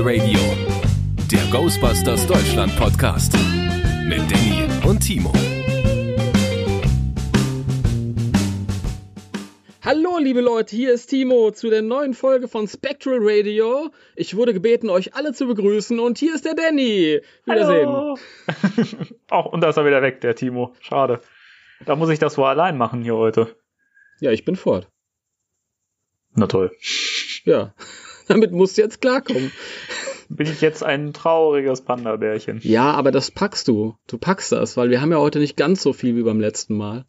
Spectral Radio, der Ghostbusters Deutschland Podcast mit Danny und Timo. Hallo, liebe Leute, hier ist Timo zu der neuen Folge von Spectral Radio. Ich wurde gebeten, euch alle zu begrüßen und hier ist der Danny. Wiedersehen. Hallo. Auch und da ist er wieder weg, der Timo. Schade. Da muss ich das wohl allein machen hier heute. Ja, ich bin fort. Na toll. Ja, damit musst du jetzt klarkommen. Bin ich jetzt ein trauriges Panda-Bärchen? Ja, aber das packst du. Du packst das, weil wir haben ja heute nicht ganz so viel wie beim letzten Mal.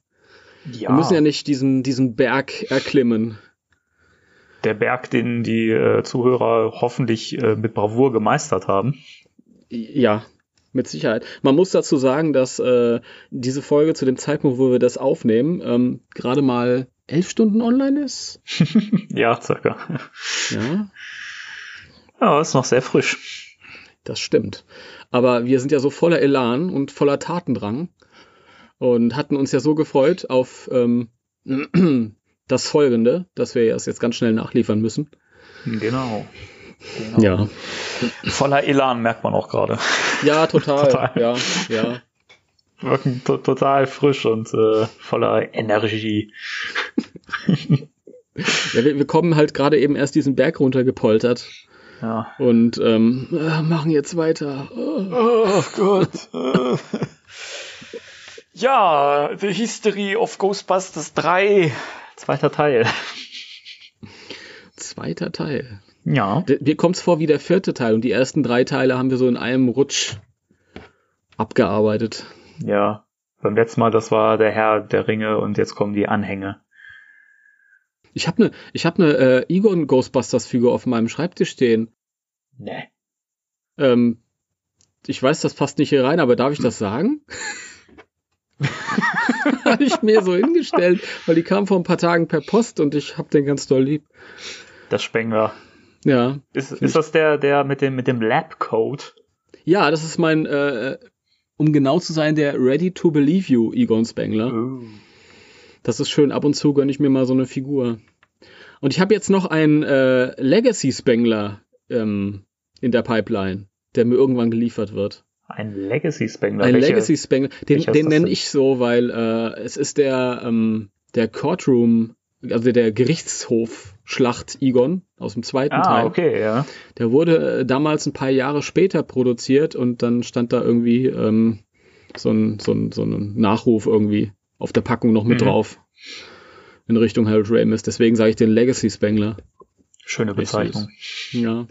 Ja. Wir müssen ja nicht diesen, diesen Berg erklimmen. Der Berg, den die äh, Zuhörer hoffentlich äh, mit Bravour gemeistert haben. Ja, mit Sicherheit. Man muss dazu sagen, dass äh, diese Folge zu dem Zeitpunkt, wo wir das aufnehmen, ähm, gerade mal elf Stunden online ist. ja, circa. Ja, Ja, ist noch sehr frisch. das stimmt. Aber wir sind ja so voller Elan und voller Tatendrang und hatten uns ja so gefreut auf ähm, das Folgende, dass wir das jetzt ganz schnell nachliefern müssen. Genau. genau. Ja, Voller Elan merkt man auch gerade. ja, total. Total. Ja, ja. Wirken to total frisch und äh, voller Energie. ja wir, wir kommen halt gerade eben erst diesen Berg runtergepoltert Ja. und ähm, äh, machen jetzt weiter. Oh. Oh Gott. ja, The History of Ghostbusters 3. Zweiter Teil. Zweiter Teil. Ja. Mir kommt's vor wie der vierte Teil und die ersten drei Teile haben wir so in einem Rutsch abgearbeitet. Ja. Beim letzten Mal, das war der Herr der Ringe und jetzt kommen die Anhänge. Ich habe eine ich hab ne, äh, Egon Ghostbusters Figur auf meinem Schreibtisch stehen. Ne. Ähm, ich weiß, das passt nicht hier rein, aber darf ich das sagen? habe ich mir so hingestellt, weil die kam vor ein paar Tagen per Post und ich hab den ganz doll lieb. Das Spengler. Ja, Ist, ist das der, der mit dem, mit dem Lab-Code? ja, das ist mein, äh, um genau zu sein, der Ready to Believe You Egon Spengler. Oh. Das ist schön, ab und zu gönne ich mir mal so eine Figur. Und ich habe jetzt noch einen äh, Legacy Spengler ähm, in der Pipeline, der mir irgendwann geliefert wird. Ein Legacy-Spengler. Ein Welche- Legacy Spengler, den, den nenne ich so, weil äh, es ist der, ähm, der Courtroom, also der Gerichtshof-Schlacht Egon aus dem zweiten Ah, Teil. okay, ja. Der wurde äh, damals ein paar Jahre später produziert und dann stand da irgendwie ähm, so, ein, so, ein, so ein Nachruf irgendwie auf der Packung noch mit Mhm. drauf in Richtung Harold Ramis. Deswegen sage ich den Legacy Spengler. Schöne Bezeichnung. Ja.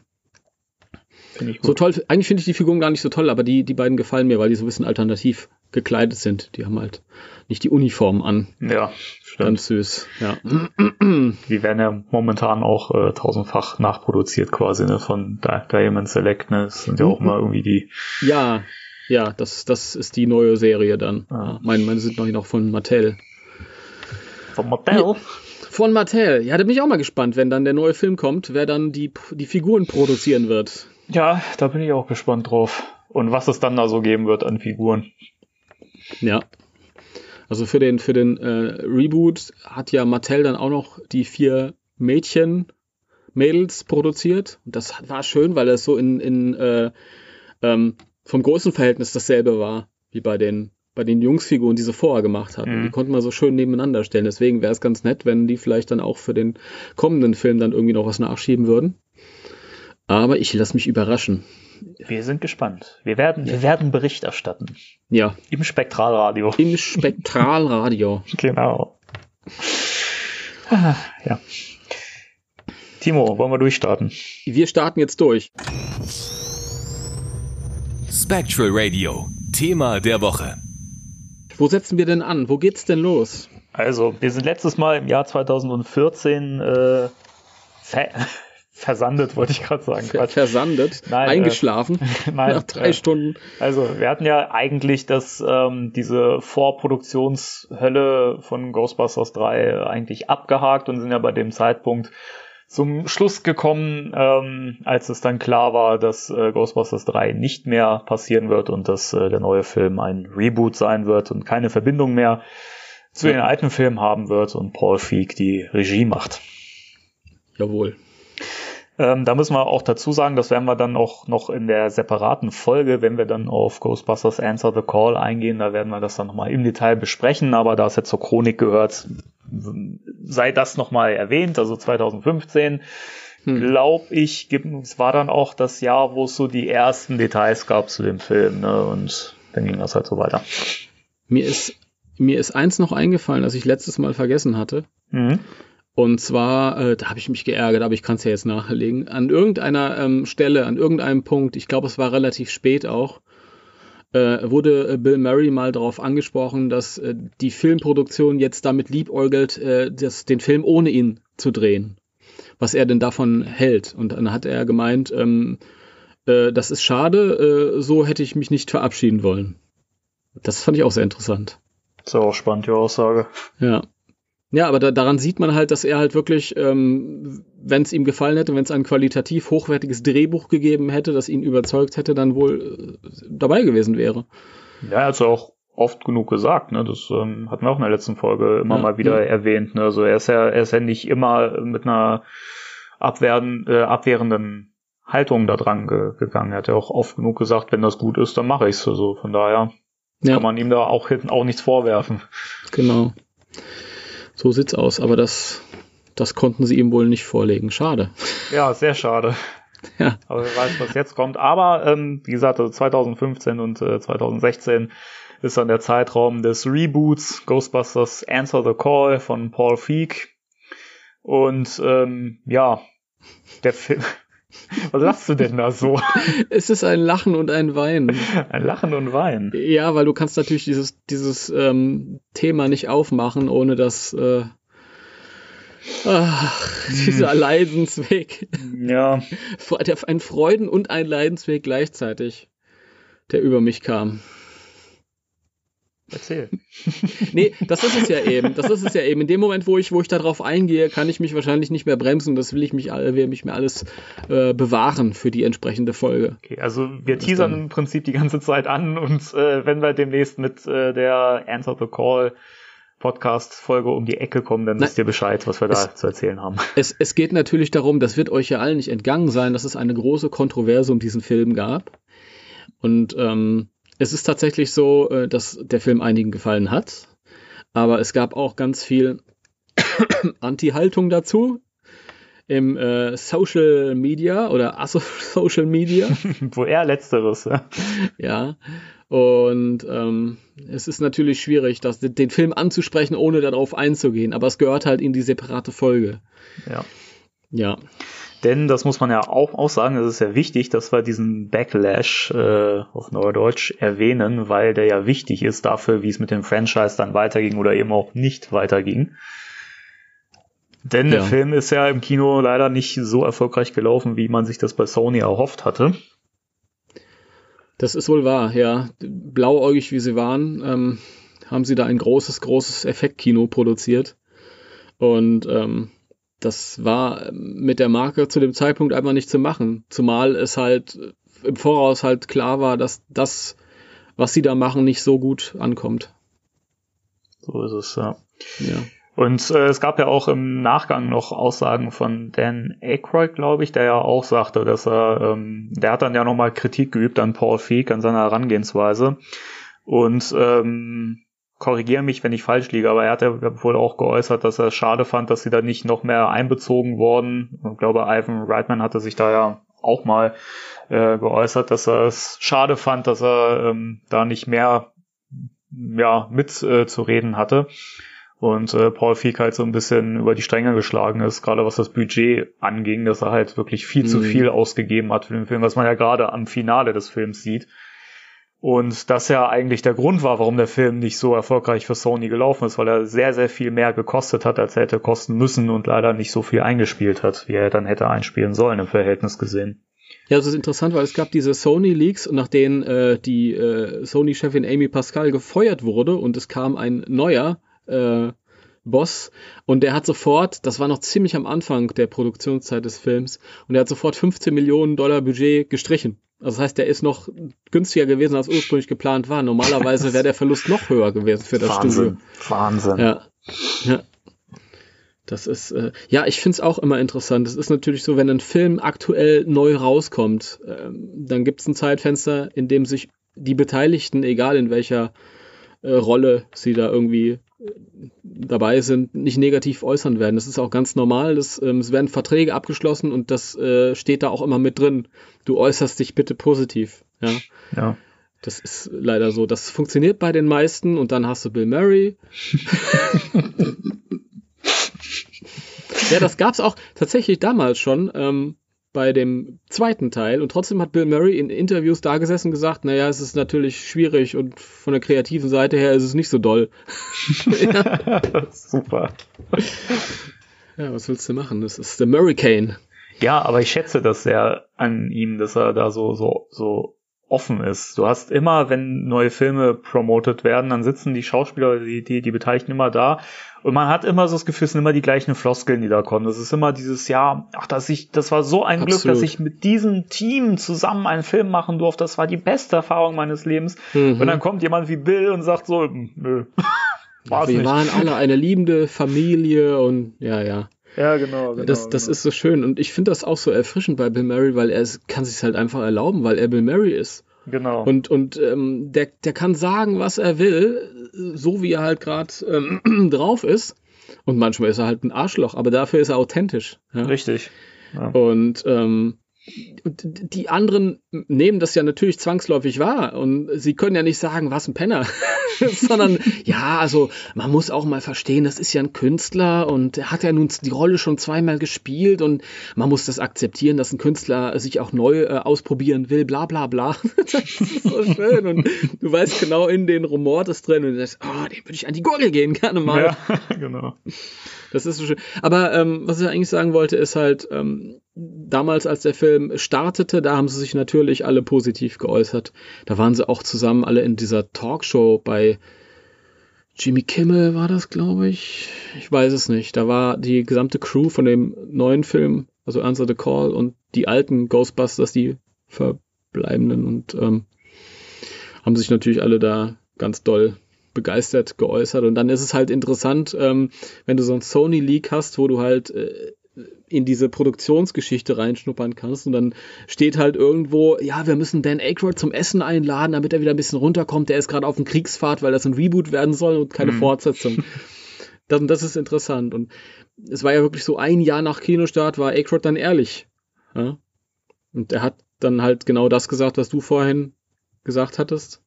So toll, eigentlich finde ich die Figuren gar nicht so toll, aber die, die beiden gefallen mir, weil die so ein bisschen alternativ gekleidet sind. Die haben halt nicht die Uniform an. Ja, stimmt. Ganz süß. Ja. Die werden ja momentan auch äh, tausendfach nachproduziert quasi, ne, von Di- Diamond Select, ne, das sind ja auch Mhm. mal irgendwie die, Ja, ja, das, das ist die neue Serie dann. Ah. Meine, meine sind noch, noch von Mattel. vom Mattel. Von Mattel. Ja, da bin ich auch mal gespannt, wenn dann der neue Film kommt, wer dann die, die Figuren produzieren wird. Ja, da bin ich auch gespannt drauf. Und was es dann da so geben wird an Figuren. Ja. Also für den, für den äh, Reboot hat ja Mattel dann auch noch die vier Mädchen, Mädels produziert. Und das war schön, weil es so in, in äh, ähm, vom Größenverhältnis dasselbe war, wie bei den, bei den Jungsfiguren, die sie vorher gemacht hatten. Mhm. Die konnten man so schön nebeneinander stellen. Deswegen wäre es ganz nett, wenn die vielleicht dann auch für den kommenden Film dann irgendwie noch was nachschieben würden. Aber ich lasse mich überraschen. Wir sind gespannt. Wir werden, wir werden Bericht erstatten. Ja, Im Spektralradio. im Spektralradio. Genau. Ah, ja. Timo, wollen wir durchstarten? Wir starten jetzt durch. Spectral Radio, Thema der Woche. Wo setzen wir denn an? Wo geht's denn los? Also, wir sind letztes Mal im Jahr 2014 äh, versandet, wollte ich gerade sagen. Ver versandet, Nein, äh, eingeschlafen Nein, nach drei äh, Stunden. Also, wir hatten ja eigentlich das, ähm, diese Vorproduktionshölle von Ghostbusters 3 eigentlich abgehakt und sind ja bei dem Zeitpunkt zum Schluss gekommen, ähm, als es dann klar war, dass äh, Ghostbusters 3 nicht mehr passieren wird und dass äh, der neue Film ein Reboot sein wird und keine Verbindung mehr zu den alten Filmen haben wird und Paul Feig die Regie macht. Jawohl. Ähm, da müssen wir auch dazu sagen, das werden wir dann auch noch in der separaten Folge, wenn wir dann auf Ghostbusters Answer the Call eingehen, da werden wir das dann nochmal im Detail besprechen, aber da es jetzt zur Chronik gehört, sei das nochmal erwähnt, also 2015. Hm. Glaube ich, es war dann auch das Jahr, wo es so die ersten Details gab zu dem Film, ne? Und dann ging das halt so weiter. Mir ist, mir ist eins noch eingefallen, das ich letztes Mal vergessen hatte. Mhm. Und zwar, äh, da habe ich mich geärgert, aber ich kann es ja jetzt nachlegen. An irgendeiner ähm, Stelle, an irgendeinem Punkt, ich glaube, es war relativ spät auch, äh, wurde äh, Bill Murray mal darauf angesprochen, dass äh, die Filmproduktion jetzt damit liebäugelt, äh, das, den Film ohne ihn zu drehen. Was er denn davon hält. Und dann hat er gemeint, ähm, äh, das ist schade, äh, so hätte ich mich nicht verabschieden wollen. Das fand ich auch sehr interessant. Das ist auch spannend, die Aussage. Ja. Ja, aber da, daran sieht man halt, dass er halt wirklich, ähm, wenn es ihm gefallen hätte, wenn es ein qualitativ hochwertiges Drehbuch gegeben hätte, das ihn überzeugt hätte, dann wohl äh, dabei gewesen wäre. Ja, er hat auch oft genug gesagt, ne? Das ähm, hatten wir auch in der letzten Folge immer ja, mal wieder ja. erwähnt. Ne? Also er ist ja, er ist ja nicht immer mit einer abwehren, äh, abwehrenden Haltung da dran ge gegangen. Er hat ja auch oft genug gesagt, wenn das gut ist, dann mache ich's. Also von daher ja. kann man ihm da auch hinten auch nichts vorwerfen. Genau. So sieht's aus, aber das, das konnten sie ihm wohl nicht vorlegen. Schade. Ja, sehr schade. Ja. Aber wer weiß, was jetzt kommt. Aber ähm, wie gesagt, also 2015 und äh, 2016 ist dann der Zeitraum des Reboots Ghostbusters Answer the Call von Paul Feig. Und ähm, ja, der Film. Was lachst du denn da so? Es ist ein Lachen und ein Weinen. Ein Lachen und Weinen. Ja, weil du kannst natürlich dieses, dieses ähm, Thema nicht aufmachen, ohne dass äh, ach, dieser hm. Leidensweg. Ja. Ein Freuden- und ein Leidensweg gleichzeitig, der über mich kam. Erzähl. nee, das ist es ja eben. Das ist es ja eben. In dem Moment, wo ich, wo ich darauf eingehe, kann ich mich wahrscheinlich nicht mehr bremsen. Das will ich mich, will mich mir alles äh, bewahren für die entsprechende Folge. Okay, also wir teasern im Prinzip die ganze Zeit an und äh, wenn wir demnächst mit äh, der Answer the Call Podcast-Folge um die Ecke kommen, dann wisst ihr Bescheid, was wir da zu erzählen haben. Es, es geht natürlich darum, das wird euch ja allen nicht entgangen sein, dass es eine große Kontroverse um diesen Film gab. Und ähm, es ist tatsächlich so, äh, dass der Film einigen gefallen hat, aber es gab auch ganz viel Anti-Haltung dazu im äh, Social Media oder Social Media. Wo er letzteres. Ja. ja. Und ähm, es ist natürlich schwierig, das, den Film anzusprechen, ohne darauf einzugehen, aber es gehört halt in die separate Folge. Ja. Ja. Denn das muss man ja auch, auch sagen, es ist ja wichtig, dass wir diesen Backlash äh, auf Neudeutsch erwähnen, weil der ja wichtig ist dafür, wie es mit dem Franchise dann weiterging oder eben auch nicht weiterging. Denn ja. der Film ist ja im Kino leider nicht so erfolgreich gelaufen, wie man sich das bei Sony erhofft hatte. Das ist wohl wahr, ja. Blauäugig wie sie waren, ähm, haben sie da ein großes, großes Effektkino produziert. Und ähm, das war mit der Marke zu dem Zeitpunkt einfach nicht zu machen. Zumal es halt im Voraus halt klar war, dass das, was sie da machen, nicht so gut ankommt. So ist es, ja. Ja. Und äh, es gab ja auch im Nachgang noch Aussagen von Dan Aykroyd, glaube ich, der ja auch sagte, dass er, ähm, der hat dann ja nochmal Kritik geübt an Paul Feig, an seiner Herangehensweise. Und ähm, korrigiere mich, wenn ich falsch liege, aber er hat ja wohl auch geäußert, dass er es schade fand, dass sie da nicht noch mehr einbezogen wurden. Ich glaube, Ivan Reitman hatte sich da ja auch mal äh, geäußert, dass er es schade fand, dass er ähm, da nicht mehr ja mit äh, zu reden hatte. Und äh, Paul Feig halt so ein bisschen über die Stränge geschlagen ist, gerade was das Budget anging, dass er halt wirklich viel mhm. zu viel ausgegeben hat für den Film, was man ja gerade am Finale des Films sieht. Und das ja eigentlich der Grund war, warum der Film nicht so erfolgreich für Sony gelaufen ist, weil er sehr, sehr viel mehr gekostet hat, als er hätte kosten müssen und leider nicht so viel eingespielt hat, wie er dann hätte einspielen sollen im Verhältnis gesehen. Ja, das ist interessant, weil es gab diese Sony-Leaks, nach denen äh, die äh, Sony-Chefin Amy Pascal gefeuert wurde und es kam ein neuer äh, Boss und der hat sofort, das war noch ziemlich am Anfang der Produktionszeit des Films, und er hat sofort 15 Millionen Dollar Budget gestrichen. Also das heißt, der ist noch günstiger gewesen, als ursprünglich geplant war. Normalerweise wäre der Verlust noch höher gewesen für das Wahnsinn. Studio. Wahnsinn. Ja. ja. Das ist, äh, ja, ich finde es auch immer interessant. Es ist natürlich so, wenn ein Film aktuell neu rauskommt, ähm, dann gibt es ein Zeitfenster, in dem sich die Beteiligten, egal in welcher äh, Rolle sie da irgendwie dabei sind, nicht negativ äußern werden. Das ist auch ganz normal. Das, ähm, es werden Verträge abgeschlossen und das äh, steht da auch immer mit drin. Du äußerst dich bitte positiv. Ja. Ja. Das ist leider so. Das funktioniert bei den meisten und dann hast du Bill Murray. ja, das gab es auch tatsächlich damals schon ähm, bei dem zweiten Teil und trotzdem hat Bill Murray in Interviews da gesessen und gesagt, naja, es ist natürlich schwierig und von der kreativen Seite her ist es nicht so doll. ja. Super. Ja, was willst du machen? Das ist der Murricane. Ja, aber ich schätze das sehr an ihm, dass er da so, so, so offen ist. Du hast immer, wenn neue Filme promotet werden, dann sitzen die Schauspieler, die, die, die Beteiligten immer da und man hat immer so das Gefühl, es sind immer die gleichen Floskeln, die da kommen. Das ist immer dieses Jahr, ach, dass ich, das war so ein Absolut. Glück, dass ich mit diesem Team zusammen einen Film machen durfte. Das war die beste Erfahrung meines Lebens. Mhm. Und dann kommt jemand wie Bill und sagt so, hm, nö. Ja, wir nicht. waren alle eine liebende Familie und ja, ja. Ja, genau. genau das das genau. ist so schön. Und ich finde das auch so erfrischend bei Bill Murray, weil er kann sich halt einfach erlauben, weil er Bill Murray ist. Genau. Und, und ähm, der, der kann sagen, was er will, so wie er halt gerade ähm, drauf ist. Und manchmal ist er halt ein Arschloch, aber dafür ist er authentisch. Ja? Richtig. Ja. Und ähm, die anderen nehmen das ja natürlich zwangsläufig wahr und sie können ja nicht sagen, was ein Penner, sondern ja, also man muss auch mal verstehen, das ist ja ein Künstler und er hat ja nun die Rolle schon zweimal gespielt und man muss das akzeptieren, dass ein Künstler sich auch neu äh, ausprobieren will, bla bla bla. das ist so schön und du weißt genau in den Rumor das drin und du sagst, oh, dem würde ich an die Gurgel gehen, gerne mal. Ja, genau. Das ist so schön. Aber ähm, was ich eigentlich sagen wollte, ist halt, ähm, damals, als der Film startete, da haben sie sich natürlich alle positiv geäußert. Da waren sie auch zusammen alle in dieser Talkshow bei Jimmy Kimmel war das, glaube ich. Ich weiß es nicht. Da war die gesamte Crew von dem neuen Film, also Answer the Call und die alten Ghostbusters, die verbleibenden und ähm, haben sich natürlich alle da ganz doll begeistert geäußert. Und dann ist es halt interessant, ähm, wenn du so ein Sony Leak hast, wo du halt äh, in diese Produktionsgeschichte reinschnuppern kannst und dann steht halt irgendwo, ja, wir müssen Dan Aykroyd zum Essen einladen, damit er wieder ein bisschen runterkommt. Der ist gerade auf dem Kriegsfahrt, weil das ein Reboot werden soll und keine mhm. Fortsetzung. Das, das ist interessant und es war ja wirklich so ein Jahr nach Kinostart war Aykroyd dann ehrlich. Ja? Und er hat dann halt genau das gesagt, was du vorhin gesagt hattest.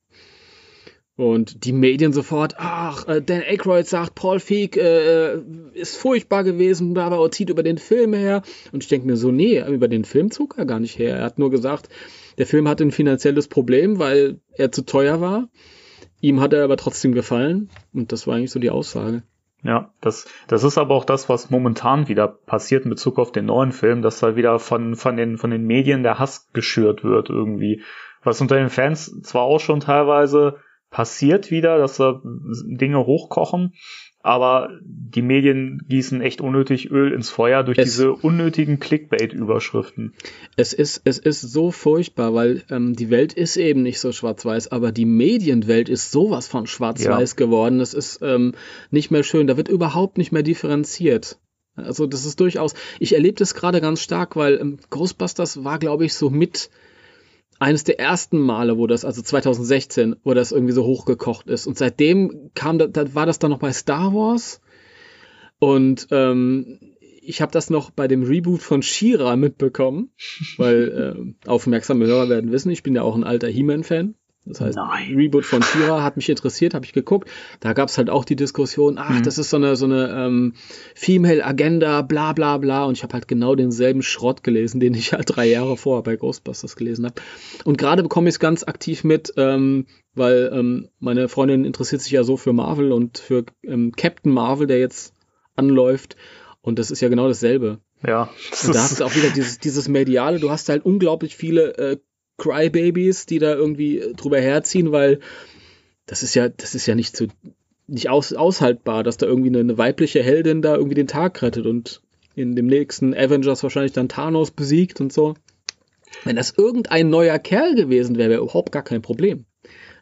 Und die Medien sofort, ach, äh, Dan Aykroyd sagt, Paul Feig äh, ist furchtbar gewesen, aber er zieht über den Film her. Und ich denke mir so, nee, über den Film zog er gar nicht her. Er hat nur gesagt, der Film hatte ein finanzielles Problem, weil er zu teuer war. Ihm hat er aber trotzdem gefallen. Und das war eigentlich so die Aussage. Ja, das, das ist aber auch das, was momentan wieder passiert in Bezug auf den neuen Film, dass da wieder von, von, den, von den Medien der Hass geschürt wird irgendwie. Was unter den Fans zwar auch schon teilweise passiert wieder, dass da Dinge hochkochen, aber die Medien gießen echt unnötig Öl ins Feuer durch es, diese unnötigen Clickbait-Überschriften. Es ist, es ist so furchtbar, weil ähm, die Welt ist eben nicht so schwarz-weiß, aber die Medienwelt ist sowas von schwarz-weiß ja. geworden. Es ist ähm, nicht mehr schön. Da wird überhaupt nicht mehr differenziert. Also das ist durchaus, ich erlebe das gerade ganz stark, weil ähm, Ghostbusters war, glaube ich, so mit eines der ersten Male, wo das, also 2016, wo das irgendwie so hochgekocht ist. Und seitdem kam, da, da war das dann noch bei Star Wars. Und ähm, ich habe das noch bei dem Reboot von Shira mitbekommen, weil äh, aufmerksame Hörer werden wissen, ich bin ja auch ein alter He-Man-Fan. Das heißt, Nein. Reboot von Shira hat mich interessiert, habe ich geguckt. Da gab es halt auch die Diskussion, ach, mhm. das ist so eine, so eine ähm, Female Agenda, bla bla bla. Und ich habe halt genau denselben Schrott gelesen, den ich halt drei Jahre vorher bei Ghostbusters gelesen habe. Und gerade bekomme ich es ganz aktiv mit, ähm, weil ähm, meine Freundin interessiert sich ja so für Marvel und für ähm, Captain Marvel, der jetzt anläuft. Und das ist ja genau dasselbe. Ja. Das und da hast du auch wieder dieses, dieses Mediale, du hast halt unglaublich viele äh, Crybabies, die da irgendwie äh, drüber herziehen, weil das ist ja, das ist ja nicht zu, nicht aus, aushaltbar, dass da irgendwie eine, eine, weibliche Heldin da irgendwie den Tag rettet und in dem nächsten Avengers wahrscheinlich dann Thanos besiegt und so. Wenn das irgendein neuer Kerl gewesen wäre, wäre überhaupt gar kein Problem.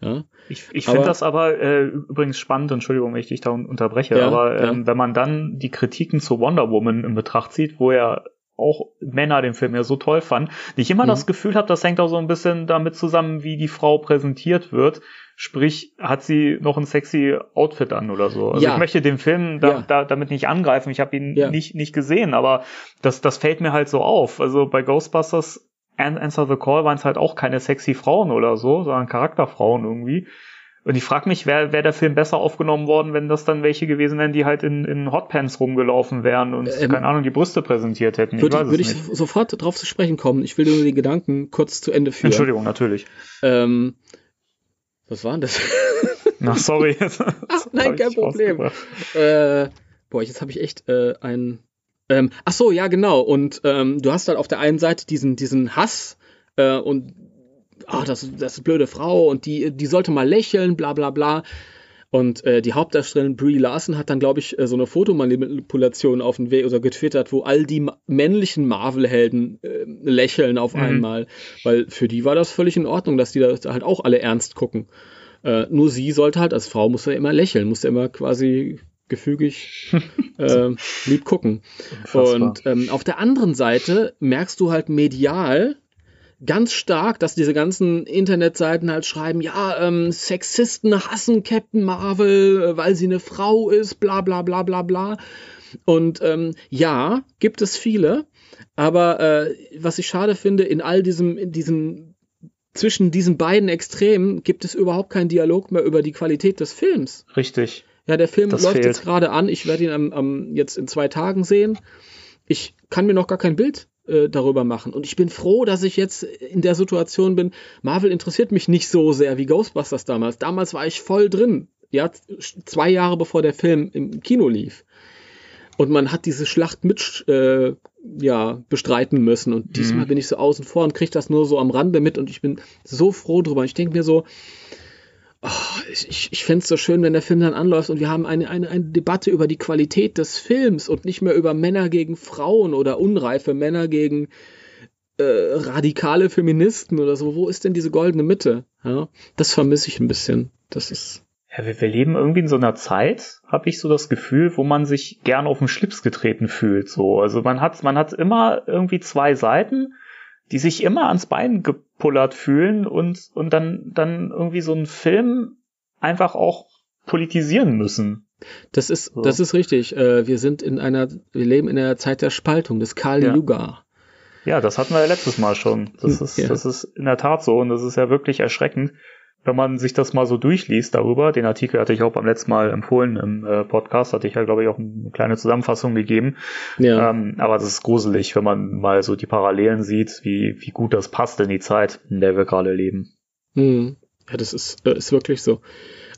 Ja? Ich, ich finde das aber äh, übrigens spannend, Entschuldigung, wenn ich dich da unterbreche, ja, aber ähm, ja. wenn man dann die Kritiken zu Wonder Woman in Betracht zieht, wo ja auch Männer den Film ja so toll fanden, die ich immer mhm. das Gefühl habe, das hängt auch so ein bisschen damit zusammen, wie die Frau präsentiert wird. Sprich, hat sie noch ein sexy Outfit an oder so. Also ja. ich möchte den Film da, ja. da, damit nicht angreifen. Ich habe ihn ja. nicht, nicht gesehen, aber das, das fällt mir halt so auf. Also bei Ghostbusters Answer the Call waren es halt auch keine sexy Frauen oder so, sondern Charakterfrauen irgendwie. Und ich frage mich, wäre wär der Film besser aufgenommen worden, wenn das dann welche gewesen wären, die halt in, in Hotpants rumgelaufen wären und, ähm, keine Ahnung, die Brüste präsentiert hätten. Würde ich, würd ich sofort drauf zu sprechen kommen. Ich will nur die Gedanken kurz zu Ende führen. Entschuldigung, natürlich. Ähm, was war denn das? Na, sorry. Ach, nein, kein Problem. Äh, boah, jetzt habe ich echt äh, ein. Ähm, ach so, ja, genau. Und ähm, du hast halt auf der einen Seite diesen, diesen Hass äh, und ah, das, das ist eine blöde Frau und die, die sollte mal lächeln, bla bla bla. Und äh, die Hauptdarstellerin Brie Larson hat dann, glaube ich, äh, so eine Fotomanipulation auf den Weg oder getwittert, wo all die männlichen Marvel-Helden äh, lächeln auf mhm. einmal. Weil für die war das völlig in Ordnung, dass die da halt auch alle ernst gucken. Äh, nur sie sollte halt als Frau, muss ja immer lächeln, muss ja immer quasi gefügig äh, lieb gucken. Unfassbar. Und ähm, auf der anderen Seite merkst du halt medial, ganz stark, dass diese ganzen Internetseiten halt schreiben, ja, ähm, Sexisten hassen Captain Marvel, äh, weil sie eine Frau ist, bla bla bla bla bla. Und ähm, ja, gibt es viele, aber äh, was ich schade finde, in all diesem, in diesem, zwischen diesen beiden Extremen gibt es überhaupt keinen Dialog mehr über die Qualität des Films. Richtig. Ja, der Film das läuft fehlt. jetzt gerade an. Ich werde ihn am, am, jetzt in zwei Tagen sehen. Ich kann mir noch gar kein Bild äh, darüber machen. Und ich bin froh, dass ich jetzt in der Situation bin. Marvel interessiert mich nicht so sehr wie Ghostbusters damals. Damals war ich voll drin. Ja, zwei Jahre bevor der Film im Kino lief. Und man hat diese Schlacht mit äh, ja, bestreiten müssen. Und diesmal mhm. bin ich so außen vor und kriege das nur so am Rande mit. Und ich bin so froh drüber. Ich denke mir so, Oh, ich, ich fände es so schön, wenn der Film dann anläuft und wir haben eine, eine, eine Debatte über die Qualität des Films und nicht mehr über Männer gegen Frauen oder unreife Männer gegen äh, radikale Feministen oder so. Wo ist denn diese goldene Mitte? Ja, das vermisse ich ein bisschen. Das ist. Ja, wir, wir leben irgendwie in so einer Zeit, habe ich so das Gefühl, wo man sich gern auf den Schlips getreten fühlt. So, also man hat, man hat immer irgendwie zwei Seiten die sich immer ans Bein gepullert fühlen und, und dann, dann irgendwie so einen Film einfach auch politisieren müssen. Das ist, so. das ist richtig. Äh, wir sind in einer, wir leben in einer Zeit der Spaltung, des Kali ja. Yuga. Ja, das hatten wir ja letztes Mal schon. Das ist, ja. das ist in der Tat so und das ist ja wirklich erschreckend, wenn man sich das mal so durchliest darüber, den Artikel hatte ich auch beim letzten Mal empfohlen im äh, Podcast, hatte ich ja, glaube ich, auch eine kleine Zusammenfassung gegeben. Ja. Ähm, aber das ist gruselig, wenn man mal so die Parallelen sieht, wie, wie gut das passt in die Zeit, in der wir gerade leben. Hm. Ja, das ist, äh, ist wirklich so.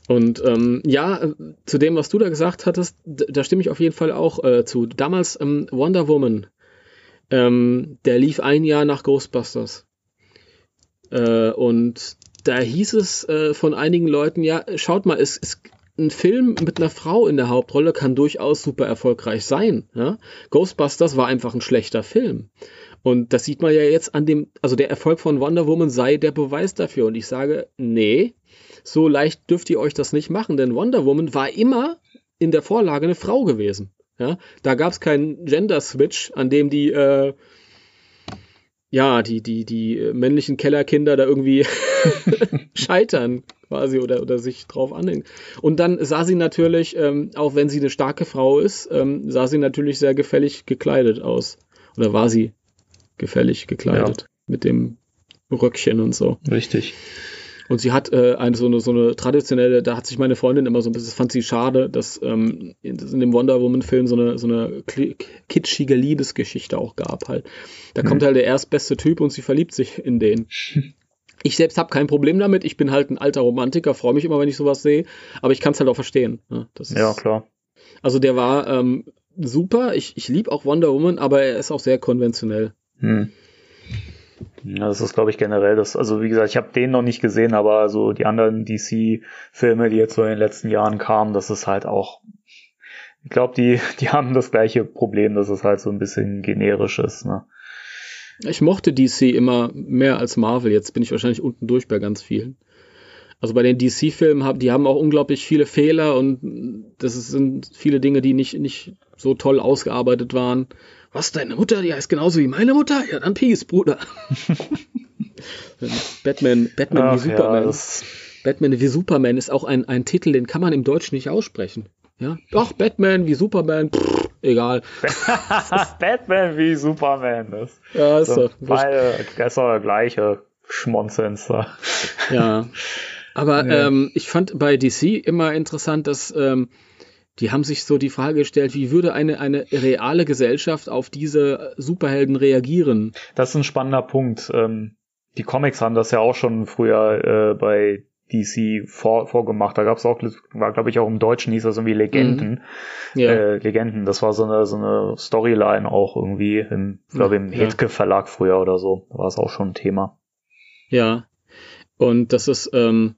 Und ähm, ja, äh, zu dem, was du da gesagt hattest, da stimme ich auf jeden Fall auch äh, zu. Damals ähm, Wonder Woman, ähm, der lief ein Jahr nach Ghostbusters. Äh, und da hieß es äh, von einigen Leuten, ja, schaut mal, es ist ein Film mit einer Frau in der Hauptrolle kann durchaus super erfolgreich sein. Ja? Ghostbusters war einfach ein schlechter Film. Und das sieht man ja jetzt an dem, also der Erfolg von Wonder Woman sei der Beweis dafür. Und ich sage, nee, so leicht dürft ihr euch das nicht machen, denn Wonder Woman war immer in der Vorlage eine Frau gewesen. Ja? Da gab es keinen Gender-Switch, an dem die äh, ja, die, die, die äh, männlichen Kellerkinder da irgendwie scheitern quasi oder, oder sich drauf anhängen. Und dann sah sie natürlich, ähm, auch wenn sie eine starke Frau ist, ähm, sah sie natürlich sehr gefällig gekleidet aus. Oder war sie gefällig gekleidet ja. mit dem Röckchen und so. Richtig. Und sie hat äh, eine, so, eine, so eine traditionelle, da hat sich meine Freundin immer so ein bisschen, das fand sie schade, dass ähm, in, in dem Wonder Woman-Film so eine, so eine kitschige Liebesgeschichte auch gab halt. Da mhm. kommt halt der erstbeste Typ und sie verliebt sich in den. Ich selbst habe kein Problem damit. Ich bin halt ein alter Romantiker, freue mich immer, wenn ich sowas sehe. Aber ich kann es halt auch verstehen. Ne? ja, klar. Also der war ähm, super. Ich, ich liebe auch Wonder Woman, aber er ist auch sehr konventionell. Hm. Ja, das ist, glaube ich, generell das. Also wie gesagt, ich habe den noch nicht gesehen, aber so die anderen DC-Filme, die jetzt so in den letzten Jahren kamen, das ist halt auch. Ich glaube, die, die haben das gleiche Problem, dass es halt so ein bisschen generisch ist. Ne? Ich mochte DC immer mehr als Marvel. Jetzt bin ich wahrscheinlich unten durch bei ganz vielen. Also bei den DC-Filmen haben, die haben auch unglaublich viele Fehler und das sind viele Dinge, die nicht, nicht so toll ausgearbeitet waren. Was, deine Mutter, die heißt genauso wie meine Mutter? Ja, dann Peace, Bruder. Batman, Batman Ach, wie Superman. Ja, Batman wie Superman ist auch ein, ein Titel, den kann man im Deutschen nicht aussprechen. Ja, doch, Batman wie Superman, pff, egal. Batman wie Superman, das. Ja, ist so. Beide, das ist doch der gleiche Schmonzens Ja. Aber ja. ähm, ich fand bei DC immer interessant, dass ähm, die haben sich so die Frage gestellt, wie würde eine, eine reale Gesellschaft auf diese Superhelden reagieren? Das ist ein spannender Punkt. Ähm, die Comics haben das ja auch schon früher äh, bei DC vor, vorgemacht. Da gab es auch, war glaube ich auch im Deutschen hieß das irgendwie Legenden. Mhm. Ja. Äh, Legenden, das war so eine, so eine Storyline auch irgendwie im, glaube im ja. Hetke Verlag früher oder so. Da war es auch schon ein Thema. Ja. Und das ist, ähm,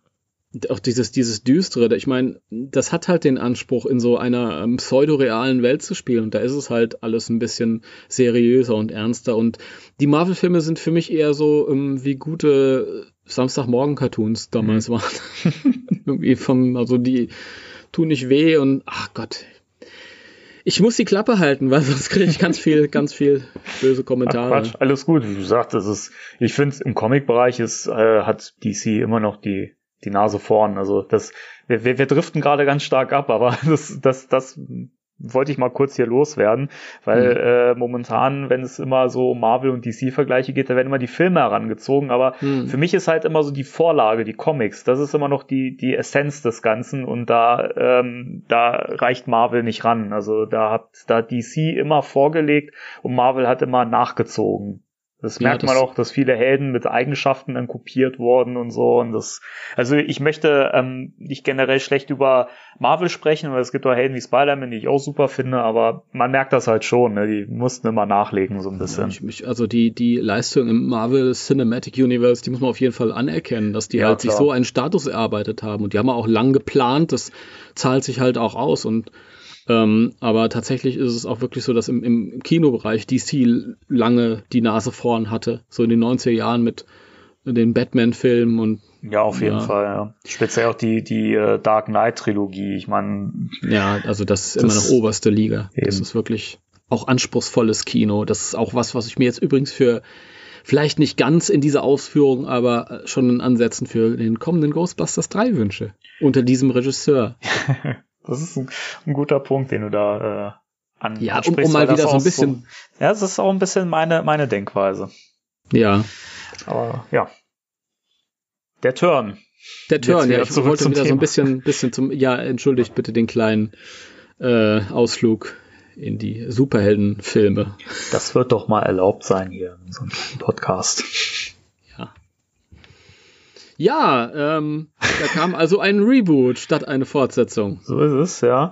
auch dieses, dieses Düstere, ich meine, das hat halt den Anspruch, in so einer ähm, pseudorealen Welt zu spielen. Und da ist es halt alles ein bisschen seriöser und ernster. Und die Marvel-Filme sind für mich eher so ähm, wie gute Samstagmorgen-Cartoons damals mhm. waren. Irgendwie vom, also die tun nicht weh und ach Gott. Ich muss die Klappe halten, weil sonst kriege ich ganz viel, ganz viel böse Kommentare. Ach, Quatsch, alles gut. Wie gesagt, das ist, ich finde, im Comic-Bereich ist, äh, hat DC immer noch die die Nase vorn. Also das, wir, wir, wir driften gerade ganz stark ab, aber das, das, das wollte ich mal kurz hier loswerden, weil mhm. äh, momentan, wenn es immer so Marvel und DC-Vergleiche geht, da werden immer die Filme herangezogen, aber mhm. für mich ist halt immer so die Vorlage, die Comics, das ist immer noch die, die Essenz des Ganzen und da, ähm, da reicht Marvel nicht ran. Also da hat, da DC immer vorgelegt und Marvel hat immer nachgezogen. Das merkt ja, das man auch, dass viele Helden mit Eigenschaften dann kopiert wurden und so. Und das, also ich möchte ähm, nicht generell schlecht über Marvel sprechen, weil es gibt auch Helden wie Spider-Man, die ich auch super finde, aber man merkt das halt schon, ne? die mussten immer nachlegen so ein bisschen. Ja, ich, also die, die Leistung im Marvel Cinematic Universe, die muss man auf jeden Fall anerkennen, dass die ja, halt klar. sich so einen Status erarbeitet haben. Und die haben auch lang geplant, das zahlt sich halt auch aus. Und ähm, aber tatsächlich ist es auch wirklich so, dass im, im Kinobereich DC lange die Nase vorn hatte. So in den 90er Jahren mit den Batman-Filmen und ja, auf jeden ja. Fall, ja. Speziell auch die, die äh, Dark Knight-Trilogie. Ich meine. Ja, also das ist immer noch oberste Liga. Eben. Das ist wirklich auch anspruchsvolles Kino. Das ist auch was, was ich mir jetzt übrigens für vielleicht nicht ganz in dieser Ausführung, aber schon in Ansätzen für den kommenden Ghostbusters 3 wünsche. Unter diesem Regisseur. Das ist ein, ein guter Punkt, den du da äh, an, ja, ansprichst. Um, um mal wieder so ein bisschen. So, ja, das ist auch ein bisschen meine, meine Denkweise. Ja. Aber ja. Der Turn. Der Turn, ja, ich wollte wieder Thema. so ein bisschen, bisschen zum, ja, entschuldigt bitte den kleinen äh, Ausflug in die Superheldenfilme. Das wird doch mal erlaubt sein hier in so einem Podcast. Ja, ähm, da kam also ein Reboot statt eine Fortsetzung. So ist es, ja.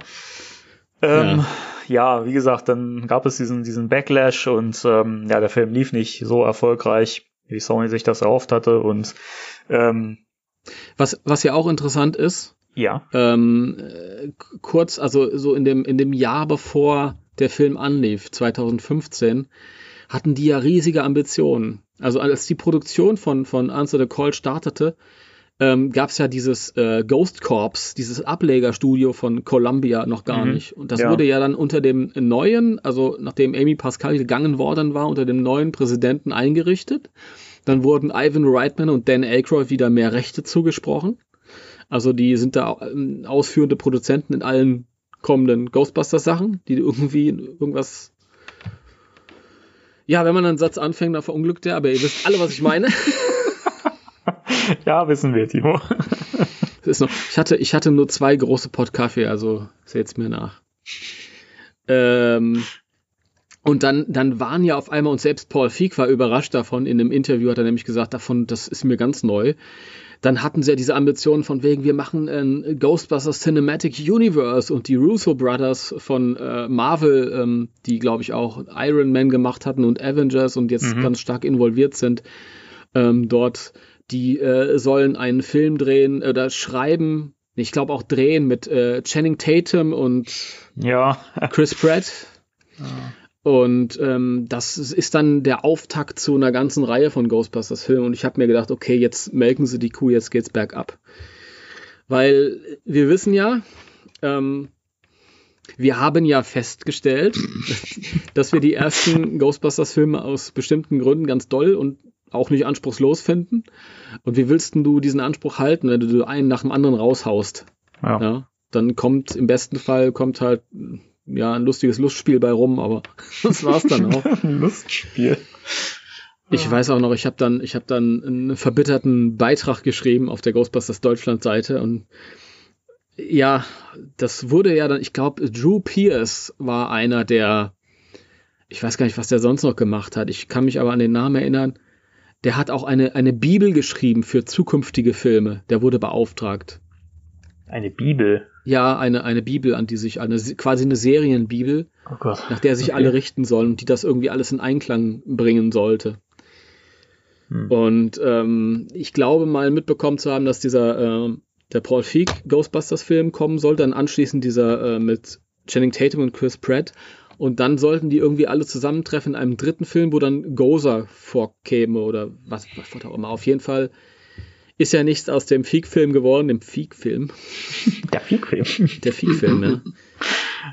Ähm, ja. ja. wie gesagt, dann gab es diesen, diesen Backlash und ähm, ja, der Film lief nicht so erfolgreich, wie Sony sich das erhofft hatte. Und ähm, was, was ja auch interessant ist, ja. Ähm, kurz, also so in dem, in dem Jahr bevor der Film anlief, 2015, hatten die ja riesige Ambitionen. Also als die Produktion von, von Answer the Call startete, ähm, gab es ja dieses äh, Ghost Corps, dieses Ablegerstudio von Columbia noch gar mhm. nicht. Und das ja. wurde ja dann unter dem neuen, also nachdem Amy Pascal gegangen worden war, unter dem neuen Präsidenten eingerichtet. Dann wurden Ivan Reitman und Dan Aykroyd wieder mehr Rechte zugesprochen. Also die sind da äh, ausführende Produzenten in allen kommenden Ghostbusters-Sachen, die irgendwie irgendwas ja, wenn man einen Satz anfängt, dann verunglückt der, aber ihr wisst alle, was ich meine. ja, wissen wir, Timo. noch, ich, hatte, ich hatte nur zwei große Pot Kaffee, also seht's mir nach. Ähm, und dann, dann waren ja auf einmal, und selbst Paul Feig war überrascht davon, in einem Interview hat er nämlich gesagt, davon, das ist mir ganz neu, dann hatten sie ja diese Ambitionen von wegen, wir machen ein Ghostbusters Cinematic Universe und die Russo Brothers von äh, Marvel, ähm, die glaube ich auch Iron Man gemacht hatten und Avengers und jetzt mhm. ganz stark involviert sind, ähm, dort, die äh, sollen einen Film drehen oder schreiben, ich glaube auch drehen mit äh, Channing Tatum und ja. Chris Pratt. Ja. Und ähm, das ist dann der Auftakt zu einer ganzen Reihe von Ghostbusters-Filmen. Und ich habe mir gedacht, okay, jetzt melken sie die Kuh, jetzt geht's bergab. Weil wir wissen ja, ähm, wir haben ja festgestellt, dass wir die ersten Ghostbusters-Filme aus bestimmten Gründen ganz doll und auch nicht anspruchslos finden. Und wie willst du diesen Anspruch halten, wenn du einen nach dem anderen raushaust? Ja. ja. Dann kommt im besten Fall kommt halt ja ein lustiges Lustspiel bei rum, aber das war's dann auch. Lustspiel. Ich weiß auch noch, ich habe dann, ich habe dann einen verbitterten Beitrag geschrieben auf der Ghostbusters Deutschland Seite und ja, das wurde ja dann, ich glaube, Drew Pierce war einer der, ich weiß gar nicht, was der sonst noch gemacht hat. Ich kann mich aber an den Namen erinnern. Der hat auch eine, eine Bibel geschrieben für zukünftige Filme. Der wurde beauftragt. Eine Bibel? Ja, eine, eine Bibel, an die sich, eine, quasi eine Serienbibel, oh nach der sich okay. alle richten sollen und die das irgendwie alles in Einklang bringen sollte. Hm. Und ähm, ich glaube mal mitbekommen zu haben, dass dieser äh, der Paul Feig Ghostbusters-Film kommen soll, dann anschließend dieser äh, mit Channing Tatum und Chris Pratt. Und dann sollten die irgendwie alle zusammentreffen in einem dritten Film, wo dann Gozer vorkäme oder was, was auch immer. Auf jeden Fall ist ja nichts aus dem Feig-Film geworden, dem Feig-Film. Der Feig-Film. Der Feig-Film, ja.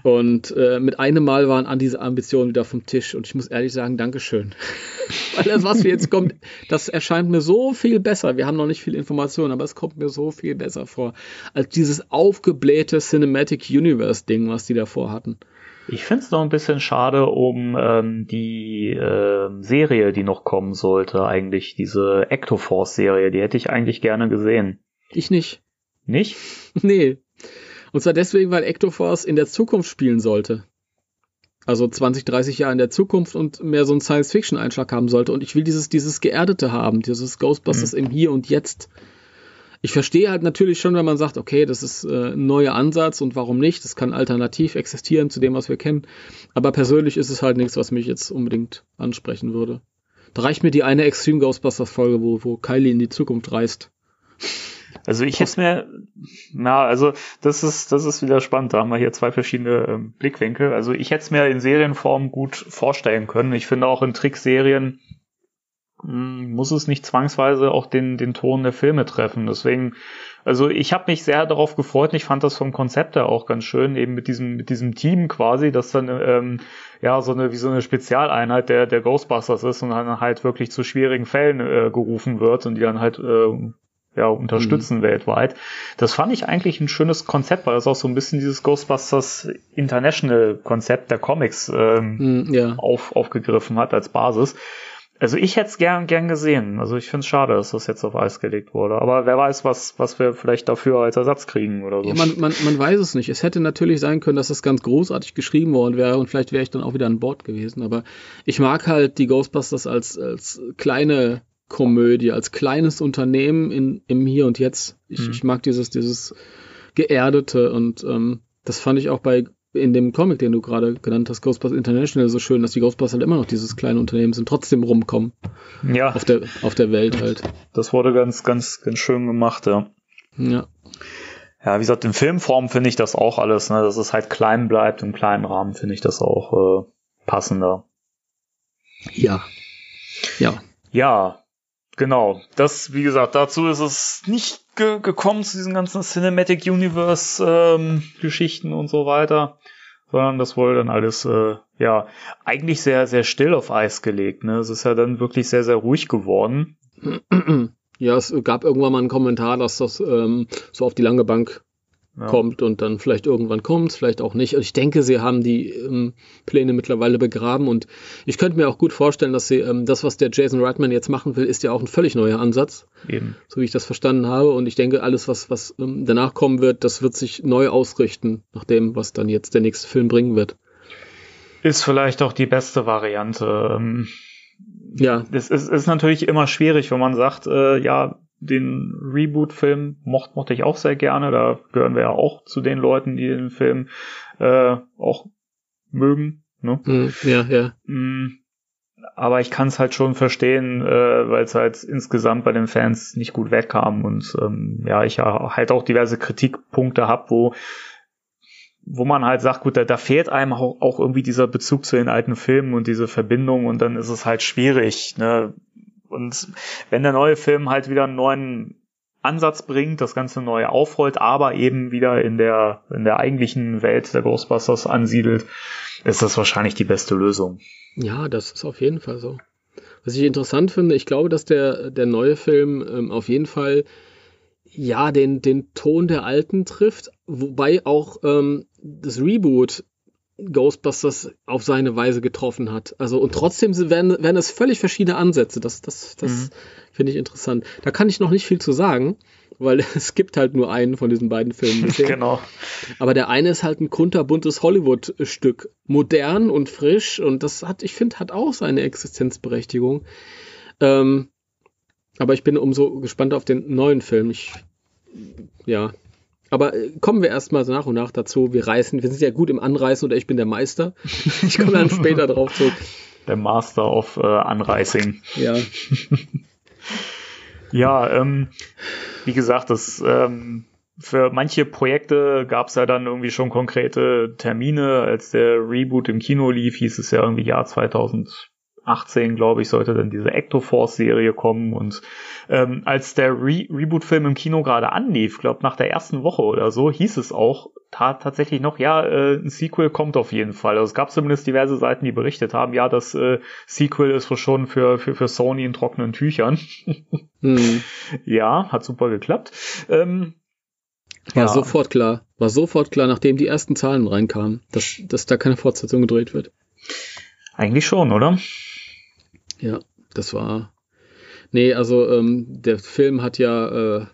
Und äh, mit einem Mal waren an diese Ambitionen wieder vom Tisch. Und ich muss ehrlich sagen, Dankeschön. Weil das, was wir jetzt kommt, das erscheint mir so viel besser. Wir haben noch nicht viel Informationen, aber es kommt mir so viel besser vor, als dieses aufgeblähte Cinematic Universe-Ding, was die davor hatten. Ich finde es noch ein bisschen schade um ähm, die äh, Serie, die noch kommen sollte, eigentlich, diese Ectoforce-Serie, die hätte ich eigentlich gerne gesehen. Ich nicht. Nicht? nee. Und zwar deswegen, weil Ectoforce in der Zukunft spielen sollte. Also 20, 30 Jahre in der Zukunft und mehr so einen Science-Fiction-Einschlag haben sollte. Und ich will dieses, dieses Geerdete haben, dieses Ghostbusters mhm. im Hier und Jetzt. Ich verstehe halt natürlich schon, wenn man sagt, okay, das ist äh, ein neuer Ansatz und warum nicht? Das kann alternativ existieren zu dem, was wir kennen. Aber persönlich ist es halt nichts, was mich jetzt unbedingt ansprechen würde. Da reicht mir die eine Extreme Ghostbusters Folge, wo, wo Kylie in die Zukunft reist. Also ich hätte mir, na, also das ist, das ist wieder spannend. Da haben wir hier zwei verschiedene ähm, Blickwinkel. Also ich hätte es mir in Serienform gut vorstellen können. Ich finde auch in Trickserien muss es nicht zwangsweise auch den, den Ton der Filme treffen. Deswegen, also ich habe mich sehr darauf gefreut und ich fand das vom Konzept her auch ganz schön, eben mit diesem, mit diesem Team quasi, dass dann ähm, ja so eine wie so eine Spezialeinheit der, der Ghostbusters ist und dann halt wirklich zu schwierigen Fällen äh, gerufen wird und die dann halt äh, ja, unterstützen mhm. weltweit. Das fand ich eigentlich ein schönes Konzept, weil das auch so ein bisschen dieses Ghostbusters International Konzept der Comics ähm, mhm, ja. auf, aufgegriffen hat als Basis. Also ich hätte es gern, gern gesehen. Also ich finde es schade, dass das jetzt auf Eis gelegt wurde. Aber wer weiß, was, was wir vielleicht dafür als Ersatz kriegen oder so. Ja, man, man, man weiß es nicht. Es hätte natürlich sein können, dass das ganz großartig geschrieben worden wäre und vielleicht wäre ich dann auch wieder an Bord gewesen. Aber ich mag halt die Ghostbusters als, als kleine Komödie, als kleines Unternehmen in, im Hier und Jetzt. Ich, mhm. ich mag dieses, dieses Geerdete und ähm, das fand ich auch bei in dem Comic, den du gerade genannt hast, Ghostbusters International, so schön, dass die Ghostbusters halt immer noch dieses kleine Unternehmen sind, trotzdem rumkommen. Ja. Auf der, auf der Welt halt. Das wurde ganz, ganz, ganz schön gemacht, ja. Ja. Ja, wie gesagt, in Filmform finde ich das auch alles, ne, dass es halt klein bleibt, im kleinen Rahmen finde ich das auch äh, passender. Ja. Ja. Ja, genau. Das, wie gesagt, dazu ist es nicht ge gekommen zu diesen ganzen Cinematic Universe ähm, Geschichten und so weiter, sondern das wurde dann alles äh, ja eigentlich sehr sehr still auf Eis gelegt. Ne, es ist ja dann wirklich sehr sehr ruhig geworden. Ja, es gab irgendwann mal einen Kommentar, dass das ähm, so auf die lange Bank ja. kommt und dann vielleicht irgendwann kommt, vielleicht auch nicht. Ich denke, sie haben die ähm, Pläne mittlerweile begraben und ich könnte mir auch gut vorstellen, dass sie ähm, das, was der Jason Reitman jetzt machen will, ist ja auch ein völlig neuer Ansatz, Eben. so wie ich das verstanden habe. Und ich denke, alles, was, was ähm, danach kommen wird, das wird sich neu ausrichten, nach dem, was dann jetzt der nächste Film bringen wird. Ist vielleicht auch die beste Variante. Ähm, ja. Es ist, ist natürlich immer schwierig, wenn man sagt, äh, ja, den Reboot-Film mocht, mochte ich auch sehr gerne. Da gehören wir ja auch zu den Leuten, die den Film äh, auch mögen. Ne? Mm, ja, ja. Mm, aber ich kann es halt schon verstehen, äh, weil es halt insgesamt bei den Fans nicht gut wegkam und ähm, ja, ich halt auch diverse Kritikpunkte habe, wo wo man halt sagt, gut, da, da fehlt einem auch, auch irgendwie dieser Bezug zu den alten Filmen und diese Verbindung und dann ist es halt schwierig, ne? Und wenn der neue Film halt wieder einen neuen Ansatz bringt, das Ganze neu aufrollt, aber eben wieder in der, in der eigentlichen Welt der Ghostbusters ansiedelt, ist das wahrscheinlich die beste Lösung. Ja, das ist auf jeden Fall so. Was ich interessant finde, ich glaube, dass der, der neue Film ähm, auf jeden Fall ja den, den Ton der alten trifft, wobei auch ähm, das Reboot Ghostbusters auf seine Weise getroffen hat. Also und trotzdem werden, werden es völlig verschiedene Ansätze. Das, das, das mhm. finde ich interessant. Da kann ich noch nicht viel zu sagen, weil es gibt halt nur einen von diesen beiden Filmen bisher. genau. Aber der eine ist halt ein kunterbuntes Hollywood-Stück. Modern und frisch und das hat, ich finde, hat auch seine Existenzberechtigung. Ähm, aber ich bin umso gespannt auf den neuen Film. Ich, ja, aber äh, kommen wir erstmal nach und nach dazu. Wir reißen, wir sind ja gut im Anreißen oder ich bin der Meister. Ich komme dann später drauf zurück. Der Master of äh, Anreißing. Ja. ja, ähm, wie gesagt, das ähm, für manche Projekte gab es ja dann irgendwie schon konkrete Termine. Als der Reboot im Kino lief, hieß es ja irgendwie Jahr 2000 18, glaube ich, sollte dann diese Ectoforce-Serie kommen. Und ähm, als der Re Reboot-Film im Kino gerade anlief, glaube nach der ersten Woche oder so, hieß es auch ta tatsächlich noch, ja, äh, ein Sequel kommt auf jeden Fall. Also es gab zumindest diverse Seiten, die berichtet haben, ja, das äh, Sequel ist schon für, für, für Sony in trockenen Tüchern. hm. Ja, hat super geklappt. Ähm, war ja. sofort klar, war sofort klar, nachdem die ersten Zahlen reinkamen, dass, dass da keine Fortsetzung gedreht wird. Eigentlich schon, oder? Ja, das war. Nee, also ähm, der Film hat ja, äh,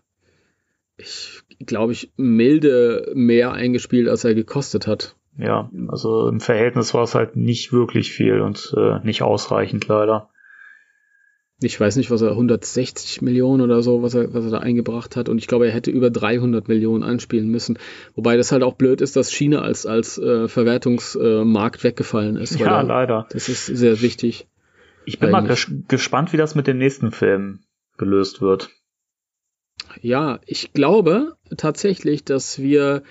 ich glaube ich, milde mehr eingespielt, als er gekostet hat. Ja, also im Verhältnis war es halt nicht wirklich viel und äh, nicht ausreichend leider. Ich weiß nicht, was er 160 Millionen oder so, was er, was er da eingebracht hat. Und ich glaube, er hätte über 300 Millionen einspielen müssen. Wobei das halt auch blöd ist, dass China als, als äh, Verwertungsmarkt weggefallen ist. Ja, leider. Das ist sehr wichtig. Ich bin mal gespannt, wie das mit dem nächsten Film gelöst wird. Ja, ich glaube tatsächlich, dass wir.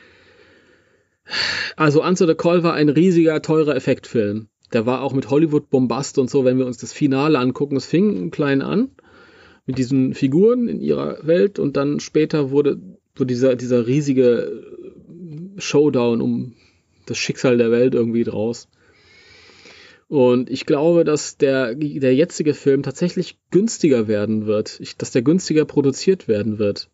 Also Answer the Call war ein riesiger, teurer Effektfilm. Der war auch mit Hollywood-Bombast und so, wenn wir uns das Finale angucken. Es fing klein an mit diesen Figuren in ihrer Welt und dann später wurde, wurde dieser, dieser riesige Showdown um das Schicksal der Welt irgendwie draus. Und ich glaube, dass der, der jetzige Film tatsächlich günstiger werden wird, ich, dass der günstiger produziert werden wird.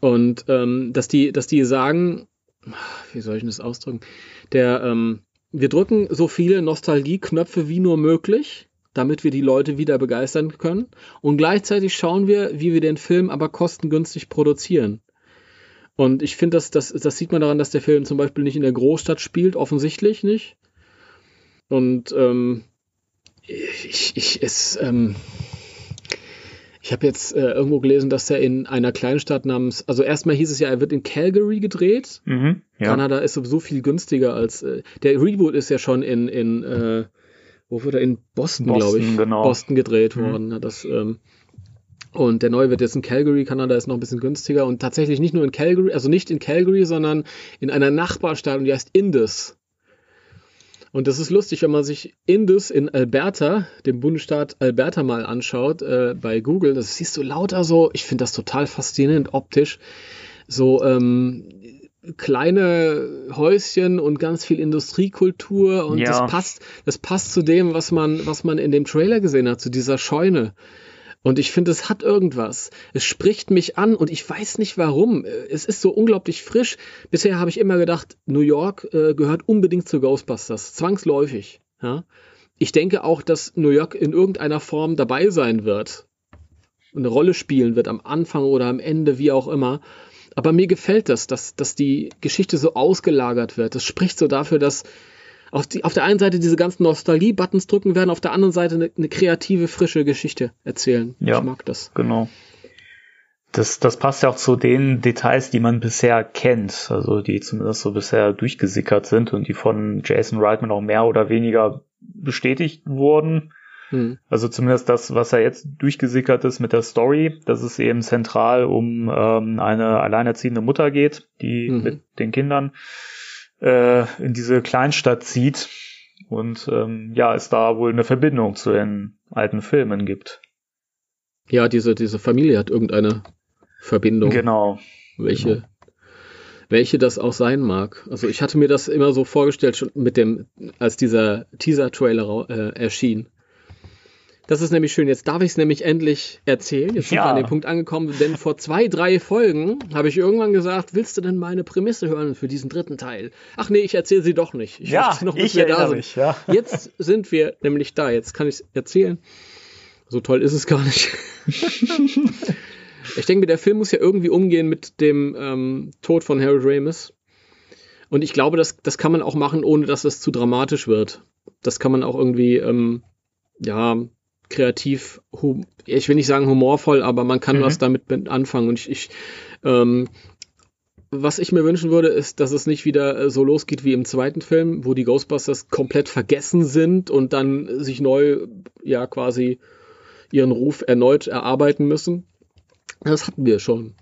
Und ähm, dass die, dass die sagen, wie soll ich das ausdrücken? Der, ähm, wir drücken so viele Nostalgie-Knöpfe wie nur möglich, damit wir die Leute wieder begeistern können. Und gleichzeitig schauen wir, wie wir den Film aber kostengünstig produzieren. Und ich finde, das, das, das sieht man daran, dass der Film zum Beispiel nicht in der Großstadt spielt, offensichtlich nicht. Und ähm, ich, ich, es, ähm, ich habe jetzt äh, irgendwo gelesen, dass er in einer Kleinstadt namens, also erstmal hieß es ja, er wird in Calgary gedreht. Mhm, ja. Kanada ist sowieso viel günstiger als, äh, der Reboot ist ja schon in, in äh, wo wird er, in Boston, Boston glaube ich, genau. Boston gedreht mhm. worden. Das, ähm, und der neue wird jetzt in Calgary, Kanada ist noch ein bisschen günstiger und tatsächlich nicht nur in Calgary, also nicht in Calgary, sondern in einer Nachbarstadt und die heißt Indus. Und das ist lustig, wenn man sich Indus in Alberta, dem Bundesstaat Alberta mal anschaut, äh, bei Google. Das siehst du lauter so, ich finde das total faszinierend optisch. So ähm, kleine Häuschen und ganz viel Industriekultur und ja. das passt, das passt zu dem, was man, was man in dem Trailer gesehen hat, zu dieser Scheune. Und ich finde, es hat irgendwas. Es spricht mich an und ich weiß nicht warum. Es ist so unglaublich frisch. Bisher habe ich immer gedacht, New York äh, gehört unbedingt zu Ghostbusters. Zwangsläufig. Ja? Ich denke auch, dass New York in irgendeiner Form dabei sein wird. Eine Rolle spielen wird am Anfang oder am Ende, wie auch immer. Aber mir gefällt das, dass, dass die Geschichte so ausgelagert wird. Das spricht so dafür, dass auf, die, auf der einen Seite diese ganzen Nostalgie-Buttons drücken werden, auf der anderen Seite eine, eine kreative, frische Geschichte erzählen. Ja, ich mag das. Genau. Das, das passt ja auch zu den Details, die man bisher kennt, also die zumindest so bisher durchgesickert sind und die von Jason Reitman auch mehr oder weniger bestätigt wurden. Hm. Also zumindest das, was er jetzt durchgesickert ist mit der Story, dass es eben zentral um ähm, eine alleinerziehende Mutter geht, die mhm. mit den Kindern äh, in diese Kleinstadt zieht und ähm, ja, es da wohl eine Verbindung zu den alten Filmen gibt. Ja, diese, diese Familie hat irgendeine Verbindung. Genau. Welche, genau. welche das auch sein mag. Also ich hatte mir das immer so vorgestellt, schon mit dem, als dieser Teaser-Trailer äh, erschien. Das ist nämlich schön. Jetzt darf ich es nämlich endlich erzählen. Jetzt sind ja. wir an dem Punkt angekommen, denn vor zwei, drei Folgen habe ich irgendwann gesagt, willst du denn meine Prämisse hören für diesen dritten Teil? Ach nee, ich erzähle sie doch nicht. Ich ja, noch, ich erinnere da mich. Ja. Jetzt sind wir nämlich da. Jetzt kann ich es erzählen. So toll ist es gar nicht. ich denke, der Film muss ja irgendwie umgehen mit dem ähm, Tod von Harold Ramis. Und ich glaube, das, das kann man auch machen, ohne dass es zu dramatisch wird. Das kann man auch irgendwie, ähm, ja, kreativ, ich will nicht sagen humorvoll, aber man kann mhm. was damit anfangen. Und ich, ich ähm, was ich mir wünschen würde, ist, dass es nicht wieder äh, so losgeht wie im zweiten Film, wo die Ghostbusters komplett vergessen sind und dann sich neu, ja, quasi ihren Ruf erneut erarbeiten müssen. Das hatten wir schon.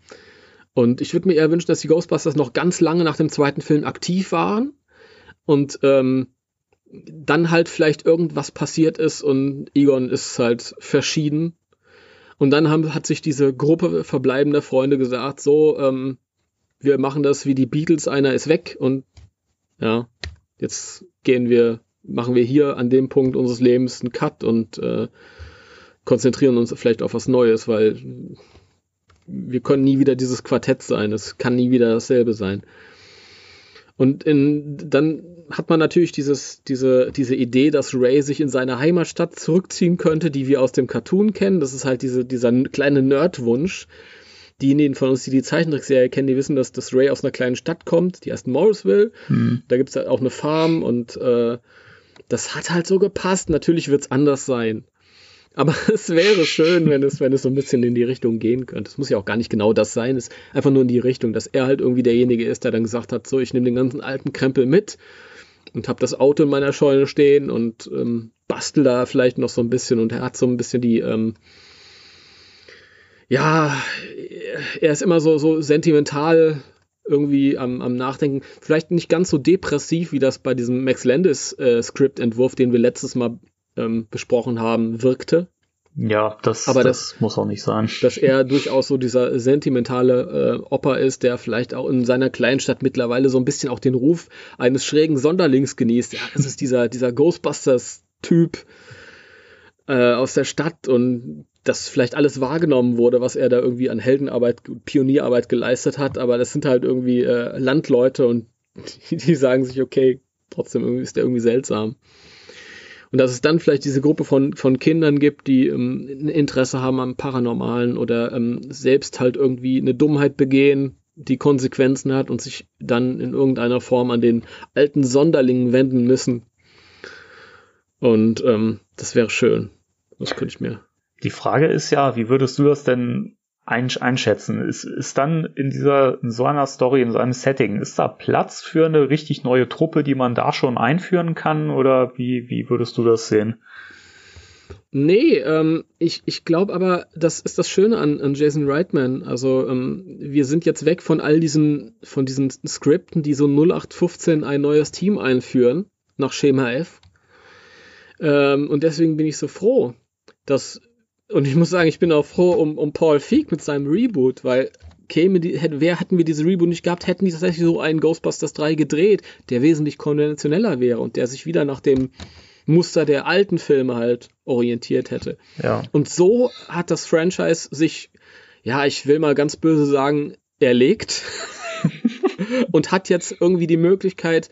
Und ich würde mir eher wünschen, dass die Ghostbusters noch ganz lange nach dem zweiten Film aktiv waren und ähm, dann halt vielleicht irgendwas passiert ist und Egon ist halt verschieden. Und dann haben, hat sich diese Gruppe verbleibender Freunde gesagt, so, ähm, wir machen das wie die Beatles, einer ist weg und ja, jetzt gehen wir, machen wir hier an dem Punkt unseres Lebens einen Cut und äh, konzentrieren uns vielleicht auf was Neues, weil wir können nie wieder dieses Quartett sein, es kann nie wieder dasselbe sein. Und in, dann hat man natürlich dieses, diese, diese Idee, dass Ray sich in seine Heimatstadt zurückziehen könnte, die wir aus dem Cartoon kennen. Das ist halt diese, dieser kleine Nerdwunsch. Diejenigen von uns, die die Zeichentrickserie kennen, die wissen, dass das Ray aus einer kleinen Stadt kommt, die heißt Morrisville. Mhm. Da gibt es halt auch eine Farm und äh, das hat halt so gepasst. Natürlich wird es anders sein. Aber es wäre schön, wenn es, wenn es so ein bisschen in die Richtung gehen könnte. Es muss ja auch gar nicht genau das sein. Es ist einfach nur in die Richtung, dass er halt irgendwie derjenige ist, der dann gesagt hat, so, ich nehme den ganzen alten Krempel mit und habe das Auto in meiner Scheune stehen und ähm, bastel da vielleicht noch so ein bisschen und er hat so ein bisschen die, ähm, ja, er ist immer so, so sentimental irgendwie am, am Nachdenken. Vielleicht nicht ganz so depressiv, wie das bei diesem Max Landis äh, den wir letztes Mal ähm, besprochen haben, wirkte. Ja, das, Aber das, das, muss auch nicht sein. Dass er durchaus so dieser sentimentale äh, Opa ist, der vielleicht auch in seiner Kleinstadt mittlerweile so ein bisschen auch den Ruf eines schrägen Sonderlings genießt. Ja, das ist dieser, dieser Ghostbusters-Typ äh, aus der Stadt und dass vielleicht alles wahrgenommen wurde, was er da irgendwie an Heldenarbeit, Pionierarbeit geleistet hat. Aber das sind halt irgendwie äh, Landleute und die, die sagen sich, okay, trotzdem ist der irgendwie seltsam. Und dass es dann vielleicht diese Gruppe von, von Kindern gibt, die ähm, ein Interesse haben am Paranormalen oder ähm, selbst halt irgendwie eine Dummheit begehen, die Konsequenzen hat und sich dann in irgendeiner Form an den alten Sonderlingen wenden müssen. Und ähm, das wäre schön. Das könnte ich mir. Die Frage ist ja, wie würdest du das denn einschätzen? Ist, ist dann in dieser, in so einer Story, in so einem Setting, ist da Platz für eine richtig neue Truppe, die man da schon einführen kann? Oder wie, wie würdest du das sehen? Nee, ähm, ich, ich glaube aber, das ist das Schöne an, an Jason Reitman. Also ähm, wir sind jetzt weg von all diesen, von diesen Skripten, die so 0815 ein neues Team einführen, nach Schema F. Ähm, und deswegen bin ich so froh, dass und ich muss sagen, ich bin auch froh um, um Paul Feig mit seinem Reboot, weil käme die, hätte, wer hätten wir diese Reboot nicht gehabt, hätten die tatsächlich so einen Ghostbusters 3 gedreht, der wesentlich konventioneller wäre und der sich wieder nach dem Muster der alten Filme halt orientiert hätte. Ja. Und so hat das Franchise sich, ja, ich will mal ganz böse sagen, erlegt und hat jetzt irgendwie die Möglichkeit,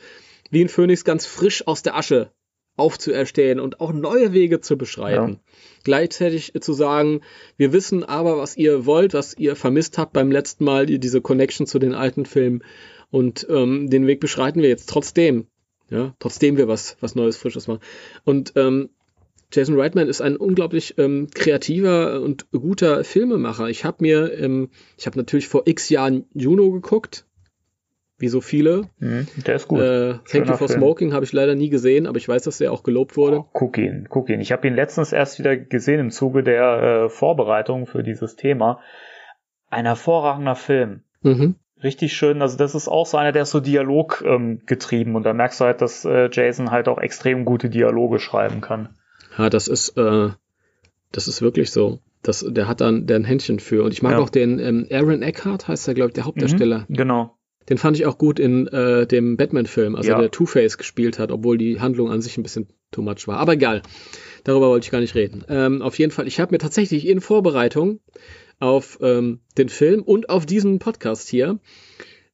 wie ein Phönix ganz frisch aus der Asche aufzuerstehen und auch neue Wege zu beschreiten. Ja. Gleichzeitig zu sagen, wir wissen aber, was ihr wollt, was ihr vermisst habt beim letzten Mal, diese Connection zu den alten Filmen. Und ähm, den Weg beschreiten wir jetzt trotzdem. Ja, trotzdem wir was, was Neues, Frisches machen. Und ähm, Jason Reitman ist ein unglaublich ähm, kreativer und guter Filmemacher. Ich habe mir, ähm, ich habe natürlich vor x Jahren Juno geguckt, wie so viele. Mhm, der ist gut. Äh, Thank You for Film. Smoking habe ich leider nie gesehen, aber ich weiß, dass der auch gelobt wurde. Oh, guck ihn, guck ihn. Ich habe ihn letztens erst wieder gesehen im Zuge der äh, Vorbereitung für dieses Thema. Ein hervorragender Film. Mhm. Richtig schön. Also das ist auch so einer, der ist so Dialog ähm, getrieben und da merkst du halt, dass äh, Jason halt auch extrem gute Dialoge schreiben kann. Ja, das ist, äh, das ist wirklich so. Das, der hat dann der ein Händchen für. Und ich mag Ja. auch den ähm, Aaron Eckhart, heißt er, glaube ich, der Hauptdarsteller. Mhm, genau. Den fand ich auch gut in äh, dem Batman-Film, also Ja. der Two-Face gespielt hat, obwohl die Handlung an sich ein bisschen too much war. Aber egal, darüber wollte ich gar nicht reden. Ähm, auf jeden Fall, ich habe mir tatsächlich in Vorbereitung auf ähm, den Film und auf diesen Podcast hier,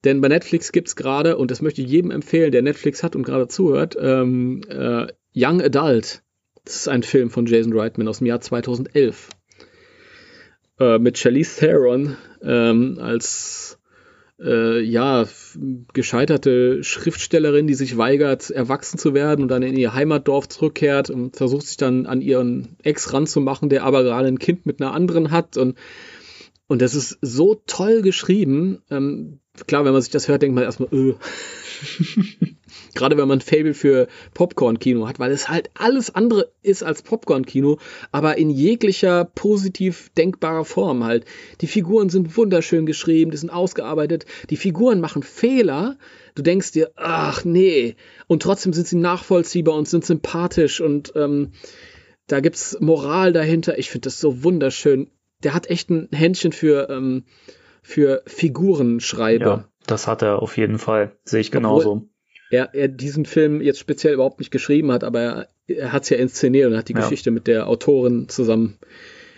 denn bei Netflix gibt's gerade, und das möchte ich jedem empfehlen, der Netflix hat und gerade zuhört, ähm, äh, Young Adult. Das ist ein Film von Jason Reitman aus dem Jahr 2011 äh, mit Charlize Theron ähm, als äh, ja, gescheiterte Schriftstellerin, die sich weigert, erwachsen zu werden und dann in ihr Heimatdorf zurückkehrt und versucht sich dann an ihren Ex ranzumachen, der aber gerade ein Kind mit einer anderen hat und und das ist so toll geschrieben. Ähm, klar, wenn man sich das hört, denkt man erstmal, öh. Gerade wenn man ein Fable für Popcorn-Kino hat, weil es halt alles andere ist als Popcorn-Kino, aber in jeglicher positiv denkbarer Form halt. Die Figuren sind wunderschön geschrieben, die sind ausgearbeitet, die Figuren machen Fehler. Du denkst dir, ach nee, und trotzdem sind sie nachvollziehbar und sind sympathisch und ähm, da gibt's Moral dahinter. Ich finde das so wunderschön. Der hat echt ein Händchen für, ähm, für Figurenschreiber. Ja, das hat er auf jeden Fall. Sehe ich genauso. Er, er diesen Film jetzt speziell überhaupt nicht geschrieben hat, aber er, er hat es ja inszeniert und hat die Ja. Geschichte mit der Autorin zusammen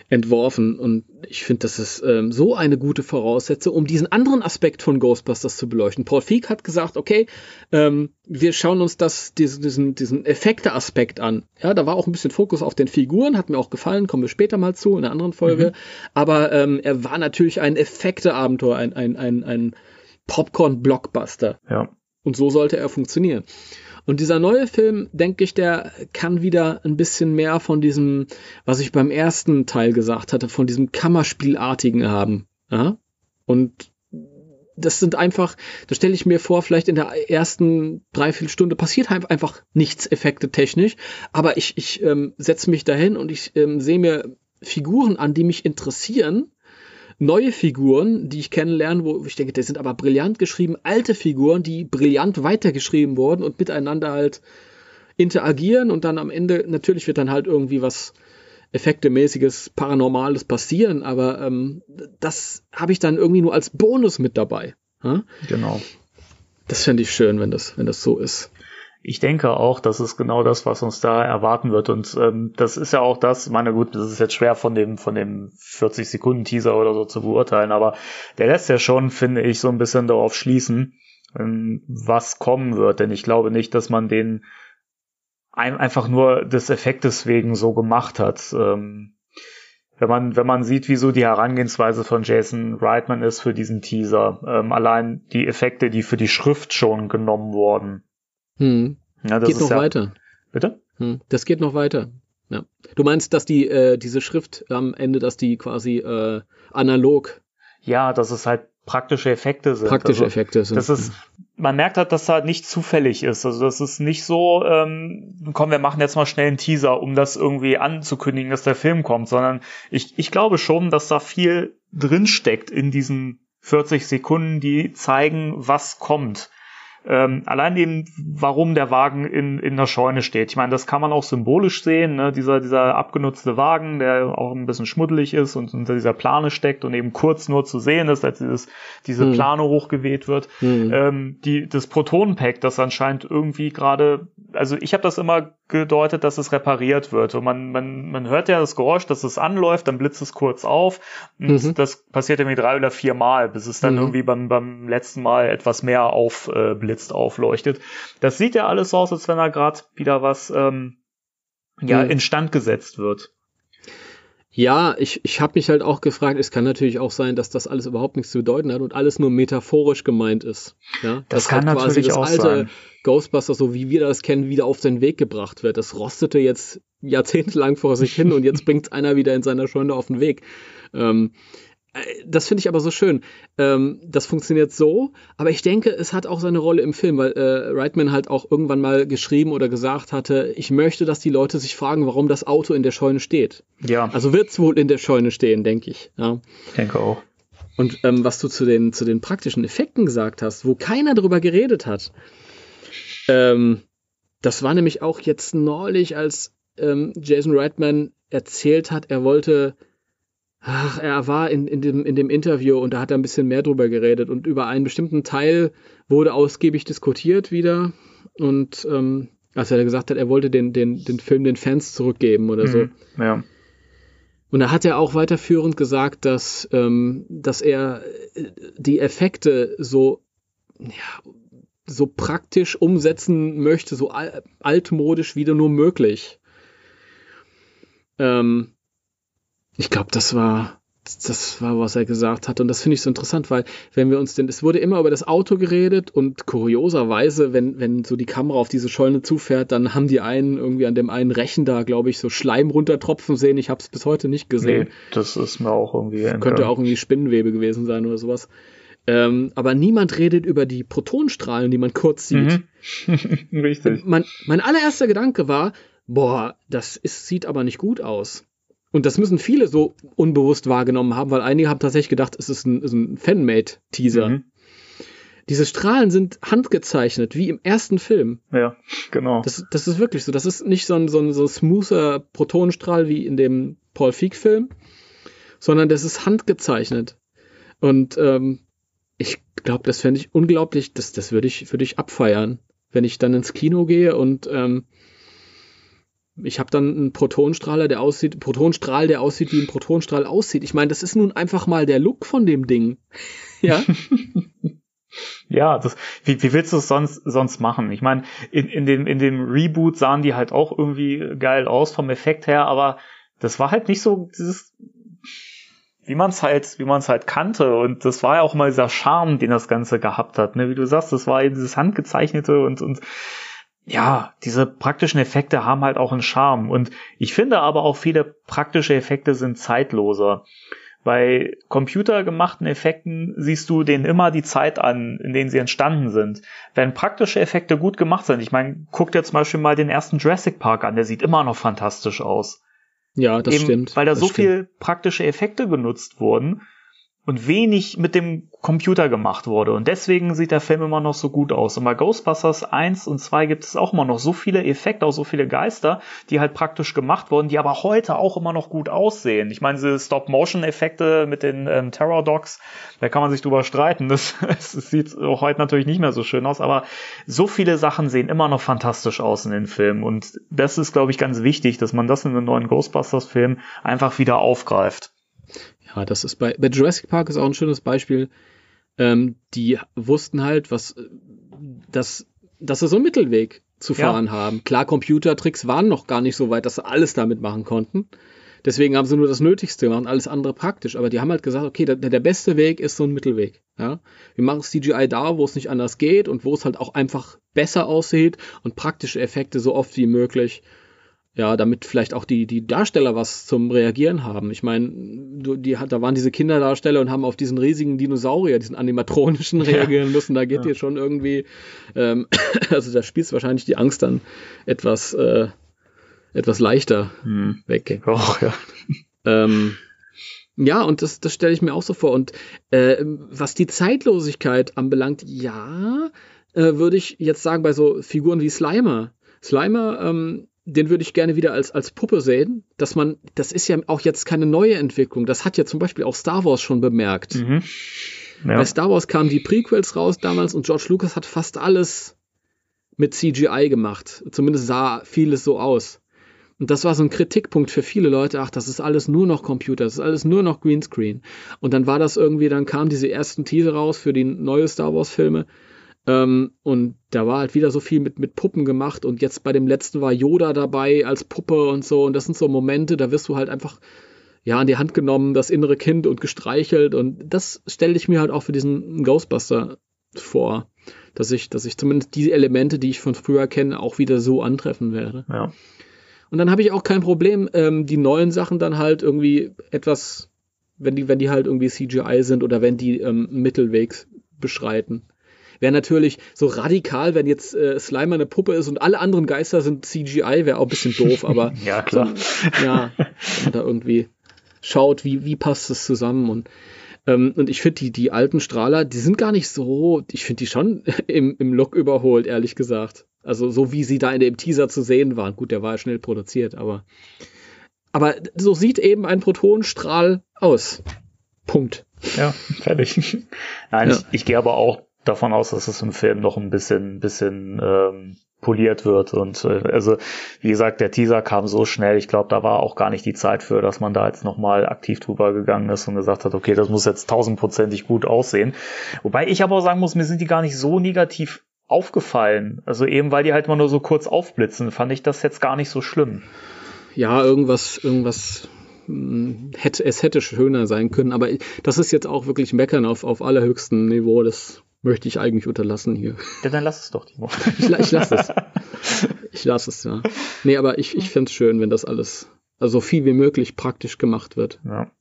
entworfen. Und ich finde, das ist ähm, so eine gute Voraussetzung, um diesen anderen Aspekt von Ghostbusters zu beleuchten. Paul Feig hat gesagt, okay, ähm, wir schauen uns das, diesen, diesen, diesen Effekte-Aspekt an. Ja, da war auch ein bisschen Fokus auf den Figuren, hat mir auch gefallen, kommen wir später mal zu in einer anderen Folge. Aber ähm, er war natürlich ein Effekte-Abenteuer, ein, ein, ein, ein Popcorn-Blockbuster. Ja. Und so sollte er funktionieren. Und dieser neue Film, denke ich, der kann wieder ein bisschen mehr von diesem, was ich beim ersten Teil gesagt hatte, von diesem Kammerspielartigen haben. Ja? Und das sind einfach, da stelle ich mir vor, vielleicht in der ersten Dreiviertelstunde passiert halt einfach nichts Effekte technisch, aber ich, ich ähm, setze mich dahin und ich ähm, sehe mir Figuren an, die mich interessieren neue Figuren, die ich kennenlerne, wo ich denke, die sind aber brillant geschrieben, alte Figuren, die brillant weitergeschrieben wurden und miteinander halt interagieren und dann am Ende, natürlich wird dann halt irgendwie was effektemäßiges, paranormales passieren, aber ähm, das habe ich dann irgendwie nur als Bonus mit dabei. Ja? Genau. Das fände ich schön, wenn das, wenn das so ist. Ich denke auch, das ist genau das, was uns da erwarten wird. Und ähm, das ist ja auch das, meine gut, das ist jetzt schwer von dem, von dem 40 Sekunden Teaser oder so zu beurteilen, aber der lässt ja schon, finde ich, so ein bisschen darauf schließen, ähm, was kommen wird. Denn ich glaube nicht, dass man den ein, einfach nur des Effektes wegen so gemacht hat. Ähm, wenn man, wenn man sieht, wieso die Herangehensweise von Jason Reitman ist für diesen Teaser, ähm, allein die Effekte, die für die Schrift schon genommen wurden, Hm. ja, das Geht noch ja, weiter. Bitte? Hm. Das geht noch weiter. Ja. Du meinst, dass die äh, diese Schrift am Ende, dass die quasi äh, analog Ja, dass es halt praktische Effekte sind. praktische also, Effekte sind. Das ist, man merkt halt, dass da nicht zufällig ist. Also das ist nicht so, ähm, komm, wir machen jetzt mal schnell einen Teaser, um das irgendwie anzukündigen, dass der Film kommt, sondern ich, ich glaube schon, dass da viel drinsteckt in diesen 40 Sekunden, die zeigen, was kommt. Ähm, allein eben, warum der Wagen in, in der Scheune steht. Ich meine, das kann man auch symbolisch sehen, ne? dieser, dieser abgenutzte Wagen, der auch ein bisschen schmuddelig ist und unter dieser Plane steckt und eben kurz nur zu sehen ist, als dieses, diese Hm. Plane hochgeweht wird. Hm. Ähm, die, das Protonenpack, das anscheinend irgendwie gerade, also ich habe das immer gedeutet, dass es repariert wird. Und man, man, man hört ja das Geräusch, dass es anläuft, dann blitzt es kurz auf. Und Mhm. das passiert irgendwie drei oder vier Mal, bis es dann Mhm. irgendwie beim, beim letzten Mal etwas mehr aufblitzt, aufleuchtet. Das sieht ja alles so aus, als wenn da gerade wieder was ähm, ja, Mhm. instand gesetzt wird. Ja, ich, ich habe mich halt auch gefragt, es kann natürlich auch sein, dass das alles überhaupt nichts zu bedeuten hat und alles nur metaphorisch gemeint ist. Ja, Das dass kann halt natürlich das auch alte sein. Ghostbusters, so wie wir das kennen, wieder auf den Weg gebracht wird. Das rostete jetzt jahrzehntelang vor sich hin und jetzt bringt einer wieder in seiner Scheune auf den Weg. Ähm, äh, das finde ich aber so schön. Ähm, das funktioniert so, aber ich denke, es hat auch seine Rolle im Film, weil äh, Reitman halt auch irgendwann mal geschrieben oder gesagt hatte, ich möchte, dass die Leute sich fragen, warum das Auto in der Scheune steht. Ja, Also wird es wohl in der Scheune stehen, denke ich. Ja. ich denke auch. Und ähm, was du zu den, zu den praktischen Effekten gesagt hast, wo keiner drüber geredet hat, ähm, das war nämlich auch jetzt neulich, als ähm, Jason Reitman erzählt hat, er wollte ach, er war in, in, dem, in dem Interview und da hat er ein bisschen mehr drüber geredet und über einen bestimmten Teil wurde ausgiebig diskutiert wieder und ähm, als er gesagt hat, er wollte den, den, den Film den Fans zurückgeben oder so. Mhm, ja. Und da hat er auch weiterführend gesagt, dass, ähm, dass er äh, die Effekte so, ja, so praktisch umsetzen möchte, so al altmodisch wie nur möglich. Ähm, ich glaube, das war, das war, was er gesagt hat. Und das finde ich so interessant, weil wenn wir uns denn, es wurde immer über das Auto geredet und kurioserweise, wenn, wenn so die Kamera auf diese Scheune zufährt, dann haben die einen irgendwie an dem einen Rechen da, glaube ich, so Schleim runtertropfen sehen. Ich habe es bis heute nicht gesehen. Nee, das ist mir auch irgendwie. Das könnte auch irgendwie Spinnenwebe gewesen sein oder sowas. Ähm, aber niemand redet über die Protonenstrahlen, die man kurz sieht. Mhm. Richtig. Mein, mein allererster Gedanke war, boah, das ist, sieht aber nicht gut aus. Und das müssen viele so unbewusst wahrgenommen haben, weil einige haben tatsächlich gedacht, es ist ein, ein Fanmade-Teaser. Mhm. Diese Strahlen sind handgezeichnet, wie im ersten Film. Ja, genau. Das, das ist wirklich so. Das ist nicht so ein, so ein, so ein smoother Protonenstrahl wie in dem Paul Feig-Film, sondern das ist handgezeichnet. Und ähm, ich glaube, das fände ich unglaublich, das, das würde ich, würde ich abfeiern, wenn ich dann ins Kino gehe und ähm, ich habe dann einen Protonenstrahler, der aussieht, Protonenstrahl, der aussieht, wie ein Protonenstrahl aussieht. Ich meine, das ist nun einfach mal der Look von dem Ding. ja. Ja, das, wie, wie willst du es sonst, sonst machen? Ich meine, in, in, dem, in dem Reboot sahen die halt auch irgendwie geil aus vom Effekt her, aber das war halt nicht so dieses, wie man es halt, wie man es halt kannte. Und das war ja auch mal dieser Charme, den das Ganze gehabt hat. Ne? Wie du sagst, das war eben dieses handgezeichnete und, und ja, diese praktischen Effekte haben halt auch einen Charme. Und ich finde aber auch viele praktische Effekte sind zeitloser. Bei computergemachten Effekten siehst du denen immer die Zeit an, in denen sie entstanden sind. Wenn praktische Effekte gut gemacht sind, ich meine, guck dir zum Beispiel mal den ersten Jurassic Park an, der sieht immer noch fantastisch aus. Ja, das Eben, stimmt. Weil da so stimmt. viel praktische Effekte genutzt wurden und wenig mit dem Computer gemacht wurde. Und deswegen sieht der Film immer noch so gut aus. Und bei Ghostbusters 1 und 2 gibt es auch immer noch so viele Effekte, auch so viele Geister, die halt praktisch gemacht wurden, die aber heute auch immer noch gut aussehen. Ich meine, diese Stop-Motion-Effekte mit den ähm, Terror-Dogs, da kann man sich drüber streiten. Das, das sieht auch heute natürlich nicht mehr so schön aus, aber so viele Sachen sehen immer noch fantastisch aus in den Filmen. Und das ist, glaube ich, ganz wichtig, dass man das in einem neuen Ghostbusters-Film einfach wieder aufgreift. Ja, das ist bei, bei Jurassic Park ist auch ein schönes Beispiel. Ähm, die wussten halt, was, dass, dass sie so einen Mittelweg zu fahren ja. haben. Klar, Computertricks waren noch gar nicht so weit, dass sie alles damit machen konnten. Deswegen haben sie nur das Nötigste gemacht, alles andere praktisch. Aber die haben halt gesagt, okay, der, der beste Weg ist so ein Mittelweg. Ja? Wir machen CGI da, wo es nicht anders geht und wo es halt auch einfach besser aussieht und praktische Effekte so oft wie möglich ja, damit vielleicht auch die, die Darsteller was zum Reagieren haben. Ich meine, die, da waren diese Kinderdarsteller und haben auf diesen riesigen Dinosaurier, diesen animatronischen reagieren ja. müssen. Da geht ja. dir schon irgendwie, ähm, also da spielst wahrscheinlich die Angst dann etwas, äh, etwas leichter hm. weg. Auch, ja. Ähm, ja, und das, das stelle ich mir auch so vor. Und äh, was die Zeitlosigkeit anbelangt, ja, äh, würde ich jetzt sagen, bei so Figuren wie Slimer. Slimer ähm, den würde ich gerne wieder als, als Puppe sehen, dass man, das ist ja auch jetzt keine neue Entwicklung. Das hat ja zum Beispiel auch Star Wars schon bemerkt. Mhm. Ja. Bei Star Wars kamen die Prequels raus damals und George Lucas hat fast alles mit CGI gemacht. Zumindest sah vieles so aus. Und das war so ein Kritikpunkt für viele Leute. Ach, das ist alles nur noch Computer, das ist alles nur noch Greenscreen. Und dann war das irgendwie, dann kamen diese ersten Teaser raus für die neue Star Wars Filme. Ähm, und da war halt wieder so viel mit, mit Puppen gemacht und jetzt bei dem letzten war Yoda dabei als Puppe und so. Und das sind so Momente, da wirst du halt einfach ja an die Hand genommen, das innere Kind und gestreichelt. Und das stelle ich mir halt auch für diesen Ghostbuster vor, dass ich, dass ich zumindest die Elemente, die ich von früher kenne, auch wieder so antreffen werde. Ja. Und dann habe ich auch kein Problem, ähm, die neuen Sachen dann halt irgendwie etwas, wenn die, wenn die halt irgendwie CGI sind oder wenn die ähm, Mittelwegs beschreiten. Wäre natürlich so radikal, wenn jetzt äh, Slimer eine Puppe ist und alle anderen Geister sind CGI, wäre auch ein bisschen doof, aber ja, klar. So, ja, wenn man da irgendwie schaut, wie, wie passt das zusammen und ähm, und ich finde die, die alten Strahler, die sind gar nicht so, ich finde die schon im, im Look überholt, ehrlich gesagt. Also so wie sie da in dem Teaser zu sehen waren. Gut, der war ja schnell produziert, aber Aber so sieht eben ein Protonenstrahl aus. Punkt. Ja, fertig. Nein, ja. ich, ich gehe aber auch davon aus, dass es im Film noch ein bisschen, bisschen ähm, poliert wird. Und äh, also, wie gesagt, der Teaser kam so schnell, ich glaube, da war auch gar nicht die Zeit für, dass man da jetzt nochmal aktiv drüber gegangen ist und gesagt hat, okay, das muss jetzt tausendprozentig gut aussehen. Wobei ich aber auch sagen muss, mir sind die gar nicht so negativ aufgefallen. Also eben, weil die halt mal nur so kurz aufblitzen, fand ich das jetzt gar nicht so schlimm. Ja, irgendwas, irgendwas hm, hätte, es hätte schöner sein können, aber das ist jetzt auch wirklich Meckern auf, auf allerhöchstem Niveau. Das möchte ich eigentlich unterlassen hier. Ja, dann lass es doch, Timo. ich, ich lasse es. Ich lasse es, ja. Nee, aber ich, ich fände es schön, wenn das alles, also so viel wie möglich praktisch gemacht wird. Ja.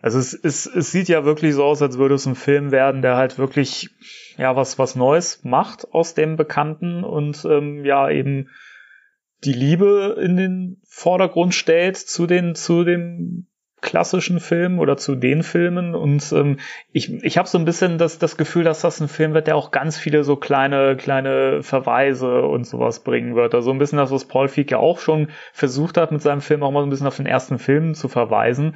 Also es, es, es sieht ja wirklich so aus, als würde es ein Film werden, der halt wirklich ja was was Neues macht aus dem Bekannten und ähm, ja eben die Liebe in den Vordergrund stellt zu den zu dem klassischen Filmen oder zu den Filmen und ähm, ich, ich habe so ein bisschen das, das Gefühl, dass das ein Film wird, der auch ganz viele so kleine kleine Verweise und sowas bringen wird. Also ein bisschen das, was Paul Feig ja auch schon versucht hat mit seinem Film, auch mal so ein bisschen auf den ersten Film zu verweisen,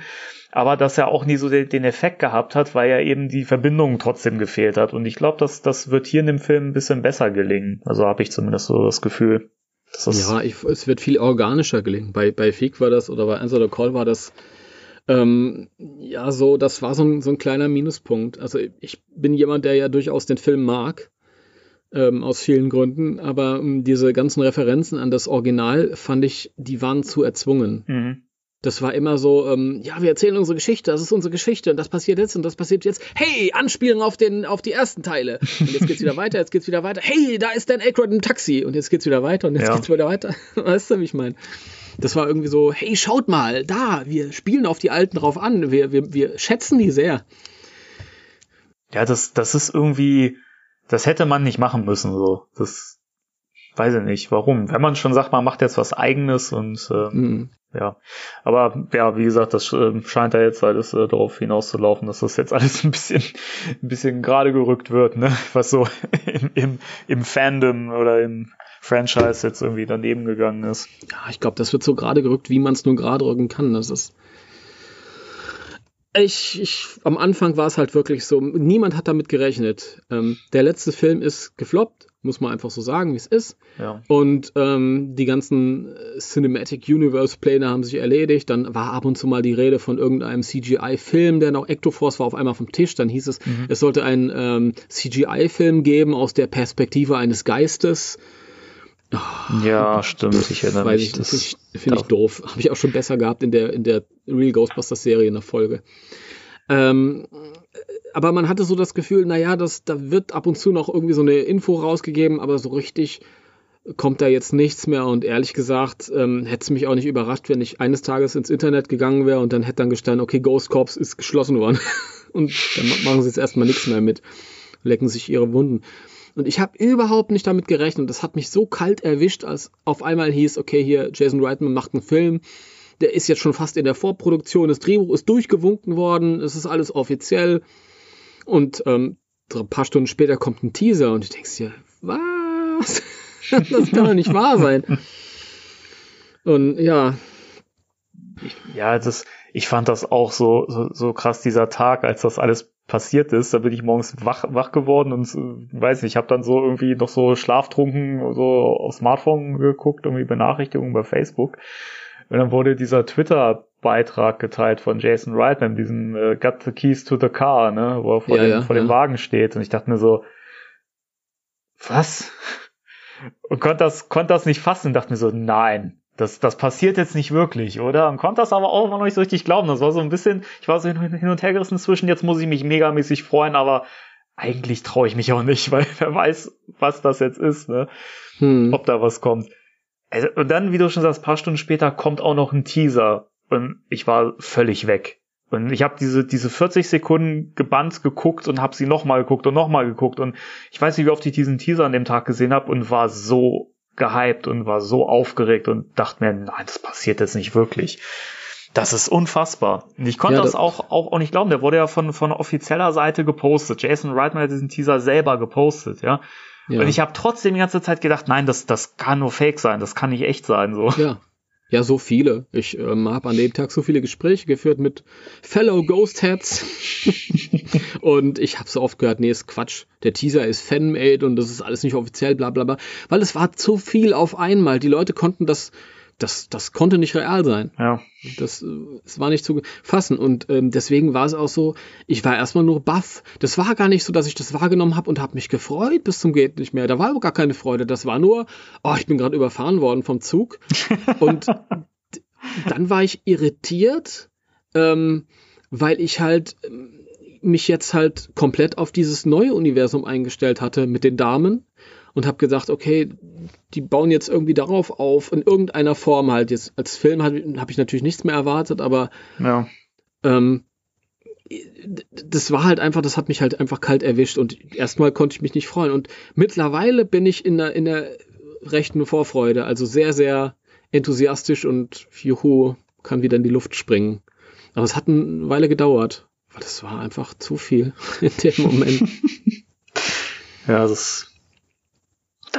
aber dass er auch nie so den, den Effekt gehabt hat, weil ja eben die Verbindung trotzdem gefehlt hat und ich glaube, dass das wird hier in dem Film ein bisschen besser gelingen. Also habe ich zumindest so das Gefühl. ja, ich, es wird viel organischer gelingen. Bei, bei Feig war das oder bei Answer Call war das ähm, ja, so, das war so ein, so ein kleiner Minuspunkt. Also ich bin jemand, der ja durchaus den Film mag, ähm, aus vielen Gründen, aber ähm, diese ganzen Referenzen an das Original fand ich, die waren zu erzwungen. Mhm. Das war immer so, ähm, ja, wir erzählen unsere Geschichte, das ist unsere Geschichte und das passiert jetzt und das passiert jetzt. Hey, Anspielung auf, den, auf die ersten Teile. Und jetzt geht's wieder weiter, jetzt geht's wieder weiter. Hey, da ist Dan Aykroyd im Taxi und jetzt geht's wieder weiter und jetzt ja. geht's wieder weiter. weißt du, wie ich meine? Das war irgendwie so, hey, schaut mal, da, wir spielen auf die Alten drauf an, wir, wir, wir schätzen die sehr. Ja, das, das ist irgendwie, das hätte man nicht machen müssen, so. Das weiß ich nicht, warum. Wenn man schon sagt, man macht jetzt was eigenes und ähm, mhm. ja. Aber ja, wie gesagt, das äh, scheint da jetzt alles äh, darauf hinauszulaufen, dass das jetzt alles ein bisschen, ein bisschen gerade gerückt wird, ne? Was so im, im, im Fandom oder im Franchise jetzt irgendwie daneben gegangen ist. Ja, ich glaube, das wird so gerade gerückt, wie man es nur gerade rücken kann. Das ist. Ich, ich, am Anfang war es halt wirklich so, niemand hat damit gerechnet. Ähm, der letzte Film ist gefloppt, muss man einfach so sagen, wie es ist. Ja. Und ähm, die ganzen Cinematic Universe Pläne haben sich erledigt. Dann war ab und zu mal die Rede von irgendeinem CGI-Film, der noch Ectoforce war, auf einmal vom Tisch. Dann hieß es, mhm. es sollte einen ähm, CGI-Film geben aus der Perspektive eines Geistes. Ja, stimmt. Ich erinnere mich. Ich, das finde ich doof. Habe ich auch schon besser gehabt in der, in der Real Ghostbusters Serie in der Folge. Ähm, aber man hatte so das Gefühl, naja, das, da wird ab und zu noch irgendwie so eine Info rausgegeben, aber so richtig kommt da jetzt nichts mehr. Und ehrlich gesagt, ähm, hätte es mich auch nicht überrascht, wenn ich eines Tages ins Internet gegangen wäre und dann hätte dann gestanden, okay, Ghost Corps ist geschlossen worden. und dann machen sie jetzt erstmal nichts mehr mit. Lecken sich ihre Wunden. Und ich habe überhaupt nicht damit gerechnet. Das hat mich so kalt erwischt, als auf einmal hieß, okay, hier Jason Reitman macht einen Film. Der ist jetzt schon fast in der Vorproduktion. Das Drehbuch ist durchgewunken worden. Es ist alles offiziell. Und ähm, ein paar Stunden später kommt ein Teaser und du denkst dir, was? das kann doch nicht wahr sein. Und ja. Ja, das, ich fand das auch so, so, so krass, dieser Tag, als das alles passiert ist. Da bin ich morgens wach, wach geworden und äh, weiß nicht, ich habe dann so irgendwie noch so schlaftrunken so aufs Smartphone geguckt, irgendwie Benachrichtigungen bei Facebook. Und dann wurde dieser Twitter-Beitrag geteilt von Jason Reitman, diesem äh, Got the Keys to the Car, ne, wo er vor, ja, dem, ja, vor dem Wagen steht. Und ich dachte mir so, was? Und konnte das, konnte das nicht fassen und dachte mir so, nein, das, das passiert jetzt nicht wirklich, oder? Und konnte das aber auch noch nicht so richtig glauben. Das war so ein bisschen, ich war so hin und her gerissen zwischen, jetzt muss ich mich megamäßig freuen, aber eigentlich traue ich mich auch nicht, weil wer weiß, was das jetzt ist, ne? Hm. Ob da was kommt. Also, und dann, wie du schon sagst, paar Stunden später kommt auch noch ein Teaser und ich war völlig weg. Und ich habe diese, diese 40 Sekunden gebannt geguckt und habe sie nochmal geguckt und nochmal geguckt. Und ich weiß nicht, wie oft ich diesen Teaser an dem Tag gesehen habe und war so gehypt und war so aufgeregt und dachte mir, nein, das passiert jetzt nicht wirklich. Das ist unfassbar. Und ich konnte ja, das, das auch, auch, auch nicht glauben. Der wurde ja von, von offizieller Seite gepostet. Jason Reitman hat diesen Teaser selber gepostet, ja. ja. Und ich habe trotzdem die ganze Zeit gedacht, nein, das, das kann nur Fake sein, das kann nicht echt sein, so. Ja. Ja, so viele. Ich ähm, habe an dem Tag so viele Gespräche geführt mit Fellow Ghostheads. und ich habe so oft gehört, nee, ist Quatsch. Der Teaser ist Fanmade und das ist alles nicht offiziell, bla bla bla. Weil es war zu viel auf einmal. Die Leute konnten das das, das konnte nicht real sein. Ja. Das, das war nicht zu fassen. Und ähm, deswegen war es auch so, ich war erstmal nur baff. Das war gar nicht so, dass ich das wahrgenommen habe und habe mich gefreut bis zum Geht nicht mehr. Da war gar keine Freude. Das war nur, oh, ich bin gerade überfahren worden vom Zug. und dann war ich irritiert, ähm, weil ich halt ähm, mich jetzt halt komplett auf dieses neue Universum eingestellt hatte mit den Damen und habe gesagt, okay, die bauen jetzt irgendwie darauf auf, in irgendeiner Form halt. Jetzt als Film habe hab ich natürlich nichts mehr erwartet, aber ja. ähm, das war halt einfach, das hat mich halt einfach kalt erwischt und erstmal konnte ich mich nicht freuen. Und mittlerweile bin ich in der, in der rechten Vorfreude, also sehr, sehr enthusiastisch und juhu, kann wieder in die Luft springen. Aber es hat eine Weile gedauert, weil das war einfach zu viel in dem Moment. ja, das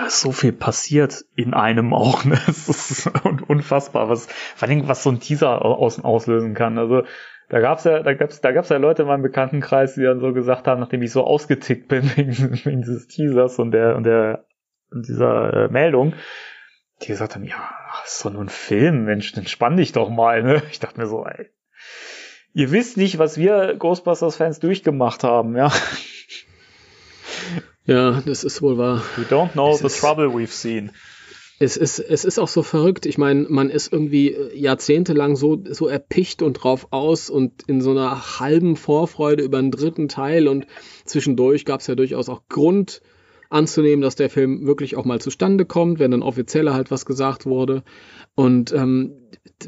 ist so viel passiert in einem auch. Ne? Es ist unfassbar, was, vor allem, was so ein Teaser aus, auslösen kann. Also da gab's ja, da gab's, da gab's ja Leute in meinem Bekanntenkreis, die dann so gesagt haben, nachdem ich so ausgetickt bin wegen, wegen dieses Teasers und der und der und dieser äh, Meldung, die gesagt haben, ja, ist doch nur ein Film, Mensch, dann spann dich doch mal. Ne? Ich dachte mir so, ey, ihr wisst nicht, was wir Ghostbusters-Fans durchgemacht haben, ja. Ja, das ist wohl wahr. We don't know es the ist, trouble we've seen. Es ist, es ist auch so verrückt. Ich meine, man ist irgendwie äh, jahrzehntelang so, so erpicht und drauf aus und in so einer halben Vorfreude über einen dritten Teil und zwischendurch gab es ja durchaus auch Grund anzunehmen, dass der Film wirklich auch mal zustande kommt, wenn dann offizieller halt was gesagt wurde. Und ähm,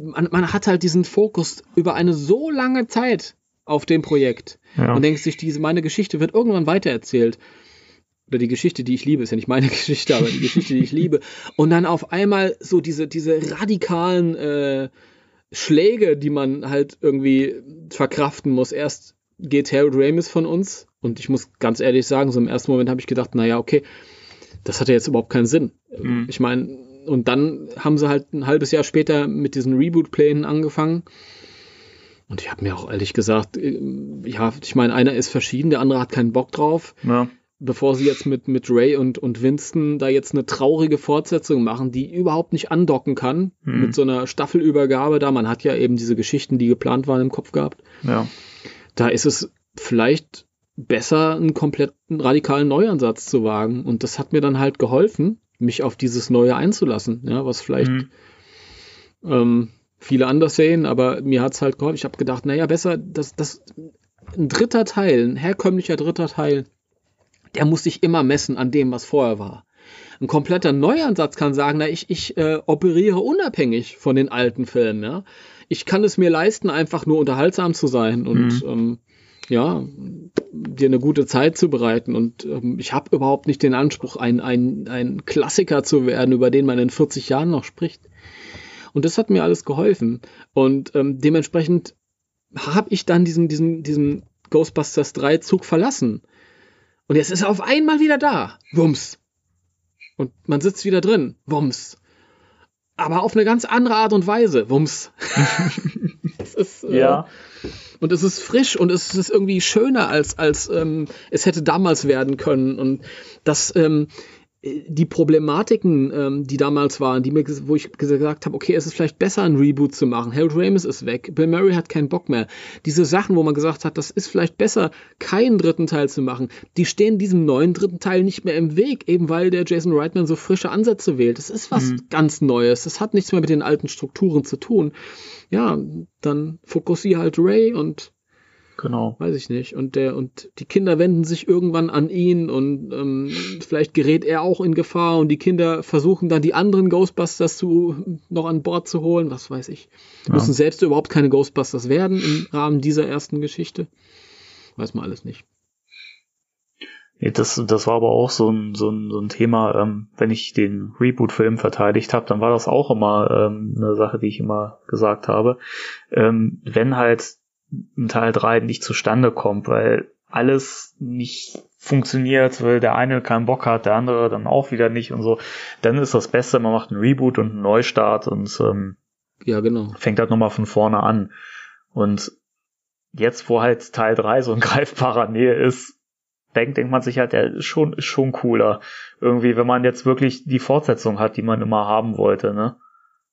man, man hat halt diesen Fokus über eine so lange Zeit auf dem Projekt ja. und denkt sich, diese meine Geschichte wird irgendwann weitererzählt oder die Geschichte, die ich liebe, ist ja nicht meine Geschichte, aber die Geschichte, die ich liebe. Und dann auf einmal so diese, diese radikalen äh, Schläge, die man halt irgendwie verkraften muss. Erst geht Harold Ramis von uns und ich muss ganz ehrlich sagen, so im ersten Moment habe ich gedacht, naja, okay, das hat ja jetzt überhaupt keinen Sinn. Mhm. Ich meine, und dann haben sie halt ein halbes Jahr später mit diesen Reboot-Plänen angefangen. Und ich habe mir auch ehrlich gesagt, äh, ja, ich meine, einer ist verschieden, der andere hat keinen Bock drauf. Ja bevor sie jetzt mit, mit Ray und, und Winston da jetzt eine traurige Fortsetzung machen, die überhaupt nicht andocken kann mhm. mit so einer Staffelübergabe da. Man hat ja eben diese Geschichten, die geplant waren, im Kopf gehabt. Ja. Da ist es vielleicht besser, einen kompletten radikalen Neuansatz zu wagen. Und das hat mir dann halt geholfen, mich auf dieses Neue einzulassen, ja, was vielleicht mhm. ähm, viele anders sehen, aber mir hat es halt geholfen. Ich habe gedacht, naja, besser, dass das ein dritter Teil, ein herkömmlicher dritter Teil, der muss sich immer messen an dem, was vorher war. Ein kompletter Neuansatz kann sagen, na, ich, ich äh, operiere unabhängig von den alten Filmen. Ja? Ich kann es mir leisten, einfach nur unterhaltsam zu sein und mhm. ähm, ja, dir eine gute Zeit zu bereiten. Und ähm, ich habe überhaupt nicht den Anspruch, ein, ein, ein Klassiker zu werden, über den man in 40 Jahren noch spricht. Und das hat mir alles geholfen. Und ähm, dementsprechend habe ich dann diesen, diesen, diesen Ghostbusters 3 Zug verlassen. Und jetzt ist er auf einmal wieder da. Wumms. Und man sitzt wieder drin. Wumms. Aber auf eine ganz andere Art und Weise. Wumms. ist, äh, ja. Und es ist frisch und es ist irgendwie schöner, als, als ähm, es hätte damals werden können. Und das, ähm, die Problematiken, ähm, die damals waren, die mir, wo ich gesagt habe, okay, es ist vielleicht besser, ein Reboot zu machen. Harold Ramis ist weg, Bill Murray hat keinen Bock mehr. Diese Sachen, wo man gesagt hat, das ist vielleicht besser, keinen dritten Teil zu machen, die stehen diesem neuen dritten Teil nicht mehr im Weg, eben weil der Jason Reitman so frische Ansätze wählt. Das ist was mhm. ganz Neues. Das hat nichts mehr mit den alten Strukturen zu tun. Ja, dann fokussiere halt Ray und Genau. Weiß ich nicht. Und der, und die Kinder wenden sich irgendwann an ihn und ähm, vielleicht gerät er auch in Gefahr und die Kinder versuchen dann die anderen Ghostbusters zu, noch an Bord zu holen, was weiß ich. Ja. Müssen selbst überhaupt keine Ghostbusters werden im Rahmen dieser ersten Geschichte. Weiß man alles nicht. Das, das war aber auch so ein, so ein, so ein Thema, ähm, wenn ich den Reboot-Film verteidigt habe, dann war das auch immer ähm, eine Sache, die ich immer gesagt habe. Ähm, wenn halt Teil 3 nicht zustande kommt, weil alles nicht funktioniert, weil der eine keinen Bock hat, der andere dann auch wieder nicht und so, dann ist das Beste, man macht einen Reboot und einen Neustart und ähm, Ja, genau. Fängt halt nochmal von vorne an. Und jetzt, wo halt Teil 3 so in greifbarer Nähe ist, denkt, denkt man sich halt, der ist schon, ist schon cooler. Irgendwie, wenn man jetzt wirklich die Fortsetzung hat, die man immer haben wollte, ne?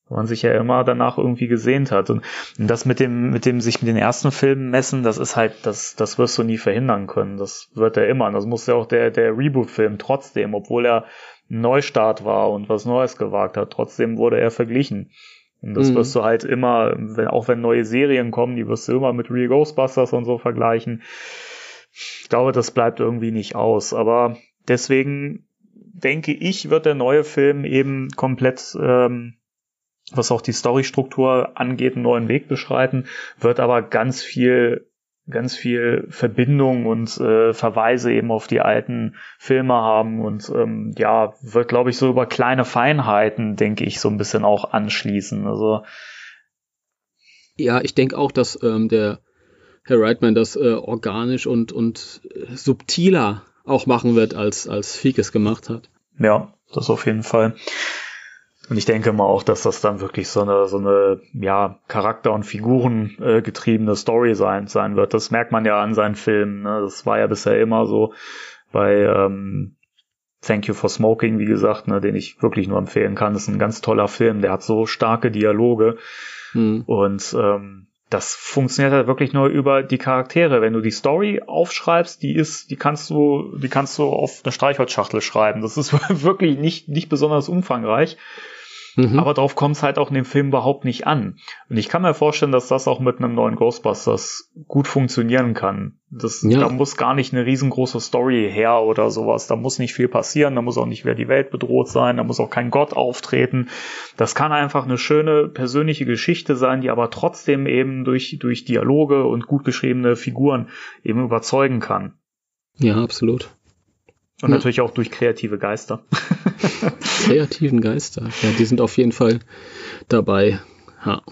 Wo man sich ja immer danach irgendwie gesehnt hat. Und, und das mit dem, mit dem sich mit den ersten Filmen messen, das ist halt, das, das wirst du nie verhindern können. Das wird er immer. Und das muss ja auch der, der Reboot-Film trotzdem, obwohl er ein Neustart war und was Neues gewagt hat, trotzdem wurde er verglichen. Und das mhm. wirst du halt immer, wenn, auch wenn neue Serien kommen, die wirst du immer mit Real Ghostbusters und so vergleichen. Ich glaube, das bleibt irgendwie nicht aus. Aber deswegen denke ich, wird der neue Film eben komplett, ähm, was auch die Storystruktur angeht, einen neuen Weg beschreiten, wird aber ganz viel ganz viel Verbindung und äh, Verweise eben auf die alten Filme haben und ähm, ja, wird, glaube ich, so über kleine Feinheiten, denke ich, so ein bisschen auch anschließen. Also ja, ich denke auch, dass ähm, der Herr Reitman das äh, organisch und, und subtiler auch machen wird, als, als Fiek es gemacht hat. Ja, das auf jeden Fall. Und ich denke mal auch, dass das dann wirklich so eine, so eine, ja, Charakter- und Figuren äh, getriebene Story sein, sein wird. Das merkt man ja an seinen Filmen. Ne? Das war ja bisher immer so bei ähm, Thank You for Smoking, wie gesagt, ne, den ich wirklich nur empfehlen kann. Das ist ein ganz toller Film. Der hat so starke Dialoge. Hm. Und ähm, das funktioniert halt wirklich nur über die Charaktere. Wenn du die Story aufschreibst, die ist, die kannst du, die kannst du auf eine Streichholzschachtel schreiben. Das ist wirklich nicht, nicht besonders umfangreich. Mhm. Aber darauf kommt es halt auch in dem Film überhaupt nicht an. Und ich kann mir vorstellen, dass das auch mit einem neuen Ghostbusters gut funktionieren kann. Das, ja. Da muss gar nicht eine riesengroße Story her oder sowas. Da muss nicht viel passieren, da muss auch nicht wieder die Welt bedroht sein, da muss auch kein Gott auftreten. Das kann einfach eine schöne persönliche Geschichte sein, die aber trotzdem eben durch, durch Dialoge und gut geschriebene Figuren eben überzeugen kann. Ja, absolut. Und ja. natürlich auch durch kreative Geister. Kreativen Geister. Ja, die sind auf jeden Fall dabei. Ja.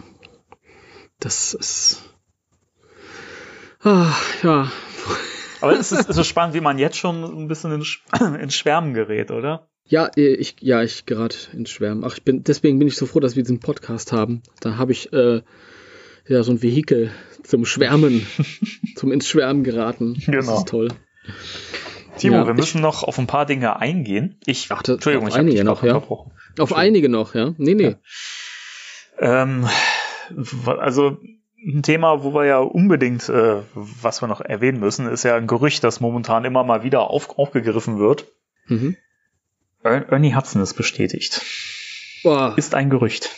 Das ist. Ah, ja. Aber es ist, es ist spannend, wie man jetzt schon ein bisschen in, in Schwärmen gerät, oder? Ja, ich, ja, ich gerate in Schwärmen. Ach, ich bin, deswegen bin ich so froh, dass wir diesen Podcast haben. Da habe ich äh, ja so ein Vehikel zum Schwärmen, zum ins Schwärmen geraten. Genau. Das ist toll. Timo, ja, wir müssen noch auf ein paar Dinge eingehen. Ich, dachte, Entschuldigung, auf ich einige noch, ja. Auf einige noch, ja. Nee, nee. Ja. Ähm, also ein Thema, wo wir ja unbedingt, äh, was wir noch erwähnen müssen, ist ja ein Gerücht, das momentan immer mal wieder auf, aufgegriffen wird. Mhm. Ernie Hudson ist bestätigt. Boah. Ist ein Gerücht.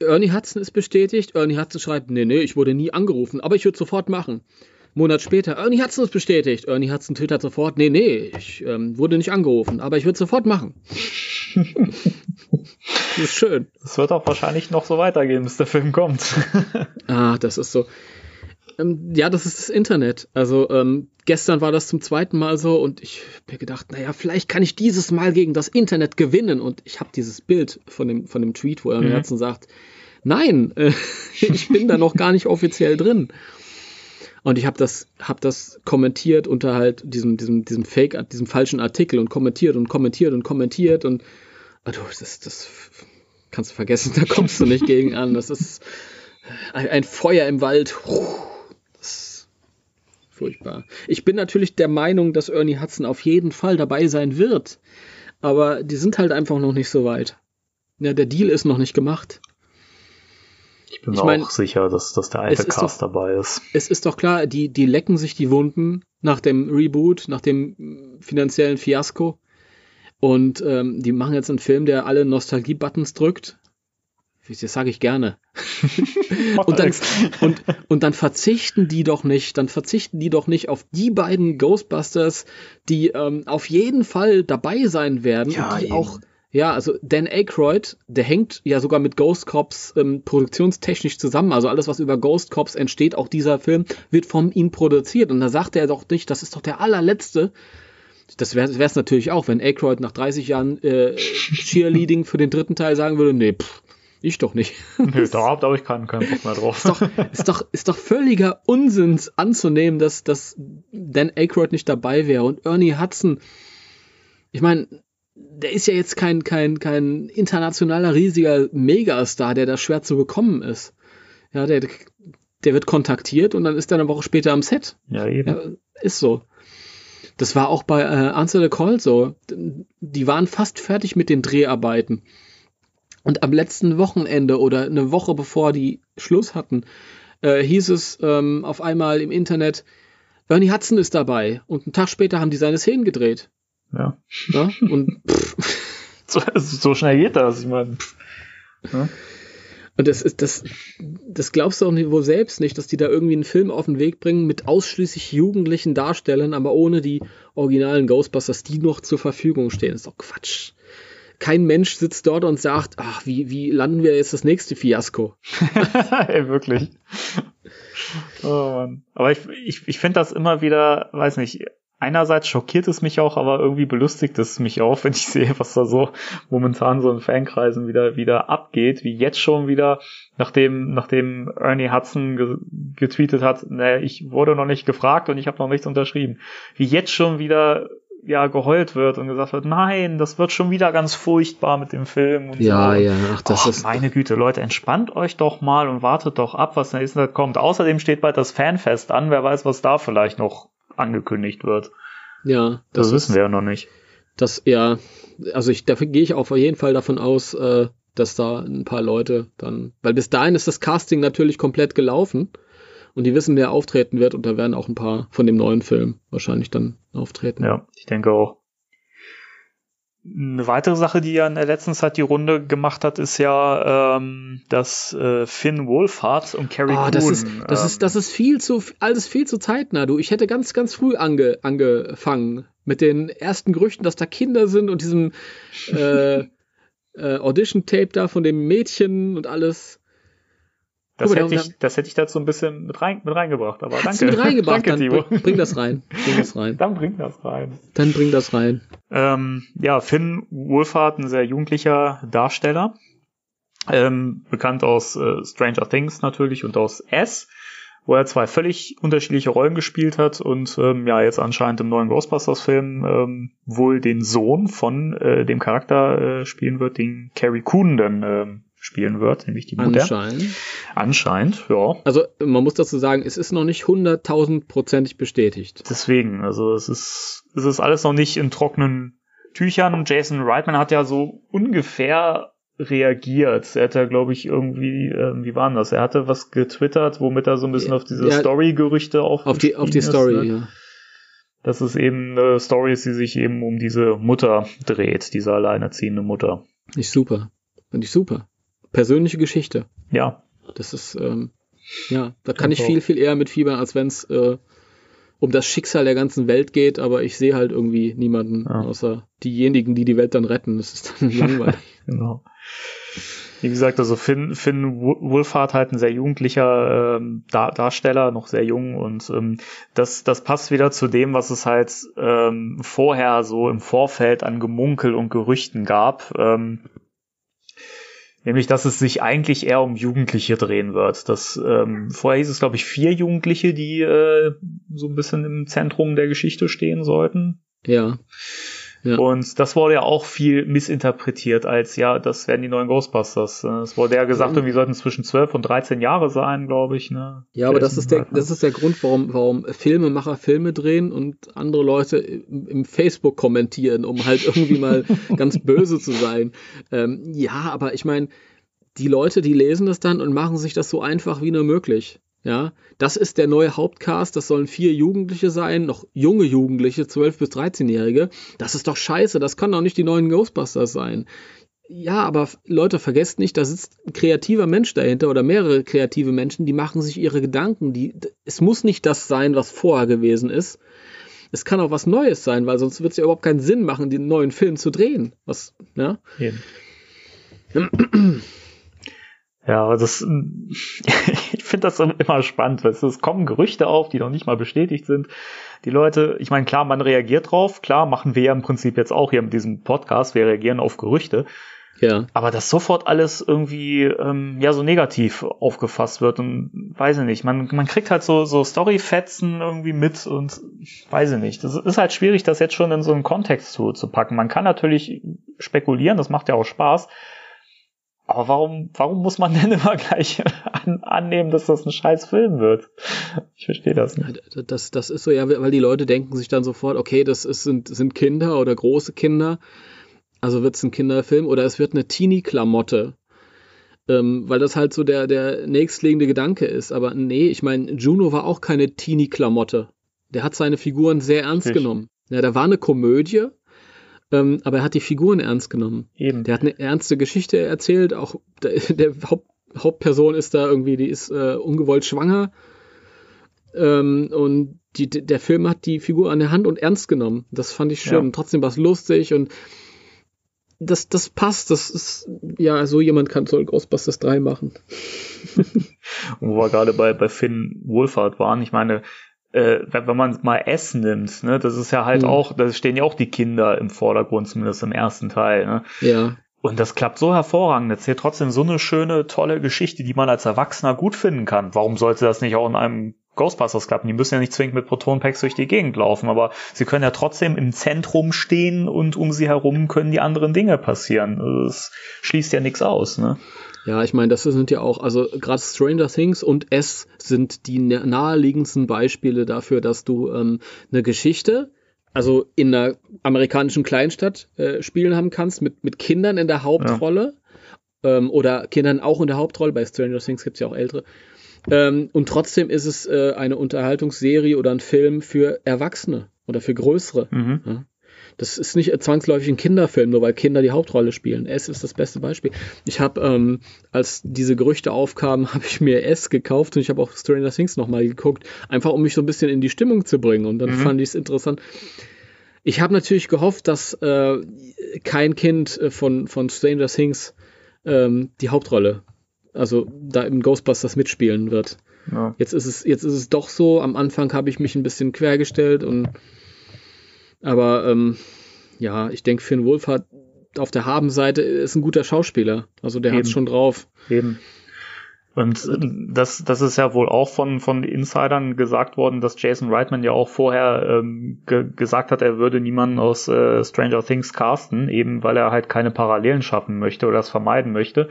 Ernie Hudson ist bestätigt. Ernie Hudson schreibt, nee, nee, ich wurde nie angerufen, aber ich würde sofort machen. Monat später, Ernie Hudson ist bestätigt. Ernie Hudson twittert sofort, nee, nee, ich ähm, wurde nicht angerufen, aber ich würde sofort machen. das ist schön. Das wird auch wahrscheinlich noch so weitergehen, bis der Film kommt. ah, das ist so. Ähm, ja, das ist das Internet. Also ähm, gestern war das zum zweiten Mal so und ich habe mir gedacht, naja, vielleicht kann ich dieses Mal gegen das Internet gewinnen. Und ich habe dieses Bild von dem, von dem Tweet, wo Ernie mhm. Hudson sagt, nein, äh, ich bin da noch gar nicht offiziell drin. Und ich habe das, hab das kommentiert unter halt diesem, diesem, diesem Fake, diesem falschen Artikel und kommentiert und kommentiert und kommentiert und also das, das kannst du vergessen, da kommst du nicht gegen an. Das ist ein, ein Feuer im Wald. Das ist furchtbar. Ich bin natürlich der Meinung, dass Ernie Hudson auf jeden Fall dabei sein wird. Aber die sind halt einfach noch nicht so weit. Ja, der Deal ist noch nicht gemacht. Ich bin ich mir mein, auch sicher, dass, dass der alte Cast doch, dabei ist. Es ist doch klar, die, die lecken sich die Wunden nach dem Reboot, nach dem finanziellen Fiasko. Und ähm, die machen jetzt einen Film, der alle Nostalgie-Buttons drückt. Das sage ich gerne. und, dann, und, und dann verzichten die doch nicht, dann verzichten die doch nicht auf die beiden Ghostbusters, die ähm, auf jeden Fall dabei sein werden ja, und die eben. auch ja, also Dan Aykroyd, der hängt ja sogar mit Ghost Cops ähm, produktionstechnisch zusammen. Also alles, was über Ghost Cops entsteht, auch dieser Film, wird von ihm produziert. Und da sagt er doch nicht, das ist doch der allerletzte. Das wäre es natürlich auch, wenn Aykroyd nach 30 Jahren äh, Cheerleading für den dritten Teil sagen würde, nee, pff, ich doch nicht. Nee, da habe ich keinen, keinen Bock mehr drauf. Ist doch, ist doch, ist doch völliger Unsinn anzunehmen, dass, dass Dan Aykroyd nicht dabei wäre und Ernie Hudson. Ich meine, der ist ja jetzt kein, kein, kein internationaler riesiger Megastar, der da schwer zu bekommen ist. Ja, der, der wird kontaktiert und dann ist er eine Woche später am Set. Ja, eben. Ja, ist so. Das war auch bei äh, Answer the Call so. Die waren fast fertig mit den Dreharbeiten. Und am letzten Wochenende oder eine Woche bevor die Schluss hatten, äh, hieß es ähm, auf einmal im Internet, Bernie Hudson ist dabei. Und einen Tag später haben die seine Szenen gedreht. Ja. ja und so, so, schnell geht das, ich meine. Ja. Und das ist, das, das glaubst du auch nicht, wohl selbst nicht, dass die da irgendwie einen Film auf den Weg bringen mit ausschließlich jugendlichen Darstellern, aber ohne die originalen Ghostbusters, die noch zur Verfügung stehen. Das ist doch Quatsch. Kein Mensch sitzt dort und sagt, ach, wie, wie landen wir jetzt das nächste Fiasko? Ey, wirklich. Oh Mann. Aber ich, ich, ich finde das immer wieder, weiß nicht, einerseits schockiert es mich auch, aber irgendwie belustigt es mich auch, wenn ich sehe, was da so momentan so in Fankreisen wieder, wieder abgeht, wie jetzt schon wieder, nachdem, nachdem Ernie Hudson ge getweetet hat, ne, ich wurde noch nicht gefragt und ich habe noch nichts unterschrieben, wie jetzt schon wieder ja geheult wird und gesagt wird, nein, das wird schon wieder ganz furchtbar mit dem Film. Und ja, so. ja, ach, das Och, ist. Meine Güte, Leute, entspannt euch doch mal und wartet doch ab, was nächstes kommt. Außerdem steht bald das Fanfest an, wer weiß, was da vielleicht noch angekündigt wird. Ja, das, das wissen ist, wir ja noch nicht. Das, ja, also ich, dafür gehe ich auf jeden Fall davon aus, äh, dass da ein paar Leute dann, weil bis dahin ist das Casting natürlich komplett gelaufen und die wissen, wer auftreten wird und da werden auch ein paar von dem neuen Film wahrscheinlich dann auftreten. Ja, ich denke auch. Eine weitere Sache, die ja in der letzten Zeit die Runde gemacht hat, ist ja, ähm, dass äh, Finn Wolfhard und Carrie oh, das ist, das ähm, ist, das ist viel zu, alles viel zu zeitnah. Du, ich hätte ganz, ganz früh ange, angefangen mit den ersten Gerüchten, dass da Kinder sind und diesem äh, äh, Audition-Tape da von dem Mädchen und alles. Das, Guck, hätte ich, das hätte ich dazu ein bisschen mit, rein, mit reingebracht, aber danke. mit reingebracht, danke, dann bring, bring, das rein. Bring das rein. dann bring das rein. Dann bring das rein. Ähm, ja, Finn Wolfhard, ein sehr jugendlicher Darsteller. Ähm, bekannt aus äh, Stranger Things natürlich und aus S, wo er zwei völlig unterschiedliche Rollen gespielt hat und ähm, ja, jetzt anscheinend im neuen Ghostbusters-Film ähm, wohl den Sohn von äh, dem Charakter äh, spielen wird, den Carrie Coon dann ähm, spielen wird, nämlich die Mutter. Anscheinend. Anscheinend, ja. Also man muss dazu sagen, es ist noch nicht hunderttausendprozentig bestätigt. Deswegen, also es ist, es ist alles noch nicht in trockenen Tüchern. Jason Reitman hat ja so ungefähr reagiert. Er hat ja, glaube ich, irgendwie, äh, wie war denn das? Er hatte was getwittert, womit er so ein bisschen auf diese ja, Story-Gerüchte auf Auf die, auf die Story, ne? ja. Das ist eben eine Story, die sich eben um diese Mutter dreht, diese alleinerziehende Mutter. Nicht super. Finde ich super persönliche Geschichte. Ja. Das ist, ähm, ja, da kann ich viel, viel eher mit fiebern, als wenn es äh, um das Schicksal der ganzen Welt geht, aber ich sehe halt irgendwie niemanden, ja. außer diejenigen, die die Welt dann retten. Das ist dann langweilig. genau. Wie gesagt, also Finn, Finn Wolfhard halt ein sehr jugendlicher ähm, Dar Darsteller, noch sehr jung und ähm, das, das passt wieder zu dem, was es halt ähm, vorher so im Vorfeld an Gemunkel und Gerüchten gab. Ähm, Nämlich, dass es sich eigentlich eher um Jugendliche drehen wird. Das, ähm, vorher hieß es, glaube ich, vier Jugendliche, die äh, so ein bisschen im Zentrum der Geschichte stehen sollten. Ja. Ja. Und das wurde ja auch viel missinterpretiert als, ja, das werden die neuen Ghostbusters. Es wurde ja gesagt, irgendwie sollten zwischen 12 und 13 Jahre sein, glaube ich. Ne? Ja, aber das ist, der, das ist der Grund, warum, warum Filmemacher Filme drehen und andere Leute im, im Facebook kommentieren, um halt irgendwie mal ganz böse zu sein. Ähm, ja, aber ich meine, die Leute, die lesen das dann und machen sich das so einfach wie nur möglich. Ja, das ist der neue Hauptcast. Das sollen vier Jugendliche sein, noch junge Jugendliche, 12 bis 13-Jährige. Das ist doch scheiße. Das kann doch nicht die neuen Ghostbusters sein. Ja, aber Leute, vergesst nicht, da sitzt ein kreativer Mensch dahinter oder mehrere kreative Menschen, die machen sich ihre Gedanken. Die, es muss nicht das sein, was vorher gewesen ist. Es kann auch was Neues sein, weil sonst wird es ja überhaupt keinen Sinn machen, den neuen Film zu drehen. Was, ja? Ja, aber das, ich finde das immer spannend, weil es kommen Gerüchte auf, die noch nicht mal bestätigt sind. Die Leute, ich meine, klar, man reagiert drauf, klar, machen wir ja im Prinzip jetzt auch hier mit diesem Podcast, wir reagieren auf Gerüchte. Ja. Aber dass sofort alles irgendwie ähm, ja so negativ aufgefasst wird und weiß ich nicht. Man, man kriegt halt so, so Storyfetzen irgendwie mit und weiß ich nicht. Das ist halt schwierig, das jetzt schon in so einen Kontext zu, zu packen. Man kann natürlich spekulieren, das macht ja auch Spaß. Aber warum, warum muss man denn immer gleich an, annehmen, dass das ein scheiß Film wird? Ich verstehe das nicht. Das, das ist so, ja, weil die Leute denken sich dann sofort, okay, das ist, sind, sind Kinder oder große Kinder also wird es ein Kinderfilm oder es wird eine Teenie-Klamotte. Ähm, weil das halt so der, der nächstliegende Gedanke ist. Aber nee, ich meine, Juno war auch keine Teenie-Klamotte. Der hat seine Figuren sehr ernst ich. genommen. Ja, da war eine Komödie, ähm, aber er hat die Figuren ernst genommen. Eben. Der hat eine ernste Geschichte erzählt. Auch der, der Haupt, Hauptperson ist da irgendwie, die ist äh, ungewollt schwanger. Ähm, und die, der Film hat die Figur an der Hand und ernst genommen. Das fand ich schön. Ja. Trotzdem war es lustig und das, das passt. Das ist, ja, so jemand kann soll Ghostbusters 3 machen. Und wo wir gerade bei, bei Finn Wohlfahrt waren, ich meine, äh, wenn man mal S nimmt, ne, das ist ja halt mhm. auch, da stehen ja auch die Kinder im Vordergrund, zumindest im ersten Teil. Ne? Ja. Und das klappt so hervorragend. Erzählt trotzdem so eine schöne, tolle Geschichte, die man als Erwachsener gut finden kann. Warum sollte das nicht auch in einem Ghostbusters klappen. Die müssen ja nicht zwingend mit Protonpacks durch die Gegend laufen, aber sie können ja trotzdem im Zentrum stehen und um sie herum können die anderen Dinge passieren. Also das schließt ja nichts aus, ne? Ja, ich meine, das sind ja auch, also gerade Stranger Things und S sind die naheliegendsten Beispiele dafür, dass du ähm, eine Geschichte, also in einer amerikanischen Kleinstadt äh, spielen haben kannst, mit, mit Kindern in der Hauptrolle ja. ähm, oder Kindern auch in der Hauptrolle. Bei Stranger Things gibt es ja auch ältere. Ähm, und trotzdem ist es äh, eine Unterhaltungsserie oder ein Film für Erwachsene oder für Größere. Mhm. Ja? Das ist nicht zwangsläufig ein Kinderfilm, nur weil Kinder die Hauptrolle spielen. S ist das beste Beispiel. Ich habe, ähm, als diese Gerüchte aufkamen, habe ich mir S gekauft und ich habe auch Stranger Things nochmal geguckt, einfach um mich so ein bisschen in die Stimmung zu bringen. Und dann mhm. fand ich es interessant. Ich habe natürlich gehofft, dass äh, kein Kind äh, von, von Stranger Things ähm, die Hauptrolle also da im Ghostbusters mitspielen wird. Ja. Jetzt ist es, jetzt ist es doch so. Am Anfang habe ich mich ein bisschen quergestellt und aber ähm, ja, ich denke, Finn Wolfhard auf der Habenseite ist ein guter Schauspieler. Also der hat schon drauf. Eben. Und das, das ist ja wohl auch von, von Insidern gesagt worden, dass Jason Reitman ja auch vorher ähm, ge gesagt hat, er würde niemanden aus äh, Stranger Things casten, eben weil er halt keine Parallelen schaffen möchte oder das vermeiden möchte.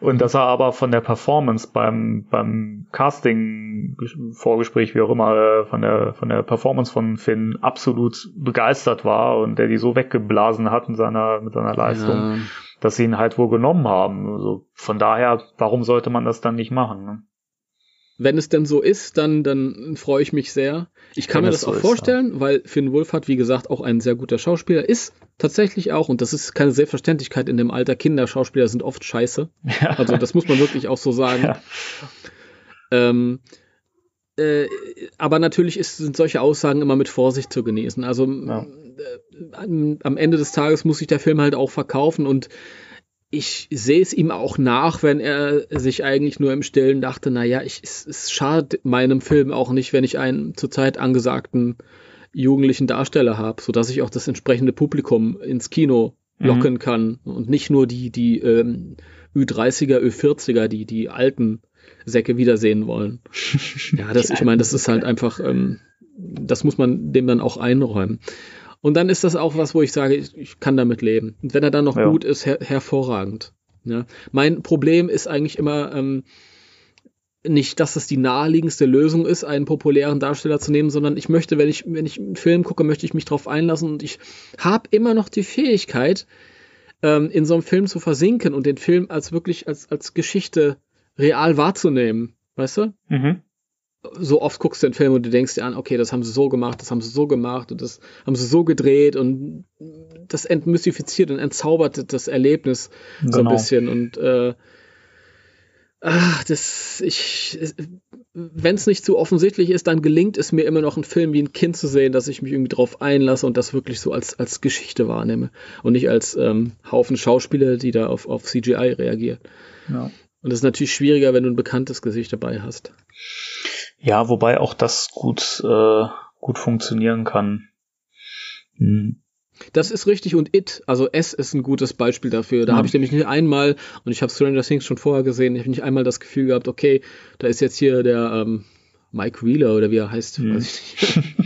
Und dass er aber von der Performance beim, beim Casting Vorgespräch, wie auch immer, äh, von der, von der Performance von Finn absolut begeistert war und der die so weggeblasen hat mit seiner, mit seiner Leistung. Ja dass sie ihn halt wohl genommen haben. Also von daher, warum sollte man das dann nicht machen? Ne? Wenn es denn so ist, dann, dann freue ich mich sehr. Ich kann Wenn mir das so auch ist, vorstellen, ja. weil Finn Wolfhard, wie gesagt, auch ein sehr guter Schauspieler ist. Tatsächlich auch, und das ist keine Selbstverständlichkeit in dem Alter. Kinderschauspieler sind oft scheiße. Ja. Also, das muss man wirklich auch so sagen. Ja. Ähm, äh, aber natürlich ist, sind solche Aussagen immer mit Vorsicht zu genießen. Also ja. äh, am Ende des Tages muss sich der Film halt auch verkaufen und ich sehe es ihm auch nach, wenn er sich eigentlich nur im Stillen dachte, naja, ich, es, es schadet meinem Film auch nicht, wenn ich einen zurzeit angesagten jugendlichen Darsteller habe, sodass ich auch das entsprechende Publikum ins Kino mhm. locken mhm. kann und nicht nur die, die ähm, Ü30er, Ü40er, die, die alten Säcke wiedersehen wollen. Ja, das, ich meine, das ist halt einfach, ähm, das muss man dem dann auch einräumen. Und dann ist das auch was, wo ich sage, ich, ich kann damit leben. Und wenn er dann noch ja. gut ist, her hervorragend. Ja. Mein Problem ist eigentlich immer ähm, nicht, dass es die naheliegendste Lösung ist, einen populären Darsteller zu nehmen, sondern ich möchte, wenn ich, wenn ich einen Film gucke, möchte ich mich darauf einlassen und ich habe immer noch die Fähigkeit, ähm, in so einem Film zu versinken und den Film als wirklich als, als Geschichte real wahrzunehmen, weißt du? Mhm. So oft guckst du den Film und du denkst dir an, okay, das haben sie so gemacht, das haben sie so gemacht und das haben sie so gedreht und das entmystifiziert und entzaubert das Erlebnis genau. so ein genau. bisschen und äh, ach, das, ich, wenn es nicht zu offensichtlich ist, dann gelingt es mir immer noch, einen Film wie ein Kind zu sehen, dass ich mich irgendwie drauf einlasse und das wirklich so als, als Geschichte wahrnehme und nicht als ähm, Haufen Schauspieler, die da auf, auf CGI reagieren. Ja. Und das ist natürlich schwieriger, wenn du ein bekanntes Gesicht dabei hast. Ja, wobei auch das gut, äh, gut funktionieren kann. Hm. Das ist richtig und It, also S ist ein gutes Beispiel dafür. Da ja. habe ich nämlich nicht einmal, und ich habe Stranger Things schon vorher gesehen, ich habe nicht einmal das Gefühl gehabt, okay, da ist jetzt hier der ähm, Mike Wheeler oder wie er heißt, hm. weiß ich nicht.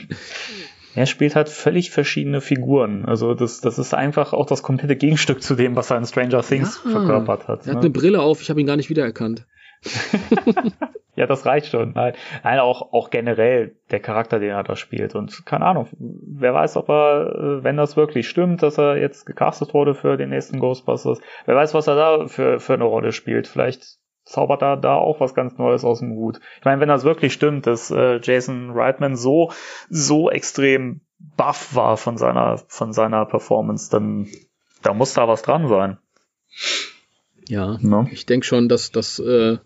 er spielt halt völlig verschiedene Figuren. Also das, das ist einfach auch das komplette Gegenstück zu dem, was er in Stranger Things ja, verkörpert hat. Er hat ne? eine Brille auf, ich habe ihn gar nicht wiedererkannt. ja, das reicht schon. Nein, nein auch, auch generell der Charakter, den er da spielt. Und keine Ahnung, wer weiß, ob er, äh, wenn das wirklich stimmt, dass er jetzt gecastet wurde für den nächsten Ghostbusters, wer weiß, was er da für, für eine Rolle spielt. Vielleicht zaubert er da auch was ganz Neues aus dem Hut. Ich meine, wenn das wirklich stimmt, dass äh, Jason Reitman so, so extrem buff war von seiner, von seiner Performance, dann da muss da was dran sein. Ja, no? ich denke schon, dass das äh,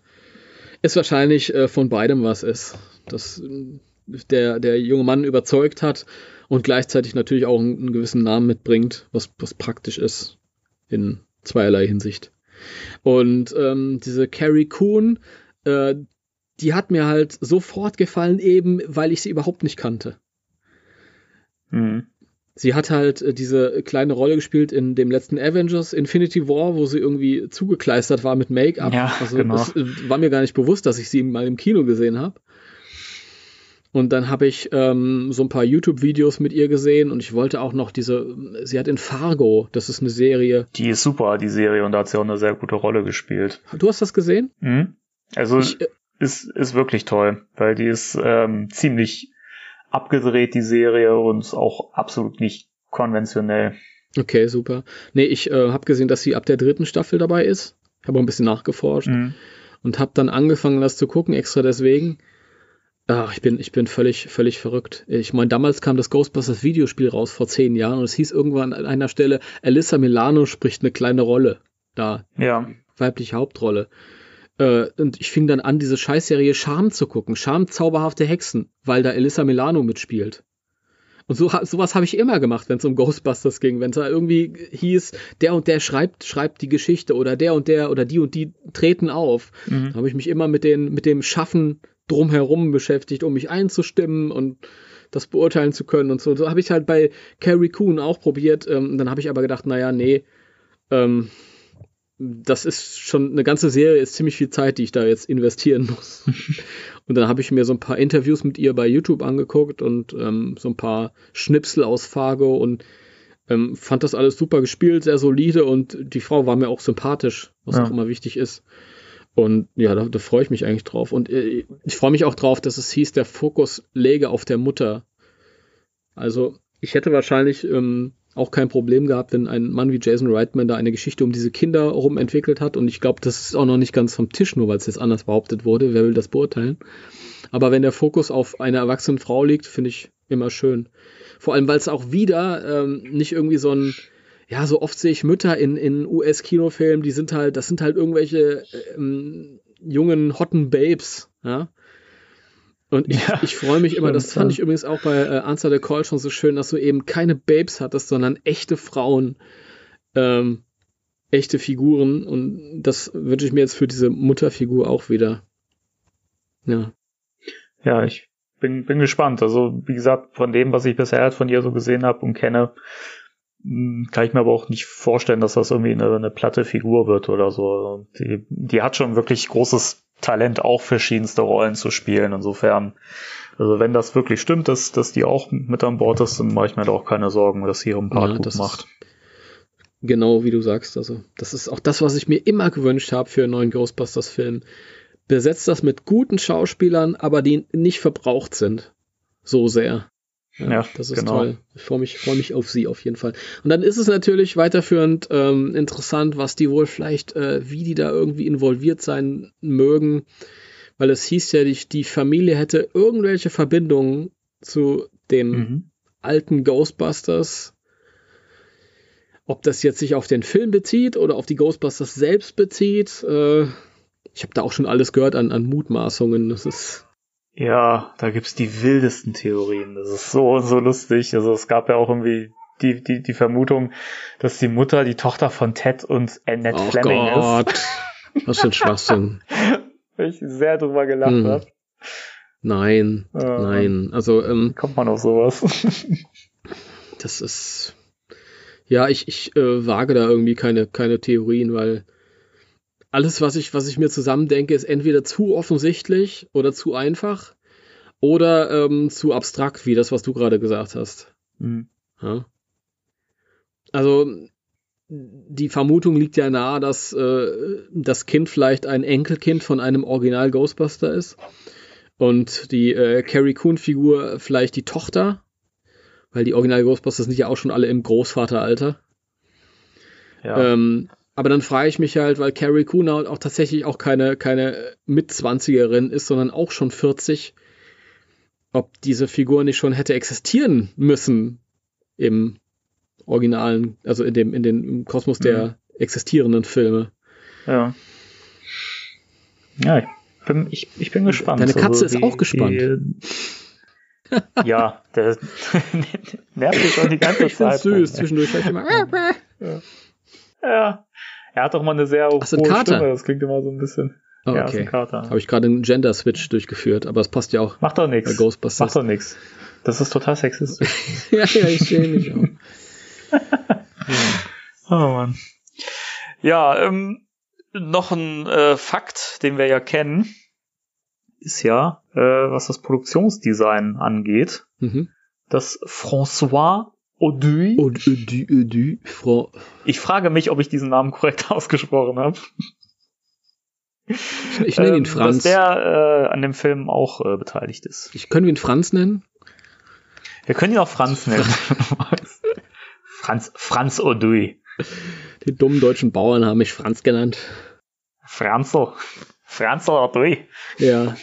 ist wahrscheinlich äh, von beidem was ist. Dass äh, der, der junge Mann überzeugt hat und gleichzeitig natürlich auch einen, einen gewissen Namen mitbringt, was, was praktisch ist in zweierlei Hinsicht. Und ähm, diese Carrie Coon, äh, die hat mir halt sofort gefallen, eben weil ich sie überhaupt nicht kannte. Mhm. Sie hat halt äh, diese kleine Rolle gespielt in dem letzten Avengers Infinity War, wo sie irgendwie zugekleistert war mit Make-up. Ja, also genau. das äh, war mir gar nicht bewusst, dass ich sie mal im Kino gesehen habe. Und dann habe ich ähm, so ein paar YouTube-Videos mit ihr gesehen und ich wollte auch noch diese, sie hat in Fargo, das ist eine Serie. Die ist super, die Serie, und da hat sie auch eine sehr gute Rolle gespielt. Du hast das gesehen? Mhm. Also ich, äh, ist, ist wirklich toll, weil die ist ähm, ziemlich abgedreht, die Serie, und auch absolut nicht konventionell. Okay, super. Nee, ich äh, habe gesehen, dass sie ab der dritten Staffel dabei ist. Habe auch ein bisschen nachgeforscht mhm. und habe dann angefangen, das zu gucken, extra deswegen. Ach, ich bin, ich bin völlig, völlig verrückt. Ich meine, damals kam das Ghostbusters Videospiel raus vor zehn Jahren und es hieß irgendwann an einer Stelle, Alyssa Milano spricht eine kleine Rolle da. Ja. Weibliche Hauptrolle. Äh, und ich fing dann an, diese Scheißserie Charme zu gucken. Charme zauberhafte Hexen, weil da Alyssa Milano mitspielt. Und so, sowas habe ich immer gemacht, wenn es um Ghostbusters ging. Wenn es da irgendwie hieß, der und der schreibt, schreibt die Geschichte oder der und der oder die und die treten auf. Mhm. habe ich mich immer mit, den, mit dem Schaffen drumherum beschäftigt, um mich einzustimmen und das beurteilen zu können und so. So habe ich halt bei Carrie Coon auch probiert. Ähm, dann habe ich aber gedacht, naja, nee, ähm, das ist schon eine ganze Serie, ist ziemlich viel Zeit, die ich da jetzt investieren muss. und dann habe ich mir so ein paar Interviews mit ihr bei YouTube angeguckt und ähm, so ein paar Schnipsel aus Fargo und ähm, fand das alles super gespielt, sehr solide und die Frau war mir auch sympathisch, was ja. auch immer wichtig ist. Und ja, da, da freue ich mich eigentlich drauf. Und äh, ich freue mich auch drauf, dass es hieß, der Fokus läge auf der Mutter. Also ich hätte wahrscheinlich ähm, auch kein Problem gehabt, wenn ein Mann wie Jason Reitman da eine Geschichte um diese Kinder rum entwickelt hat. Und ich glaube, das ist auch noch nicht ganz vom Tisch, nur weil es jetzt anders behauptet wurde. Wer will das beurteilen? Aber wenn der Fokus auf einer erwachsenen Frau liegt, finde ich immer schön. Vor allem, weil es auch wieder ähm, nicht irgendwie so ein ja, so oft sehe ich Mütter in, in US-Kinofilmen, die sind halt, das sind halt irgendwelche ähm, jungen, hotten Babes, ja. Und ich, ja, ich freue mich immer, das fand ich übrigens auch bei äh, Answer the Call schon so schön, dass du eben keine Babes hattest, sondern echte Frauen, ähm, echte Figuren. Und das wünsche ich mir jetzt für diese Mutterfigur auch wieder. Ja. Ja, ich bin, bin gespannt. Also, wie gesagt, von dem, was ich bisher halt von ihr so gesehen habe und kenne, kann ich mir aber auch nicht vorstellen, dass das irgendwie eine, eine platte Figur wird oder so. Die, die hat schon wirklich großes Talent, auch verschiedenste Rollen zu spielen. Insofern, also wenn das wirklich stimmt, dass, dass die auch mit an Bord ist, dann mache ich mir da auch keine Sorgen, dass sie ihren Part ja, gut macht. Genau wie du sagst. Also, das ist auch das, was ich mir immer gewünscht habe für einen neuen Ghostbusters-Film. Besetzt das mit guten Schauspielern, aber die nicht verbraucht sind. So sehr. Ja, das ist genau. toll. Ich freue mich, freu mich auf sie auf jeden Fall. Und dann ist es natürlich weiterführend ähm, interessant, was die wohl vielleicht, äh, wie die da irgendwie involviert sein mögen. Weil es hieß ja, die, die Familie hätte irgendwelche Verbindungen zu dem mhm. alten Ghostbusters. Ob das jetzt sich auf den Film bezieht oder auf die Ghostbusters selbst bezieht. Äh, ich habe da auch schon alles gehört an, an Mutmaßungen. Das ist ja, da gibt's die wildesten Theorien. Das ist so so lustig. Also es gab ja auch irgendwie die, die, die Vermutung, dass die Mutter die Tochter von Ted und Annette oh Fleming Gott. ist. Was für ein Schwachsinn. Weil ich sehr drüber gelacht hm. habe. Nein, äh, nein. Also ähm, kommt man auf sowas. das ist Ja, ich, ich äh, wage da irgendwie keine, keine Theorien, weil alles, was ich, was ich mir zusammendenke, ist entweder zu offensichtlich oder zu einfach oder ähm, zu abstrakt, wie das, was du gerade gesagt hast. Mhm. Ja. Also die Vermutung liegt ja nahe, dass äh, das Kind vielleicht ein Enkelkind von einem Original Ghostbuster ist und die äh, Carrie Coon Figur vielleicht die Tochter, weil die Original Ghostbusters sind ja auch schon alle im Großvateralter. Ja. Ähm, aber dann frage ich mich halt, weil Carrie Coon auch tatsächlich auch keine, keine Mitzwanzigerin ist, sondern auch schon 40, ob diese Figur nicht schon hätte existieren müssen im originalen, also in dem, in den im Kosmos der mhm. existierenden Filme. Ja. Ja, ich bin, ich, ich bin gespannt. Deine Katze also, ist auch gespannt. Die, ja, der nervt mich schon die ganze Zeit. Ich süß, zwischendurch ich immer. ja. ja. Er hat doch mal eine sehr hohe Stimme, das klingt immer so ein bisschen. Oh, ja, okay. Habe ich gerade einen Gender-Switch durchgeführt, aber es passt ja auch. Macht doch nichts. Macht doch nichts. Das ist total sexistisch. ja, ja, ich sehe mich auch. oh Mann. Ja, ähm, noch ein äh, Fakt, den wir ja kennen, ist ja, äh, was das Produktionsdesign angeht, mhm. dass François Auduy. Auduy, Auduy, Fra ich frage mich, ob ich diesen Namen korrekt ausgesprochen habe. Ich nenne ihn ähm, Franz. Dass der äh, an dem Film auch äh, beteiligt ist. Ich können wir ihn Franz nennen? Wir können ihn auch Franz nennen. Franz, Franz Auduy. Die dummen deutschen Bauern haben mich Franz genannt. Franzl. Franzl Auduy. Ja.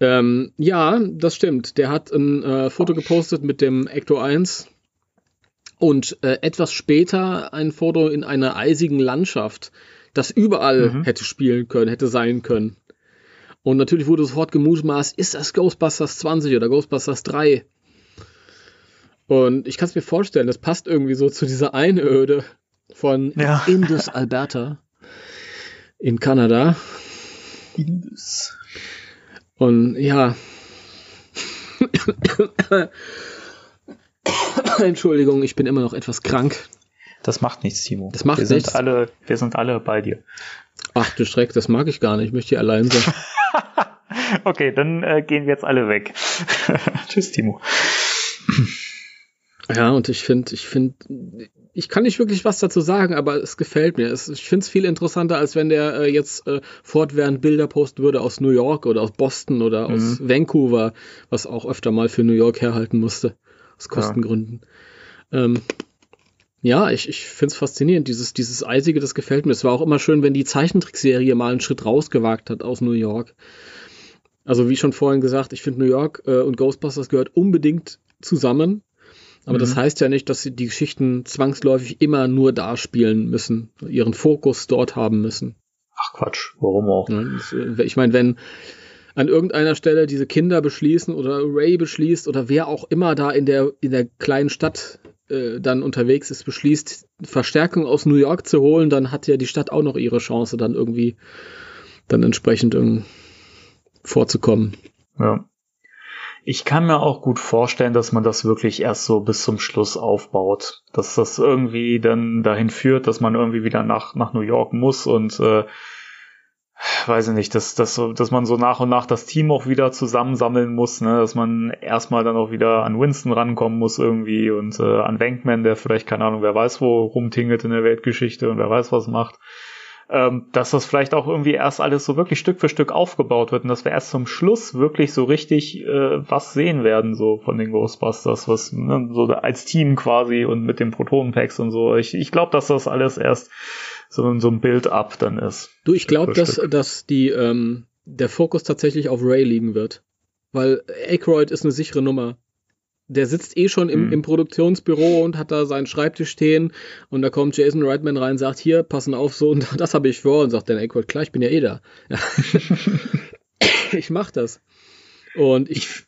Ähm, ja, das stimmt. Der hat ein äh, Foto gepostet mit dem Ecto 1 und äh, etwas später ein Foto in einer eisigen Landschaft, das überall mhm. hätte spielen können, hätte sein können. Und natürlich wurde sofort gemutmaßt, ist das Ghostbusters 20 oder Ghostbusters 3? Und ich kann es mir vorstellen, das passt irgendwie so zu dieser Einöde von ja. Indus Alberta in Kanada. Indus. Und ja. Entschuldigung, ich bin immer noch etwas krank. Das macht nichts, Timo. Das macht wir nichts. Sind alle, wir sind alle bei dir. Ach du Schreck, das mag ich gar nicht. Ich möchte hier allein sein. okay, dann äh, gehen wir jetzt alle weg. Tschüss, Timo. Ja, und ich finde, ich finde, ich kann nicht wirklich was dazu sagen, aber es gefällt mir. Es, ich finde es viel interessanter, als wenn der äh, jetzt äh, fortwährend Bilder posten würde aus New York oder aus Boston oder mhm. aus Vancouver, was auch öfter mal für New York herhalten musste, aus Kostengründen. Ja, ähm, ja ich, ich finde es faszinierend. Dieses, dieses Eisige, das gefällt mir. Es war auch immer schön, wenn die Zeichentrickserie mal einen Schritt rausgewagt hat aus New York. Also wie schon vorhin gesagt, ich finde New York äh, und Ghostbusters gehört unbedingt zusammen. Aber mhm. das heißt ja nicht, dass sie die Geschichten zwangsläufig immer nur da spielen müssen, ihren Fokus dort haben müssen. Ach Quatsch, warum auch? Äh, ich meine, wenn an irgendeiner Stelle diese Kinder beschließen oder Ray beschließt oder wer auch immer da in der, in der kleinen Stadt äh, dann unterwegs ist, beschließt, Verstärkung aus New York zu holen, dann hat ja die Stadt auch noch ihre Chance, dann irgendwie dann entsprechend vorzukommen. Ja. Ich kann mir auch gut vorstellen, dass man das wirklich erst so bis zum Schluss aufbaut. Dass das irgendwie dann dahin führt, dass man irgendwie wieder nach, nach New York muss und äh, weiß ich nicht, dass, dass, dass man so nach und nach das Team auch wieder zusammensammeln muss, ne? dass man erstmal dann auch wieder an Winston rankommen muss irgendwie und äh, an Wankman, der vielleicht, keine Ahnung, wer weiß wo rumtingelt in der Weltgeschichte und wer weiß was macht ähm, dass das vielleicht auch irgendwie erst alles so wirklich Stück für Stück aufgebaut wird und dass wir erst zum Schluss wirklich so richtig äh, was sehen werden, so von den Ghostbusters, was ne, so als Team quasi und mit den Protonenpacks und so. Ich, ich glaube, dass das alles erst so, so ein Build-up dann ist. Du, ich glaube, dass, dass die, ähm, der Fokus tatsächlich auf Ray liegen wird. Weil Aykroyd ist eine sichere Nummer der sitzt eh schon im, mhm. im, Produktionsbüro und hat da seinen Schreibtisch stehen und da kommt Jason Reitman rein und sagt, hier, passen auf, so und das habe ich vor und sagt dann Aykroyd, klar, ich bin ja eh da. Ja. ich mach das. Und ich,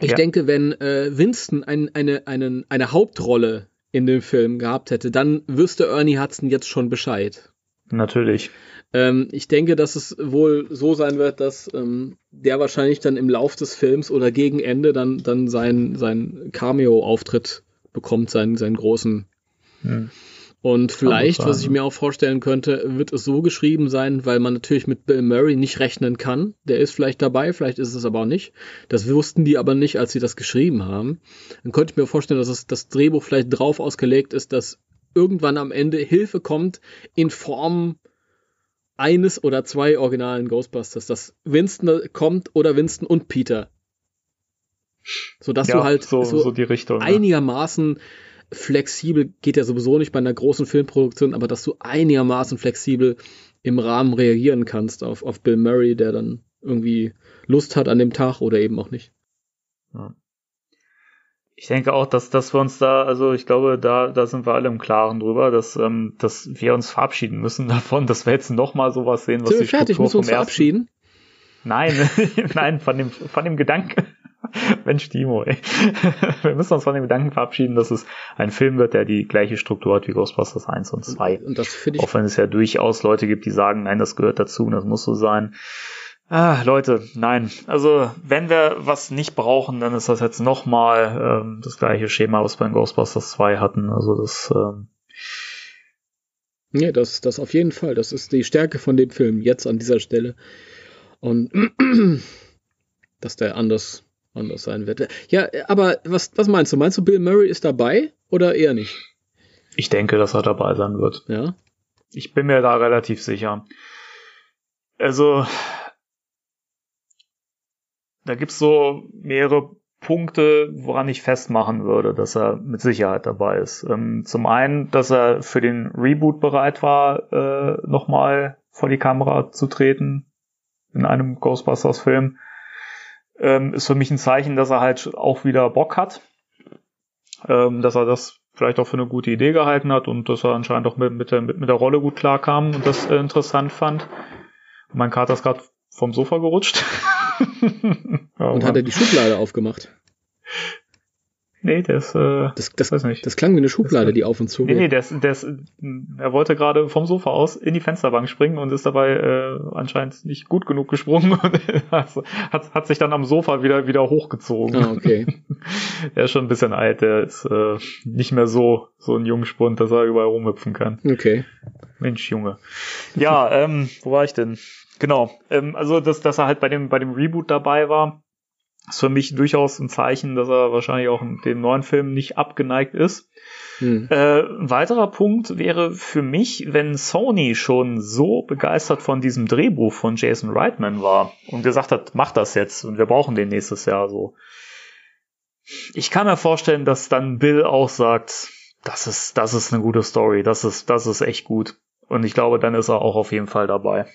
ich ja. denke, wenn äh, Winston ein, eine, einen, eine Hauptrolle in dem Film gehabt hätte, dann wüsste Ernie Hudson jetzt schon Bescheid. Natürlich. Ähm, ich denke, dass es wohl so sein wird, dass ähm, der wahrscheinlich dann im Lauf des Films oder gegen Ende dann, dann sein, sein Cameo-Auftritt bekommt seinen, seinen großen. Hm. Und vielleicht, was ich mir auch vorstellen könnte, wird es so geschrieben sein, weil man natürlich mit Bill Murray nicht rechnen kann. Der ist vielleicht dabei, vielleicht ist es aber auch nicht. Das wussten die aber nicht, als sie das geschrieben haben. Dann könnte ich mir vorstellen, dass es, das Drehbuch vielleicht drauf ausgelegt ist, dass irgendwann am Ende Hilfe kommt in Form eines oder zwei originalen Ghostbusters, dass Winston kommt oder Winston und Peter. Sodass ja, du halt so, so, so die Richtung, einigermaßen ja. flexibel, geht ja sowieso nicht bei einer großen Filmproduktion, aber dass du einigermaßen flexibel im Rahmen reagieren kannst auf, auf Bill Murray, der dann irgendwie Lust hat an dem Tag oder eben auch nicht. Ja. Ich denke auch, dass, dass wir uns da, also ich glaube, da, da sind wir alle im Klaren drüber, dass, ähm, dass wir uns verabschieden müssen davon, dass wir jetzt nochmal sowas sehen, was sind wir fertig, müssen wir uns verabschieden? Nein, nein, von dem, von dem Gedanken. Mensch, Timo, ey. Wir müssen uns von dem Gedanken verabschieden, dass es ein Film wird, der die gleiche Struktur hat wie Ghostbusters 1 und 2. Und das finde ich. Auch wenn es ja durchaus Leute gibt, die sagen, nein, das gehört dazu und das muss so sein. Ah, Leute, nein. Also, wenn wir was nicht brauchen, dann ist das jetzt nochmal ähm, das gleiche Schema, was wir in Ghostbusters 2 hatten. Also, das. Ähm ja, das, das auf jeden Fall. Das ist die Stärke von dem Film, jetzt an dieser Stelle. Und dass der anders, anders sein wird. Ja, aber was, was meinst du? Meinst du, Bill Murray ist dabei oder eher nicht? Ich denke, dass er dabei sein wird. Ja. Ich bin mir da relativ sicher. Also, da gibt's so mehrere Punkte, woran ich festmachen würde, dass er mit Sicherheit dabei ist. Ähm, zum einen, dass er für den Reboot bereit war, äh, nochmal vor die Kamera zu treten in einem Ghostbusters-Film. Ähm, ist für mich ein Zeichen, dass er halt auch wieder Bock hat. Ähm, dass er das vielleicht auch für eine gute Idee gehalten hat und dass er anscheinend auch mit, mit, der, mit der Rolle gut klarkam und das äh, interessant fand. Mein Kater ist gerade vom Sofa gerutscht. oh, und hat er die Schublade aufgemacht? Nee, ist, äh, das, das, weiß nicht. das klang wie eine Schublade, das, die auf und zu. Nee, nee, der ist, er wollte gerade vom Sofa aus in die Fensterbank springen und ist dabei äh, anscheinend nicht gut genug gesprungen und hat, hat sich dann am Sofa wieder, wieder hochgezogen. Ah, okay. er ist schon ein bisschen alt, der ist äh, nicht mehr so, so ein Jungspund, dass er überall rumhüpfen kann. Okay. Mensch, Junge. Ja, ähm, wo war ich denn? Genau. Ähm, also, dass, dass er halt bei dem, bei dem Reboot dabei war, ist für mich durchaus ein Zeichen, dass er wahrscheinlich auch den neuen Film nicht abgeneigt ist. Hm. Äh, ein weiterer Punkt wäre für mich, wenn Sony schon so begeistert von diesem Drehbuch von Jason Reitman war und gesagt hat, mach das jetzt und wir brauchen den nächstes Jahr so. Ich kann mir vorstellen, dass dann Bill auch sagt, das ist, das ist eine gute Story, das ist, das ist echt gut. Und ich glaube, dann ist er auch auf jeden Fall dabei.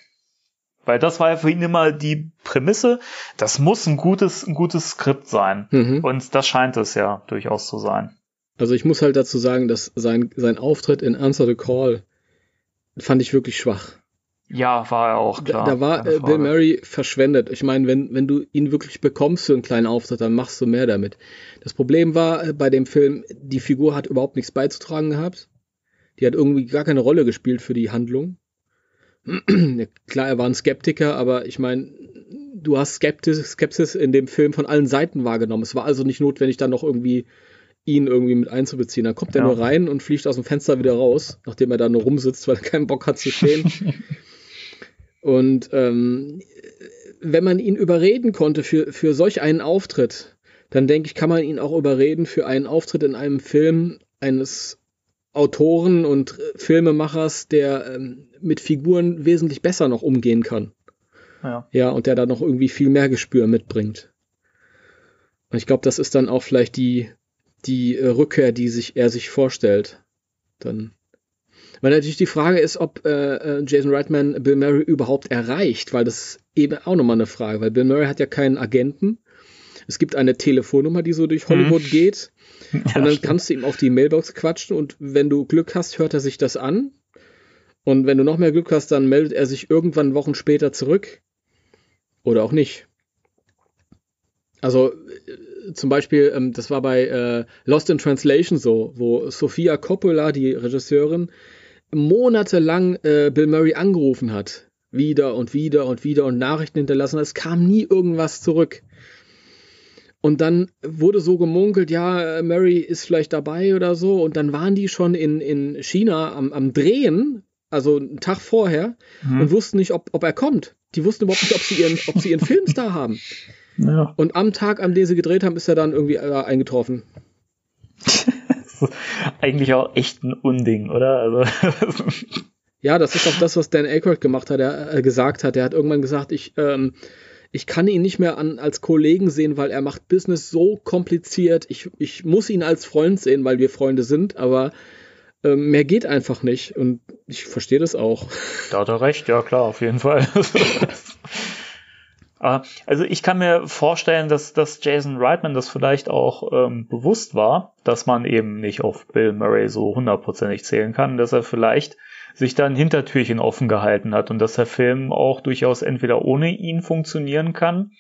Weil das war ja für ihn immer die Prämisse. Das muss ein gutes, ein gutes Skript sein. Mhm. Und das scheint es ja durchaus zu sein. Also ich muss halt dazu sagen, dass sein, sein Auftritt in Answer the Call fand ich wirklich schwach. Ja, war er auch, klar. Da, da war äh, Bill Murray verschwendet. Ich meine, wenn, wenn du ihn wirklich bekommst für einen kleinen Auftritt, dann machst du mehr damit. Das Problem war äh, bei dem Film, die Figur hat überhaupt nichts beizutragen gehabt. Die hat irgendwie gar keine Rolle gespielt für die Handlung. Klar, er war ein Skeptiker, aber ich meine, du hast Skeptis, Skepsis in dem Film von allen Seiten wahrgenommen. Es war also nicht notwendig, dann noch irgendwie ihn irgendwie mit einzubeziehen. Dann kommt er ja. nur rein und fliegt aus dem Fenster wieder raus, nachdem er da nur rumsitzt, weil er keinen Bock hat zu stehen. und ähm, wenn man ihn überreden konnte für, für solch einen Auftritt, dann denke ich, kann man ihn auch überreden für einen Auftritt in einem Film eines Autoren und äh, Filmemachers, der ähm, mit Figuren wesentlich besser noch umgehen kann. Ja. ja, und der da noch irgendwie viel mehr Gespür mitbringt. Und ich glaube, das ist dann auch vielleicht die, die äh, Rückkehr, die sich er sich vorstellt. Dann. Weil natürlich die Frage ist, ob äh, äh Jason Reitman Bill Murray überhaupt erreicht, weil das ist eben auch nochmal eine Frage, weil Bill Murray hat ja keinen Agenten. Es gibt eine Telefonnummer, die so durch Hollywood hm. geht. Und dann stimmt. kannst du ihm auf die Mailbox quatschen und wenn du Glück hast, hört er sich das an. Und wenn du noch mehr Glück hast, dann meldet er sich irgendwann Wochen später zurück. Oder auch nicht. Also äh, zum Beispiel, ähm, das war bei äh, Lost in Translation so, wo Sophia Coppola, die Regisseurin, monatelang äh, Bill Murray angerufen hat. Wieder und wieder und wieder und Nachrichten hinterlassen. Es kam nie irgendwas zurück. Und dann wurde so gemunkelt, ja, Murray ist vielleicht dabei oder so. Und dann waren die schon in, in China am, am Drehen, also einen Tag vorher, mhm. und wussten nicht, ob, ob er kommt. Die wussten überhaupt nicht, ob sie ihren, ob sie ihren Filmstar haben. Ja. Und am Tag, an dem sie gedreht haben, ist er dann irgendwie äh, eingetroffen. Eigentlich auch echt ein Unding, oder? Also ja, das ist auch das, was Dan Aykroyd gemacht hat, er äh, gesagt hat. Er hat irgendwann gesagt, ich, ähm, ich kann ihn nicht mehr an, als Kollegen sehen, weil er macht Business so kompliziert. Ich, ich muss ihn als Freund sehen, weil wir Freunde sind, aber ähm, mehr geht einfach nicht. Und ich verstehe das auch. Da hat er recht, ja klar, auf jeden Fall. Ah, also ich kann mir vorstellen, dass, dass Jason Reitman das vielleicht auch ähm, bewusst war, dass man eben nicht auf Bill Murray so hundertprozentig zählen kann, dass er vielleicht sich da ein Hintertürchen offen gehalten hat und dass der Film auch durchaus entweder ohne ihn funktionieren kann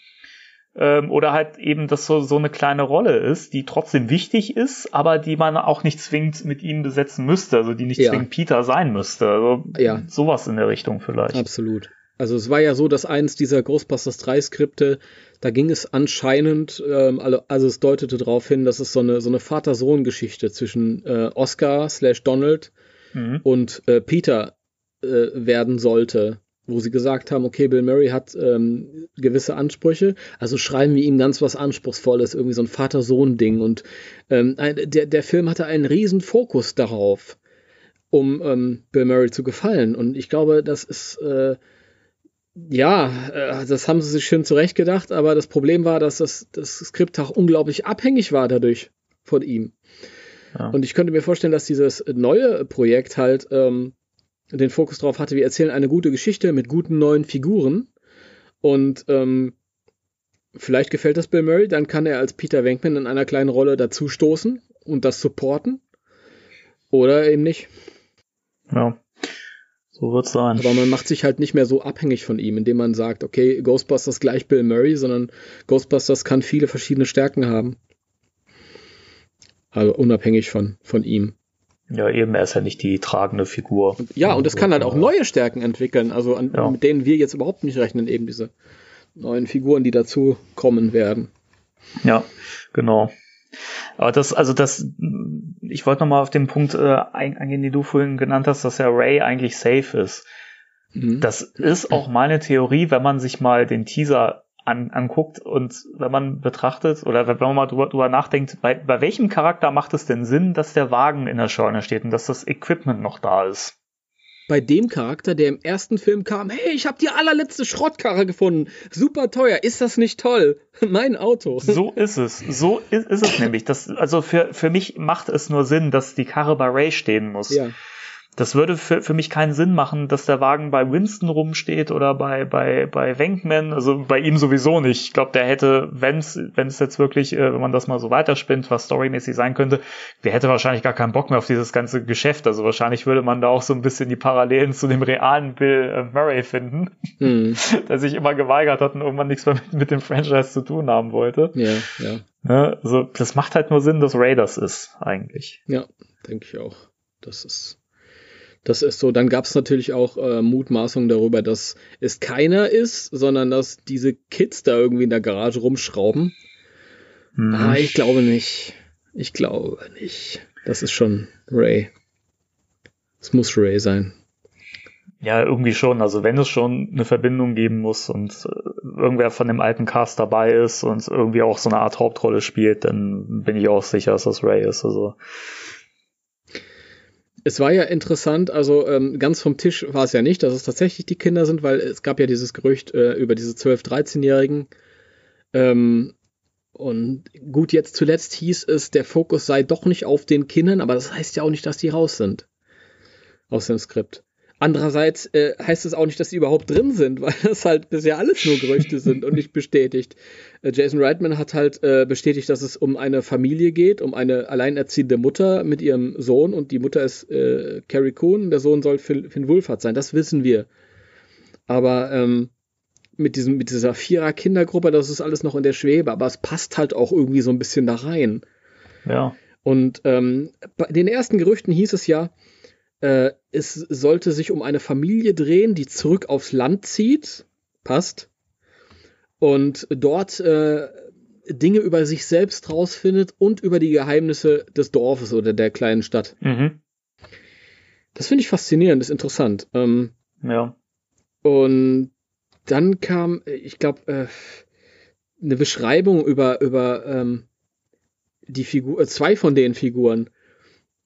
ähm, oder halt eben, dass so, so eine kleine Rolle ist, die trotzdem wichtig ist, aber die man auch nicht zwingend mit ihm besetzen müsste, also die nicht ja. zwingend Peter sein müsste. Also ja. sowas in der Richtung vielleicht. Absolut. Also es war ja so, dass eins dieser Ghostbusters 3 Skripte, da ging es anscheinend, ähm, also es deutete darauf hin, dass es so eine, so eine Vater-Sohn-Geschichte zwischen äh, Oscar slash Donald mhm. und äh, Peter äh, werden sollte, wo sie gesagt haben, okay, Bill Murray hat ähm, gewisse Ansprüche, also schreiben wir ihm ganz was Anspruchsvolles, irgendwie so ein Vater-Sohn-Ding. Und ähm, der, der Film hatte einen riesen Fokus darauf, um ähm, Bill Murray zu gefallen. Und ich glaube, das ist äh, ja, äh, das haben sie sich schön zurechtgedacht, aber das Problem war, dass das, das Skript auch unglaublich abhängig war dadurch von ihm. Ja. Und ich könnte mir vorstellen, dass dieses neue Projekt halt ähm, den Fokus darauf hatte, wir erzählen eine gute Geschichte mit guten neuen Figuren. Und ähm, vielleicht gefällt das Bill Murray, dann kann er als Peter Venkman in einer kleinen Rolle dazustoßen und das supporten. Oder eben nicht. Ja. So wird's sein. Aber man macht sich halt nicht mehr so abhängig von ihm, indem man sagt, okay, Ghostbusters gleich Bill Murray, sondern Ghostbusters kann viele verschiedene Stärken haben. Also unabhängig von, von ihm. Ja, eben, er ist ja nicht die tragende Figur. Und, ja, und es kann halt auch neue Stärken entwickeln, also an, ja. mit denen wir jetzt überhaupt nicht rechnen, eben diese neuen Figuren, die dazu kommen werden. Ja, genau. Aber das, also das, ich wollte nochmal auf den Punkt äh, eingehen, den du vorhin genannt hast, dass ja Ray eigentlich safe ist. Mhm. Das ist auch meine Theorie, wenn man sich mal den Teaser an, anguckt und wenn man betrachtet oder wenn man mal drüber, drüber nachdenkt, bei, bei welchem Charakter macht es denn Sinn, dass der Wagen in der Scheune steht und dass das Equipment noch da ist? bei dem Charakter, der im ersten Film kam, hey, ich habe die allerletzte Schrottkarre gefunden, super teuer, ist das nicht toll? mein Auto. So ist es, so ist, ist es nämlich. Das, also für, für mich macht es nur Sinn, dass die Karre bei Ray stehen muss. Ja. Das würde für, für mich keinen Sinn machen, dass der Wagen bei Winston rumsteht oder bei, bei, bei Wenkman, also bei ihm sowieso nicht. Ich glaube, der hätte, wenn es jetzt wirklich, äh, wenn man das mal so weiterspinnt, was storymäßig sein könnte, der hätte wahrscheinlich gar keinen Bock mehr auf dieses ganze Geschäft. Also wahrscheinlich würde man da auch so ein bisschen die Parallelen zu dem realen Bill äh, Murray finden, hm. der sich immer geweigert hat und irgendwann nichts mehr mit, mit dem Franchise zu tun haben wollte. Ja, ja. ja ne, also das macht halt nur Sinn, dass Raiders ist, eigentlich. Ja, denke ich auch. Das ist das ist so. Dann gab es natürlich auch äh, Mutmaßungen darüber, dass es keiner ist, sondern dass diese Kids da irgendwie in der Garage rumschrauben. Hm. Ah, ich glaube nicht. Ich glaube nicht. Das ist schon Ray. Es muss Ray sein. Ja, irgendwie schon. Also wenn es schon eine Verbindung geben muss und äh, irgendwer von dem alten Cast dabei ist und irgendwie auch so eine Art Hauptrolle spielt, dann bin ich auch sicher, dass das Ray ist. Also es war ja interessant, also ähm, ganz vom Tisch war es ja nicht, dass es tatsächlich die Kinder sind, weil es gab ja dieses Gerücht äh, über diese 12-, 13-Jährigen. Ähm, und gut, jetzt zuletzt hieß es, der Fokus sei doch nicht auf den Kindern, aber das heißt ja auch nicht, dass die raus sind aus dem Skript. Andererseits äh, heißt es auch nicht, dass sie überhaupt drin sind, weil das halt bisher alles nur Gerüchte sind und nicht bestätigt. Äh, Jason Reitman hat halt äh, bestätigt, dass es um eine Familie geht, um eine alleinerziehende Mutter mit ihrem Sohn und die Mutter ist äh, Carrie Coon, der Sohn soll Finn, Finn Wolfhard sein, das wissen wir. Aber ähm, mit, diesem, mit dieser Vierer-Kindergruppe, das ist alles noch in der Schwebe, aber es passt halt auch irgendwie so ein bisschen da rein. Ja. Und ähm, bei den ersten Gerüchten hieß es ja, äh, es sollte sich um eine Familie drehen, die zurück aufs Land zieht. Passt. Und dort äh, Dinge über sich selbst rausfindet und über die Geheimnisse des Dorfes oder der kleinen Stadt. Mhm. Das finde ich faszinierend, ist interessant. Ähm, Ja. und dann kam, äh, ich glaube, äh, eine Beschreibung über, über ähm, die Figur, äh, zwei von den Figuren.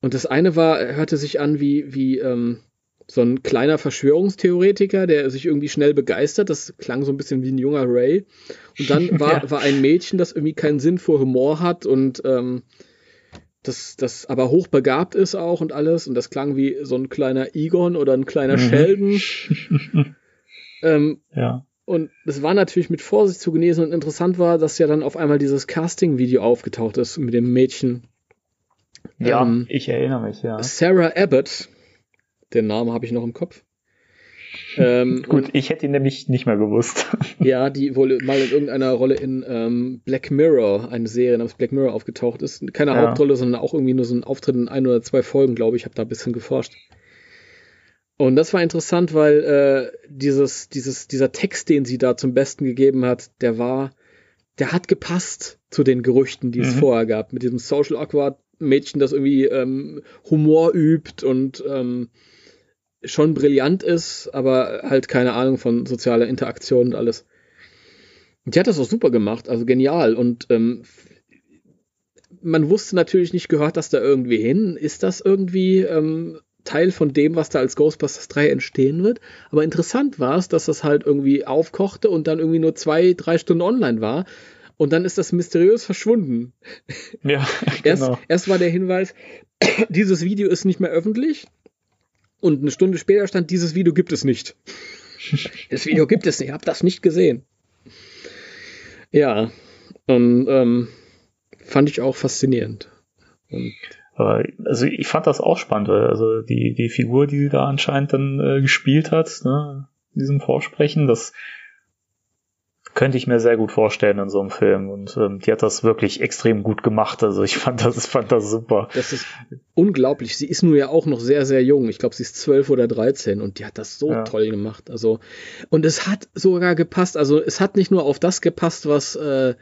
Und das eine war, hörte sich an wie, wie ähm, so ein kleiner Verschwörungstheoretiker, der sich irgendwie schnell begeistert. Das klang so ein bisschen wie ein junger Ray. Und dann war, Ja. war ein Mädchen, das irgendwie keinen Sinn für Humor hat und ähm, das, das aber hochbegabt ist auch und alles. Und das klang wie so ein kleiner Egon oder ein kleiner Mhm. Sheldon. Ähm, Ja. und es war natürlich mit Vorsicht zu genießen und interessant war, dass ja dann auf einmal dieses Casting-Video aufgetaucht ist mit dem Mädchen. Ja, Ähm, ich erinnere mich, ja. Sarah Abbott, den Namen habe ich noch im Kopf. Ähm, Gut, ich hätte ihn nämlich nicht mehr gewusst. Ja, die wohl mal in irgendeiner Rolle in ähm, Black Mirror, eine Serie namens Black Mirror aufgetaucht ist. Keine Ja. Hauptrolle, sondern auch irgendwie nur so ein Auftritt in ein oder zwei Folgen, glaube ich. Ich habe da ein bisschen geforscht. Und das war interessant, weil äh, dieses, dieses, dieser Text, den sie da zum Besten gegeben hat, der war, der hat gepasst zu den Gerüchten, die es Mhm. vorher gab, mit diesem Social Awkward Mädchen, das irgendwie ähm, Humor übt und ähm, schon brillant ist, aber halt keine Ahnung von sozialer Interaktion und alles. Und die hat das auch super gemacht, also genial. Und ähm, man wusste natürlich nicht, gehört das da irgendwie hin? Ist das irgendwie ähm, Teil von dem, was da als Ghostbusters 3 entstehen wird? Aber interessant war es, dass das halt irgendwie aufkochte und dann irgendwie nur zwei, drei Stunden online war. Und dann ist das mysteriös verschwunden. ja, Erst, genau. erst war der Hinweis, dieses Video ist nicht mehr öffentlich. Und eine Stunde später stand, dieses Video gibt es nicht. Das Video gibt es nicht, ich habe das nicht gesehen. Ja, und ähm, fand ich auch faszinierend. Und also ich fand das auch spannend, weil also die, die Figur, die sie da anscheinend dann äh, gespielt hat, ne, in diesem Vorsprechen, das könnte ich mir sehr gut vorstellen in so einem Film. Und ähm, die hat das wirklich extrem gut gemacht. Also ich fand das, fand das super. das ist unglaublich. Sie ist nur ja auch noch sehr, sehr jung. Ich glaube, sie ist zwölf oder dreizehn und die hat das so Ja. toll gemacht. Also, und es hat sogar gepasst. Also, es hat nicht nur auf das gepasst, was, äh,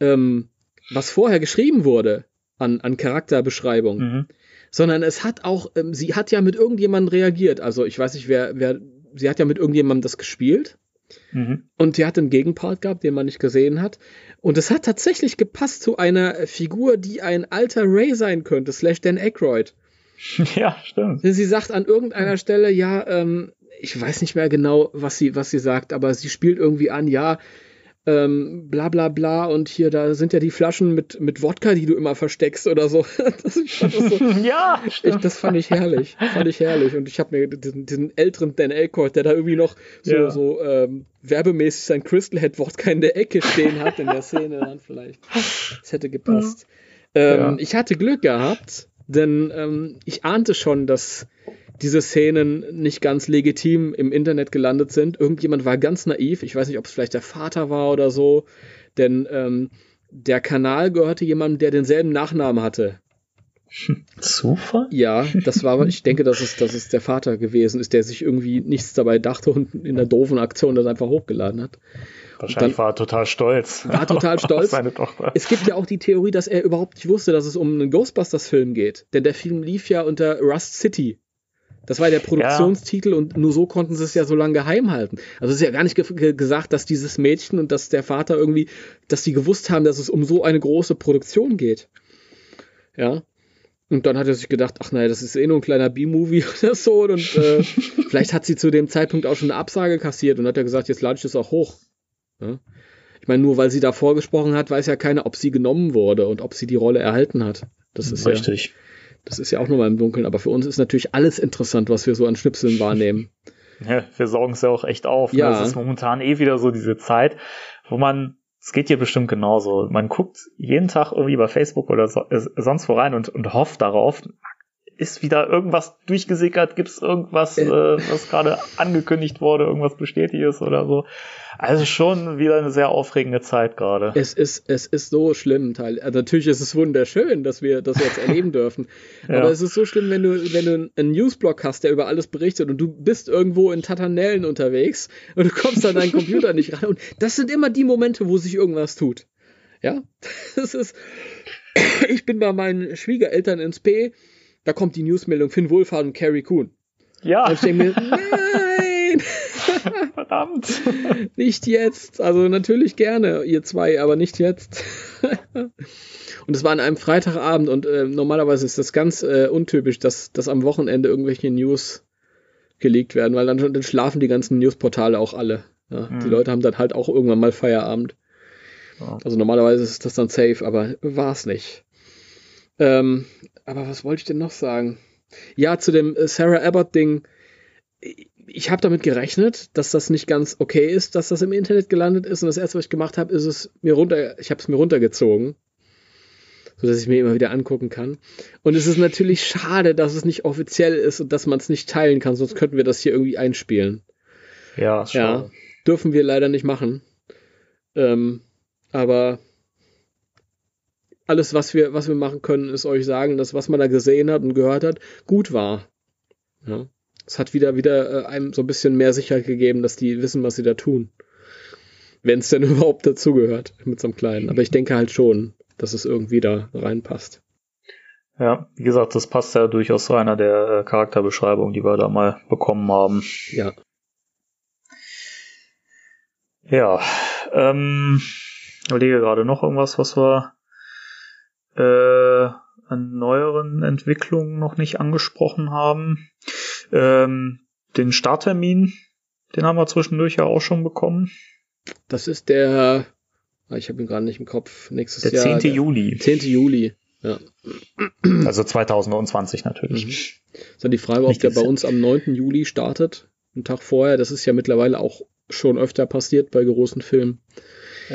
ähm, was vorher geschrieben wurde an, an Charakterbeschreibung. Mhm. sondern es hat auch, ähm, sie hat ja mit irgendjemandem reagiert. Also ich weiß nicht, wer, wer, sie hat ja mit irgendjemandem das gespielt Mhm. und sie hat einen Gegenpart gehabt, den man nicht gesehen hat. Und es hat tatsächlich gepasst zu einer Figur, die ein alter Ray sein könnte, slash Dan Aykroyd. Ja, stimmt. Sie sagt an irgendeiner Stelle, ja, ähm, ich weiß nicht mehr genau, was sie, was sie sagt, aber sie spielt irgendwie an, ja, ähm, bla bla bla und hier, da sind ja die Flaschen mit, mit Wodka, die du immer versteckst oder so. Das, ich fand das so ja, ich, das fand ich herrlich. Fand ich herrlich. Und ich habe mir diesen, diesen älteren Dan Aykroyd, der da irgendwie noch so, Ja. so ähm, werbemäßig sein Crystal Head Wodka in der Ecke stehen hat in der Szene dann vielleicht. Das hätte gepasst. Ähm, Ja. Ich hatte Glück gehabt, denn ähm, ich ahnte schon, dass diese Szenen nicht ganz legitim im Internet gelandet sind. Irgendjemand war ganz naiv. Ich weiß nicht, ob es vielleicht der Vater war oder so. Denn ähm, der Kanal gehörte jemandem, der denselben Nachnamen hatte. Zufall? Ja, das war, ich denke, dass es, dass es der Vater gewesen ist, der sich irgendwie nichts dabei dachte und in der doofen Aktion das einfach hochgeladen hat. Wahrscheinlich dann- war er total stolz. War total stolz. Seine Tochter. Es gibt ja auch die Theorie, dass er überhaupt nicht wusste, dass es um einen Ghostbusters-Film geht. Denn der Film lief ja unter Rust City. Das war der Produktionstitel und nur so konnten sie es ja so lange geheim halten. Also es ist ja gar nicht ge ge gesagt, dass dieses Mädchen und dass der Vater irgendwie, dass die gewusst haben, dass es um so eine große Produktion geht. Ja. Und dann hat er sich gedacht, ach naja, das ist eh nur ein kleiner B-Movie oder so. Und äh, vielleicht hat sie zu dem Zeitpunkt auch schon eine Absage kassiert und hat er gesagt, jetzt lade ich das auch hoch. Ja? Ich meine, nur weil sie da vorgesprochen hat, weiß ja keiner, ob sie genommen wurde und ob sie die Rolle erhalten hat. Das ist ja, Richtig. Das ist ja auch nochmal im Dunkeln. Aber für uns ist natürlich alles interessant, was wir so an Schnipseln wahrnehmen. Ja, wir saugen es ja auch echt auf. ne? Ja. Es ist momentan eh wieder so diese Zeit, wo man, es geht dir bestimmt genauso, man guckt jeden Tag irgendwie bei Facebook oder so, äh, sonst wo rein und, und hofft darauf, ist wieder irgendwas durchgesickert, gibt es irgendwas, Äh. was gerade angekündigt wurde, irgendwas bestätigt ist oder so. Also schon wieder eine sehr aufregende Zeit gerade. Es ist, es ist so schlimm. Teil. Also natürlich ist es wunderschön, dass wir das jetzt erleben dürfen. Ja. Aber es ist so schlimm, wenn du, wenn du einen Newsblog hast, der über alles berichtet und du bist irgendwo in Tatanellen unterwegs und du kommst an deinen Computer nicht ran. Und das sind immer die Momente, wo sich irgendwas tut. Ja, das ist. Ich bin bei meinen Schwiegereltern ins P. Da kommt die Newsmeldung Finn Wohlfahrt und Carrie Coon. Ja. Und ich denke mir, nein! Verdammt. nicht jetzt. Also natürlich gerne, ihr zwei, aber nicht jetzt. und es war an einem Freitagabend und äh, normalerweise ist das ganz äh, untypisch, dass, dass am Wochenende irgendwelche News gelegt werden, weil dann, dann schlafen die ganzen Newsportale auch alle. Ja, mhm. Die Leute haben dann halt auch irgendwann mal Feierabend. Ja. Also normalerweise ist das dann safe, aber war es nicht. Ähm, aber was wollte ich denn noch sagen? Ja, zu dem äh, Sarah Abbott-Ding. Ich habe damit gerechnet, dass das nicht ganz okay ist, dass das im Internet gelandet ist. Und das erste, was ich gemacht habe, ist es mir runter, ich habe es mir runtergezogen, so dass ich mir immer wieder angucken kann. Und es ist natürlich schade, dass es nicht offiziell ist und dass man es nicht teilen kann, sonst könnten wir das hier irgendwie einspielen. Ja, ja dürfen wir leider nicht machen. Ähm, aber alles, was wir, was wir machen können, ist euch sagen, dass was man da gesehen hat und gehört hat, gut war. Ja. Es hat wieder, wieder äh, einem so ein bisschen mehr Sicherheit gegeben, dass die wissen, was sie da tun. Wenn es denn überhaupt dazugehört mit so einem Kleinen. Aber ich denke halt schon, dass es irgendwie da reinpasst. Ja, wie gesagt, das passt ja durchaus zu einer der äh, Charakterbeschreibungen, die wir da mal bekommen haben. Ja. Ja, ähm, überlege gerade noch irgendwas, was wir äh, an neueren Entwicklungen noch nicht angesprochen haben. Ähm, den Starttermin, den haben wir zwischendurch ja auch schon bekommen. Das ist der, ah, ich habe ihn gerade nicht im Kopf, nächstes der Jahr. 10. Der Juli. 10. Juli, ja. Also 2020 natürlich. Mhm. Ist dann die Frage, ob nicht der bei uns am 9. Juli startet, einen Tag vorher. Das ist ja mittlerweile auch schon öfter passiert bei großen Filmen.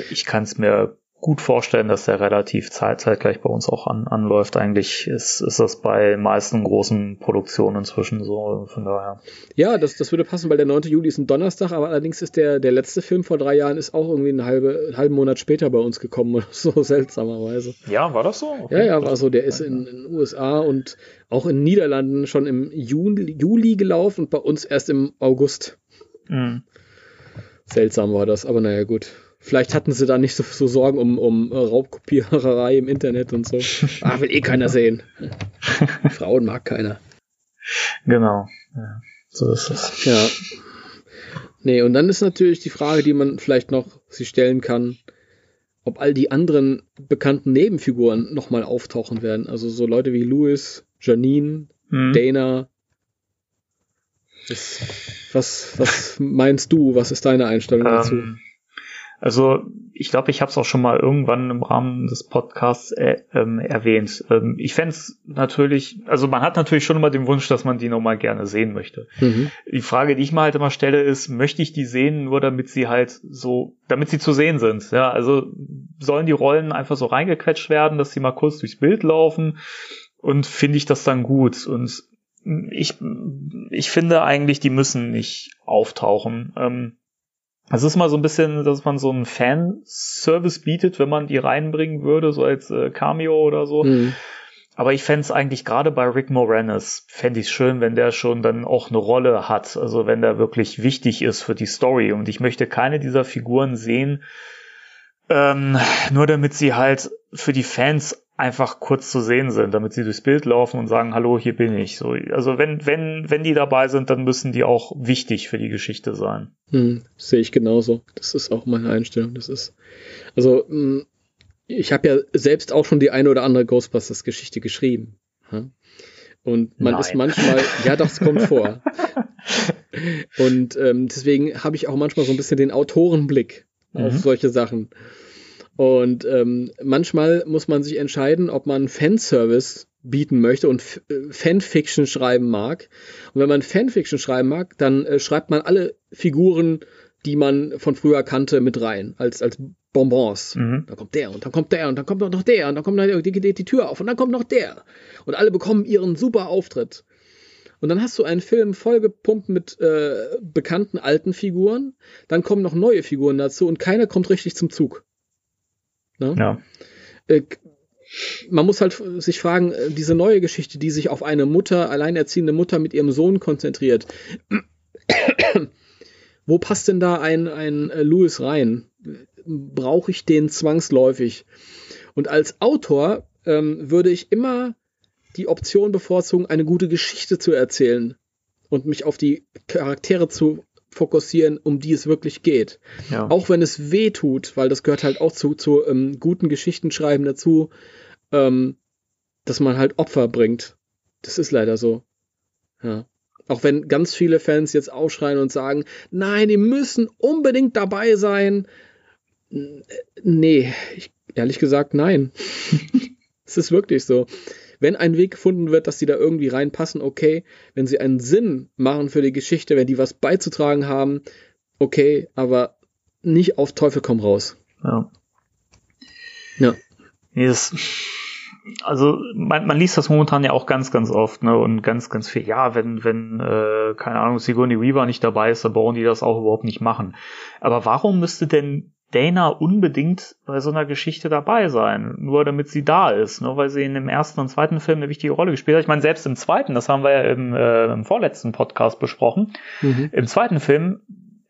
Ich kann es mir gut vorstellen, dass der relativ zeitgleich bei uns auch an, anläuft. Eigentlich ist, ist das bei meisten großen Produktionen inzwischen so, von daher. Ja, das, das würde passen, weil der 9. Juli ist ein Donnerstag, aber allerdings ist der, der letzte Film vor drei Jahren ist auch irgendwie einen, halbe, einen halben Monat später bei uns gekommen, so seltsamerweise. Ja, war das so? Okay. Ja, ja, war so. Der ist in den USA und auch in Niederlanden schon im Juli, Juli gelaufen und bei uns erst im August. Mhm. Seltsam war das, aber naja, gut. Vielleicht hatten sie da nicht so, so Sorgen um, um Raubkopiererei im Internet und so. Ah, will eh keiner sehen. Frauen mag keiner. Genau. Ja, so ist es. Ja. Nee, und dann ist natürlich die Frage, die man vielleicht noch sich stellen kann, ob all die anderen bekannten Nebenfiguren nochmal auftauchen werden. Also so Leute wie Louis, Janine, hm. Dana, das, was, was meinst du? Was ist deine Einstellung ähm, dazu? Also ich glaube, ich habe es auch schon mal irgendwann im Rahmen des Podcasts äh, ähm, erwähnt. Ähm, ich fände es natürlich, also man hat natürlich schon immer den Wunsch, dass man die nochmal gerne sehen möchte. Mhm. Die Frage, die ich mir halt immer stelle, ist, möchte ich die sehen, nur damit sie halt so, damit sie zu sehen sind. Ja, also sollen die Rollen einfach so reingequetscht werden, dass sie mal kurz durchs Bild laufen und finde ich das dann gut. Und ich, ich finde eigentlich, die müssen nicht auftauchen. Ähm, es ist mal so ein bisschen, dass man so einen Fanservice bietet, wenn man die reinbringen würde, so als äh, Cameo oder so. Mhm. Aber ich fände es eigentlich gerade bei Rick Moranis, fände ich es schön, wenn der schon dann auch eine Rolle hat, also wenn der wirklich wichtig ist für die Story. Und ich möchte keine dieser Figuren sehen, ähm, nur damit sie halt für die Fans einfach kurz zu sehen sind, damit sie durchs Bild laufen und sagen, hallo, hier bin ich. So, also wenn, wenn, wenn die dabei sind, dann müssen die auch wichtig für die Geschichte sein. Hm, sehe ich genauso. Das ist auch meine Einstellung. Das ist, also, hm, ich habe ja selbst auch schon die eine oder andere Ghostbusters-Geschichte geschrieben. Und man Nein. ist manchmal, ja es kommt vor. Und ähm, deswegen habe ich auch manchmal so ein bisschen den Autorenblick mhm. auf solche Sachen. Und ähm, manchmal muss man sich entscheiden, ob man Fanservice bieten möchte und äh, Fanfiction schreiben mag. Und wenn man Fanfiction schreiben mag, dann äh, schreibt man alle Figuren, die man von früher kannte, mit rein, als, als Bonbons. Mhm. Dann kommt der und dann kommt der und dann kommt noch der und dann kommt noch die, die, die Tür auf und dann kommt noch der. Und alle bekommen ihren super Auftritt. Und dann hast du einen Film vollgepumpt mit äh, bekannten alten Figuren, dann kommen noch neue Figuren dazu und keiner kommt richtig zum Zug. Ne? Ja. Äh, man muss halt sich fragen, äh, diese neue Geschichte, die sich auf eine Mutter, alleinerziehende Mutter mit ihrem Sohn konzentriert, wo passt denn da ein, ein äh, Louis rein? brauche ich den zwangsläufig. Und als Autor ähm, würde ich immer die Option bevorzugen, eine gute Geschichte zu erzählen und mich auf die Charaktere zu fokussieren, um die es wirklich geht. Ja. Auch wenn es weh tut, weil das gehört halt auch zu, zu ähm, guten Geschichtenschreiben dazu, ähm, dass man halt Opfer bringt. Das ist leider so. Ja. Auch wenn ganz viele Fans jetzt aufschreien und sagen, nein, die müssen unbedingt dabei sein. Nee, ich, ehrlich gesagt, nein. es ist wirklich so. Wenn ein Weg gefunden wird, dass die da irgendwie reinpassen, okay. Wenn sie einen Sinn machen für die Geschichte, wenn die was beizutragen haben, okay, aber nicht auf Teufel komm raus. Ja. Ja. Das, also man, man liest das momentan ja auch ganz, ganz oft, ne? Und ganz, ganz viel, ja, wenn, wenn, äh, keine Ahnung, Sigourney Weaver nicht dabei ist, dann brauchen die das auch überhaupt nicht machen. Aber warum müsste denn Dana unbedingt bei so einer Geschichte dabei sein, nur damit sie da ist, nur weil sie in dem ersten und zweiten Film eine wichtige Rolle gespielt hat. Ich meine, selbst im zweiten, das haben wir ja im, äh, im vorletzten Podcast besprochen, mhm. im zweiten Film,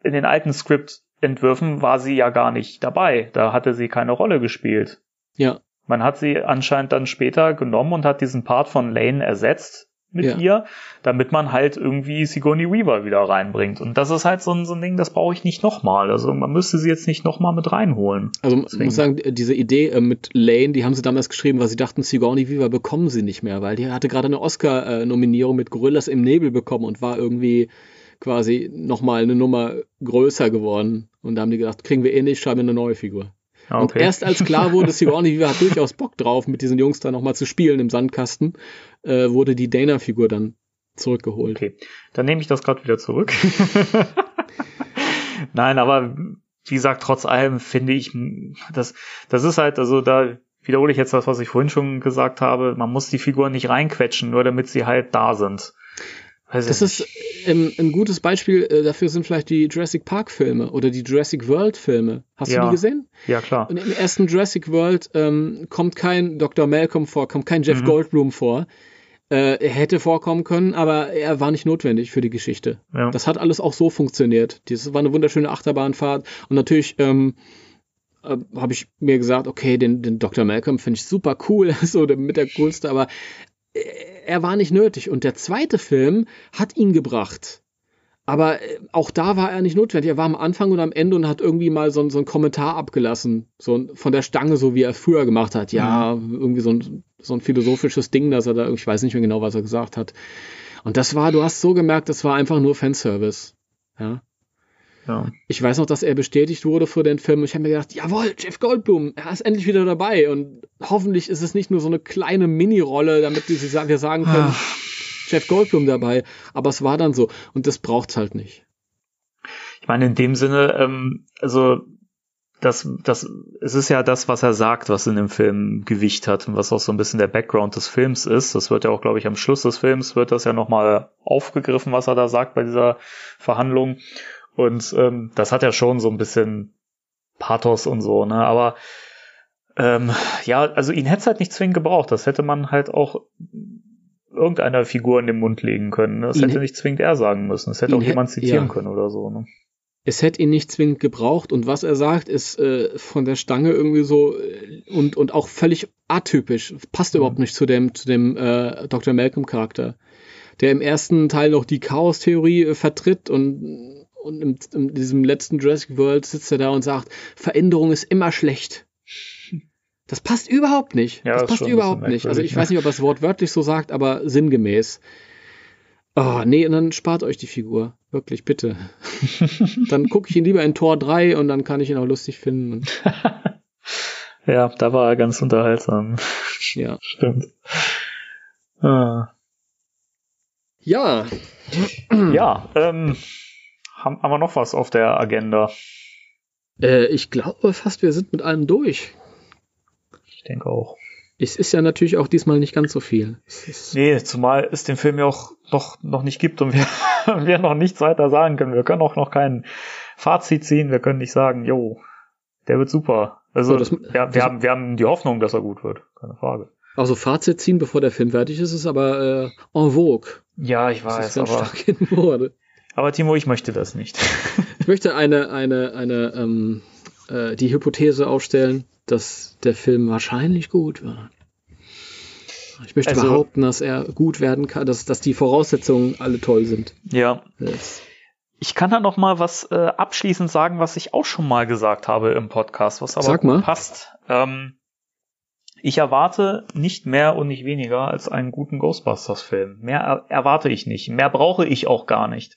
in den alten Skriptentwürfen war sie ja gar nicht dabei. Da hatte sie keine Rolle gespielt. Ja. Man hat sie anscheinend dann später genommen und hat diesen Part von Lane ersetzt mit ja. ihr, damit man halt irgendwie Sigourney Weaver wieder reinbringt. Und das ist halt so ein, so ein Ding, das brauche ich nicht nochmal. Also man müsste sie jetzt nicht nochmal mit reinholen. Also man muss sagen, diese Idee äh, mit Lane, die haben sie damals geschrieben, weil sie dachten, Sigourney Weaver bekommen sie nicht mehr, weil die hatte gerade eine Oscar-Nominierung mit Gorillas im Nebel bekommen und war irgendwie quasi nochmal eine Nummer größer geworden. Und da haben die gedacht, kriegen wir eh nicht, schreiben wir eine neue Figur. Ah, okay. Und erst als klar wurde, Sigourney Weaver hat durchaus Bock drauf, mit diesen Jungs da nochmal zu spielen im Sandkasten, äh, wurde die Dana-Figur dann zurückgeholt. Okay, dann nehme ich das gerade wieder zurück. Nein, aber wie gesagt, trotz allem finde ich, das, das ist halt, also da wiederhole ich jetzt das, was ich vorhin schon gesagt habe, man muss die Figuren nicht reinquetschen, nur damit sie halt da sind. Weiß das ist ähm, ein gutes Beispiel äh, dafür sind vielleicht die Jurassic Park Filme oder die Jurassic World Filme. Hast ja. du die gesehen? Ja, klar. Und im ersten Jurassic World ähm, kommt kein Dr. Malcolm vor, kommt kein Jeff mhm. Goldblum vor. Äh, er hätte vorkommen können, aber er war nicht notwendig für die Geschichte. Ja. Das hat alles auch so funktioniert. Das war eine wunderschöne Achterbahnfahrt und natürlich ähm, äh, habe ich mir gesagt, okay, den, den Dr. Malcolm finde ich super cool, so der, mit der coolste, aber er war nicht nötig. Und der zweite Film hat ihn gebracht. Aber äh, auch da war er nicht notwendig. Er war am Anfang und am Ende und hat irgendwie mal so, so einen Kommentar abgelassen. So von der Stange, so wie er früher gemacht hat. Ja, mhm. irgendwie so ein, so ein philosophisches Ding, dass er da, ich weiß nicht mehr genau, was er gesagt hat. Und das war, du hast so gemerkt, das war einfach nur Fanservice. Ja. Ja. Ich weiß noch, dass er bestätigt wurde für den Film. Ich habe mir gedacht, jawohl, Jeff Goldblum, er ist endlich wieder dabei. Und hoffentlich ist es nicht nur so eine kleine Mini-Rolle, damit wir sagen können, Ach. Jeff Goldblum dabei. Aber es war dann so. Und das braucht's halt nicht. Ich meine, in dem Sinne, ähm, also das, das, es ist ja das, was er sagt, was in dem Film Gewicht hat und was auch so ein bisschen der Background des Films ist. Das wird ja auch, glaube ich, am Schluss des Films wird das ja nochmal aufgegriffen, was er da sagt bei dieser Verhandlung. Und ähm, das hat ja schon so ein bisschen Pathos und so, ne? Aber ähm, ja, also ihn hätte es halt nicht zwingend gebraucht. Das hätte man halt auch irgendeiner Figur in den Mund legen können. Ne? Das ihn hätte nicht zwingend er sagen müssen. Das hätte auch jemand zitieren ja. können oder so. Ne? Es hätte ihn nicht zwingend gebraucht und was er sagt, ist äh, von der Stange irgendwie so äh, und, und auch völlig atypisch. Passt mhm. überhaupt nicht zu dem, zu dem äh, Dr. Malcolm-Charakter, der im ersten Teil noch die Chaos-Theorie äh, vertritt und und in, in diesem letzten Jurassic World sitzt er da und sagt, Veränderung ist immer schlecht. Das passt überhaupt nicht. Ja, das, das passt überhaupt nicht. Also ich weiß nicht, ob er das Wort wörtlich so sagt, aber sinngemäß. Oh, nee, und dann spart euch die Figur. Wirklich, bitte. dann gucke ich ihn lieber in Tor 3 und dann kann ich ihn auch lustig finden. ja, da war er ganz unterhaltsam. Ja. Stimmt. Ah. Ja. Ja, ähm, haben, haben wir noch was auf der Agenda? Äh, ich glaube fast, wir sind mit allem durch. Ich denke auch. Es ist ja natürlich auch diesmal nicht ganz so viel. Nee, zumal es den Film ja auch noch, noch nicht gibt und wir, wir noch nichts weiter sagen können. Wir können auch noch kein Fazit ziehen. Wir können nicht sagen, jo, der wird super. Also, so, das, ja, wir, haben, wir haben die Hoffnung, dass er gut wird. Keine Frage. Also Fazit ziehen, bevor der Film fertig ist, ist aber äh, en vogue. Ja, ich weiß. Das ist ganz aber. Aber Timo, ich möchte das nicht. ich möchte eine, eine, eine, ähm, äh, die Hypothese aufstellen, dass der Film wahrscheinlich gut wird. Ich möchte also, behaupten, dass er gut werden kann, dass, dass die Voraussetzungen alle toll sind. Ja. Das. Ich kann da noch mal was äh, abschließend sagen, was ich auch schon mal gesagt habe im Podcast, was aber Sag mal. passt. Ähm, ich erwarte nicht mehr und nicht weniger als einen guten Ghostbusters-Film. Mehr er erwarte ich nicht. Mehr brauche ich auch gar nicht.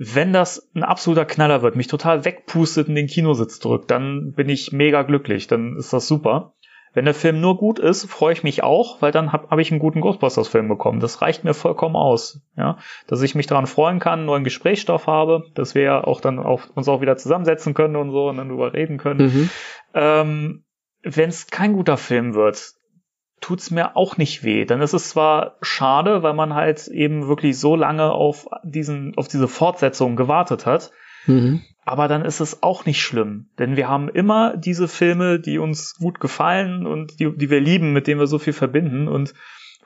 Wenn das ein absoluter Knaller wird, mich total wegpustet in den Kinositz drückt, dann bin ich mega glücklich. Dann ist das super. Wenn der Film nur gut ist, freue ich mich auch, weil dann habe hab ich einen guten Ghostbusters-Film bekommen. Das reicht mir vollkommen aus, ja, dass ich mich daran freuen kann, neuen Gesprächsstoff habe, dass wir auch dann auch, uns auch wieder zusammensetzen können und so und dann drüber reden können. Mhm. Ähm, Wenn es kein guter Film wird, tut's mir auch nicht weh. Dann ist es zwar schade, weil man halt eben wirklich so lange auf diesen, auf diese Fortsetzung gewartet hat. Mhm. Aber dann ist es auch nicht schlimm, denn wir haben immer diese Filme, die uns gut gefallen und die, die wir lieben, mit denen wir so viel verbinden. Und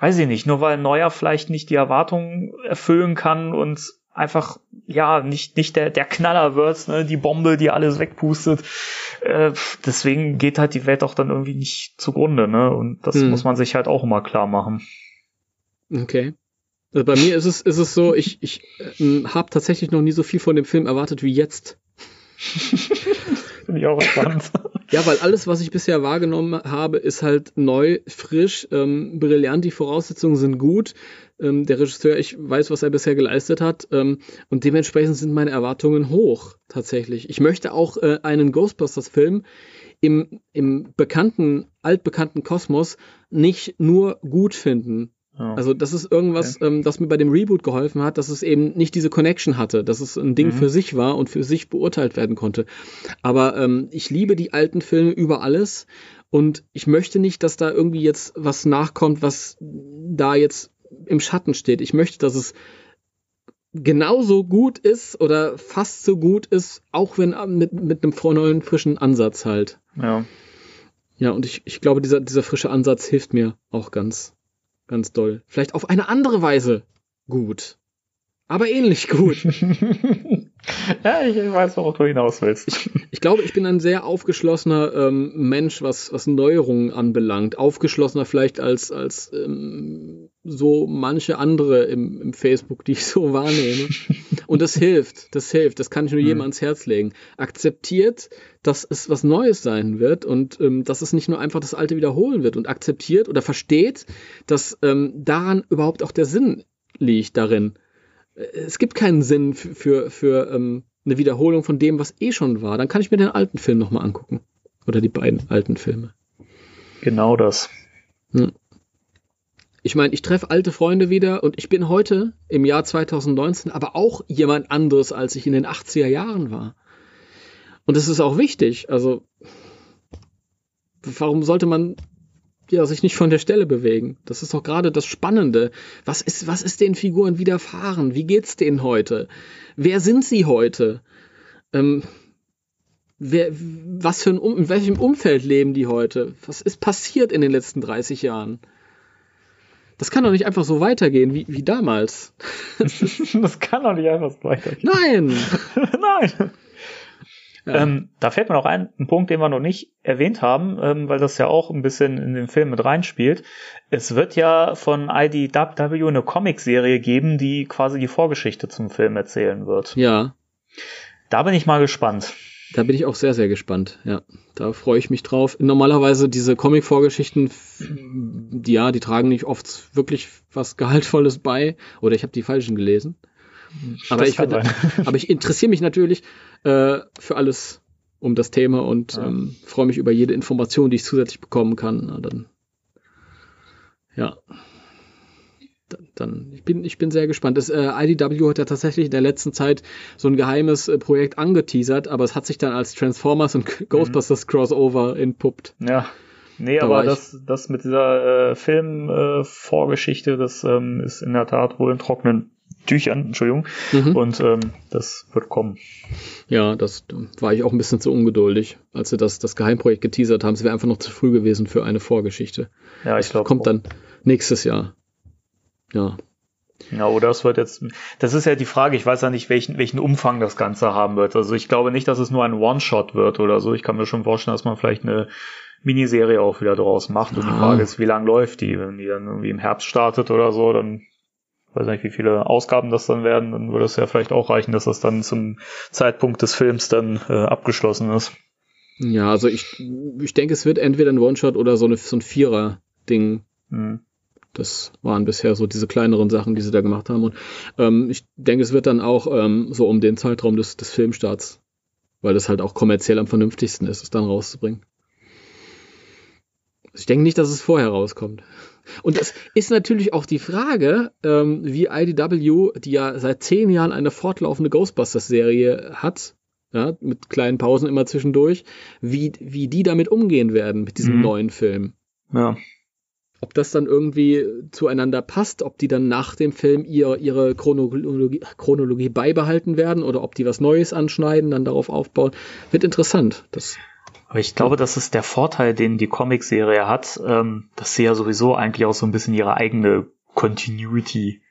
weiß ich nicht, nur weil ein neuer vielleicht nicht die Erwartungen erfüllen kann und einfach ja nicht nicht der der Knaller wird, ne, die Bombe, die alles wegpustet. Äh, deswegen geht halt die Welt auch dann irgendwie nicht zugrunde, ne? Und das hm. muss man sich halt auch immer klar machen. Okay. Also bei mir ist es ist es so, ich ich äh, habe tatsächlich noch nie so viel von dem Film erwartet wie jetzt. Finde ich auch spannend. Ja, weil alles, was ich bisher wahrgenommen habe, ist halt neu, frisch, ähm, brillant, die Voraussetzungen sind gut. Ähm, der Regisseur, ich weiß, was er bisher geleistet hat ähm, und dementsprechend sind meine Erwartungen hoch, tatsächlich. Ich möchte auch äh, einen Ghostbusters-Film im, im bekannten, altbekannten Kosmos nicht nur gut finden, also das ist irgendwas, okay. ähm, das mir bei dem Reboot geholfen hat, dass es eben nicht diese Connection hatte, dass es ein Ding mhm. für sich war und für sich beurteilt werden konnte. Aber ähm, ich liebe die alten Filme über alles und ich möchte nicht, dass da irgendwie jetzt was nachkommt, was da jetzt im Schatten steht. Ich möchte, dass es genauso gut ist oder fast so gut ist, auch wenn äh, mit, mit einem neuen, frischen Ansatz halt. Ja. Ja, und ich, ich glaube, dieser, dieser frische Ansatz hilft mir auch ganz ganz doll. Vielleicht auf eine andere Weise gut. Aber ähnlich gut. ja, ich weiß, worauf du hinaus willst. Ich, ich glaube, ich bin ein sehr aufgeschlossener ähm, Mensch, was, was Neuerungen anbelangt. Aufgeschlossener vielleicht als, als ähm, so manche andere im, im Facebook, die ich so wahrnehme. Und das hilft, das hilft, das kann ich nur mhm. jedem ans Herz legen. Akzeptiert, dass es was Neues sein wird und ähm, dass es nicht nur einfach das Alte wiederholen wird und akzeptiert oder versteht, dass ähm, daran überhaupt auch der Sinn liegt darin. Äh, es gibt keinen Sinn für, für, für ähm, eine Wiederholung von dem, was eh schon war. Dann kann ich mir den alten Film nochmal angucken. Oder die beiden alten Filme. Genau das. Hm. Ich meine, ich treffe alte Freunde wieder und ich bin heute im Jahr 2019 aber auch jemand anderes, als ich in den 80er Jahren war. Und das ist auch wichtig. Also, warum sollte man ja, sich nicht von der Stelle bewegen? Das ist doch gerade das Spannende. Was ist, was ist den Figuren widerfahren? Wie geht's denen heute? Wer sind sie heute? Ähm, wer, was für ein, in welchem Umfeld leben die heute? Was ist passiert in den letzten 30 Jahren? Das kann doch nicht einfach so weitergehen wie, wie damals. das kann doch nicht einfach so weitergehen. Nein! Nein! Ja. Ähm, da fällt mir noch ein, ein Punkt, den wir noch nicht erwähnt haben, ähm, weil das ja auch ein bisschen in den Film mit reinspielt. Es wird ja von IDW eine Comicserie geben, die quasi die Vorgeschichte zum Film erzählen wird. Ja. Da bin ich mal gespannt. Da bin ich auch sehr, sehr gespannt. Ja, da freue ich mich drauf. Normalerweise diese Comic-Vorgeschichten, die, ja, die tragen nicht oft wirklich was Gehaltvolles bei. Oder ich habe die falschen gelesen. Aber ich, aber ich interessiere mich natürlich äh, für alles um das Thema und ja. ähm, freue mich über jede Information, die ich zusätzlich bekommen kann. Na, dann, ja dann, ich bin, ich bin sehr gespannt. Das äh, IDW hat ja tatsächlich in der letzten Zeit so ein geheimes äh, Projekt angeteasert, aber es hat sich dann als Transformers und mhm. Ghostbusters Crossover entpuppt. Ja. Nee, da aber das, das mit dieser äh, Film-Vorgeschichte, äh, das ähm, ist in der Tat wohl in trockenen Tüchern, Entschuldigung. Mhm. Und ähm, das wird kommen. Ja, das war ich auch ein bisschen zu ungeduldig, als sie das, das Geheimprojekt geteasert haben. Es wäre einfach noch zu früh gewesen für eine Vorgeschichte. Ja, ich glaube. Kommt auch. dann nächstes Jahr ja. Ja, oder es wird jetzt, das ist ja die Frage, ich weiß ja nicht, welchen, welchen Umfang das Ganze haben wird. Also ich glaube nicht, dass es nur ein One-Shot wird oder so. Ich kann mir schon vorstellen, dass man vielleicht eine Miniserie auch wieder draus macht. Und die Frage ist, wie lang läuft die? Wenn die dann irgendwie im Herbst startet oder so, dann weiß nicht, wie viele Ausgaben das dann werden, dann würde es ja vielleicht auch reichen, dass das dann zum Zeitpunkt des Films dann äh, abgeschlossen ist. Ja, also ich, ich denke, es wird entweder ein One-Shot oder so, eine, so ein Vierer-Ding. Mhm. Das waren bisher so diese kleineren Sachen, die sie da gemacht haben. Und ähm, ich denke, es wird dann auch ähm, so um den Zeitraum des, des Filmstarts, weil das halt auch kommerziell am vernünftigsten ist, es dann rauszubringen. Ich denke nicht, dass es vorher rauskommt. Und es ist natürlich auch die Frage, ähm, wie IDW, die ja seit zehn Jahren eine fortlaufende Ghostbusters-Serie hat, ja, mit kleinen Pausen immer zwischendurch, wie, wie die damit umgehen werden, mit diesem mhm. neuen Film. Ja. Ob das dann irgendwie zueinander passt, ob die dann nach dem Film ihr, ihre Chronologie, Chronologie beibehalten werden oder ob die was Neues anschneiden, dann darauf aufbauen, wird interessant. Das aber ich glaube, das ist der Vorteil, den die Comicserie hat, ähm, dass sie ja sowieso eigentlich auch so ein bisschen ihre eigene Continuity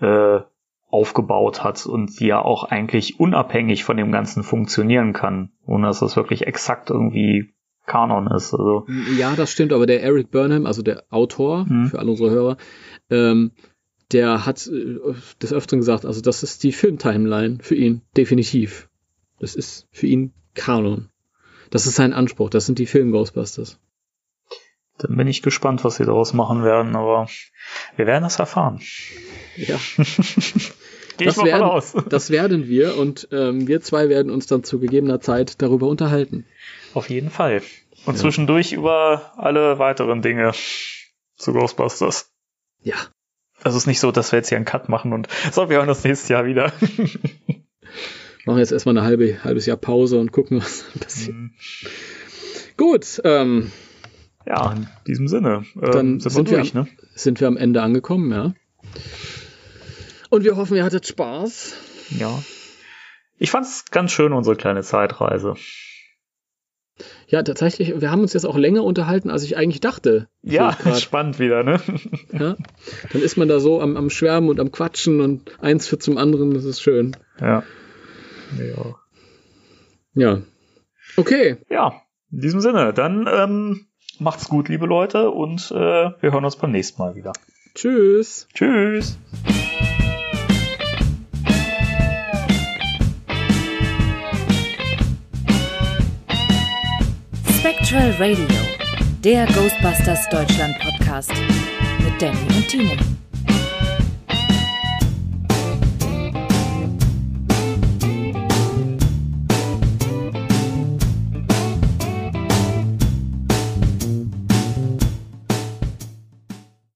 äh, aufgebaut hat und die ja auch eigentlich unabhängig von dem Ganzen funktionieren kann, ohne dass das wirklich exakt irgendwie Kanon ist. Also. Ja, das stimmt, aber der Eric Burnham, also der Autor, hm. für alle unsere Hörer, ähm, der hat äh, des Öfteren gesagt, also das ist die Filmtimeline für ihn, definitiv. Das ist für ihn Kanon. Das ist sein Anspruch. Das sind die Film-Ghostbusters. Dann bin ich gespannt, was sie daraus machen werden, aber wir werden das erfahren. Ja. Geh das, werden, aus. das werden wir und ähm, wir zwei werden uns dann zu gegebener Zeit darüber unterhalten. Auf jeden Fall. Und ja. zwischendurch über alle weiteren Dinge zu Ghostbusters. Ja. Also es ist nicht so, dass wir jetzt hier einen Cut machen und so, wir hören uns nächstes Jahr wieder. machen jetzt erstmal ein halbe, halbes Jahr Pause und gucken, was passiert. Mhm. Gut. Ähm, ja, in diesem Sinne. Äh, dann sind, sind wir, durch, wir am, ne? sind wir am Ende angekommen, ja. Und wir hoffen, ihr hattet Spaß. Ja. Ich fand es ganz schön, unsere kleine Zeitreise. Ja, tatsächlich, wir haben uns jetzt auch länger unterhalten, als ich eigentlich dachte. Ja, spannend wieder, ne? Ja, dann ist man da so am, am Schwärmen und am Quatschen und eins führt zum anderen, das ist schön. Ja. Ja. Ja. Okay. Ja, in diesem Sinne, dann ähm, macht's gut, liebe Leute, und äh, wir hören uns beim nächsten Mal wieder. Tschüss. Tschüss. Spectral Radio, der Ghostbusters Deutschland Podcast mit Danny und Timo.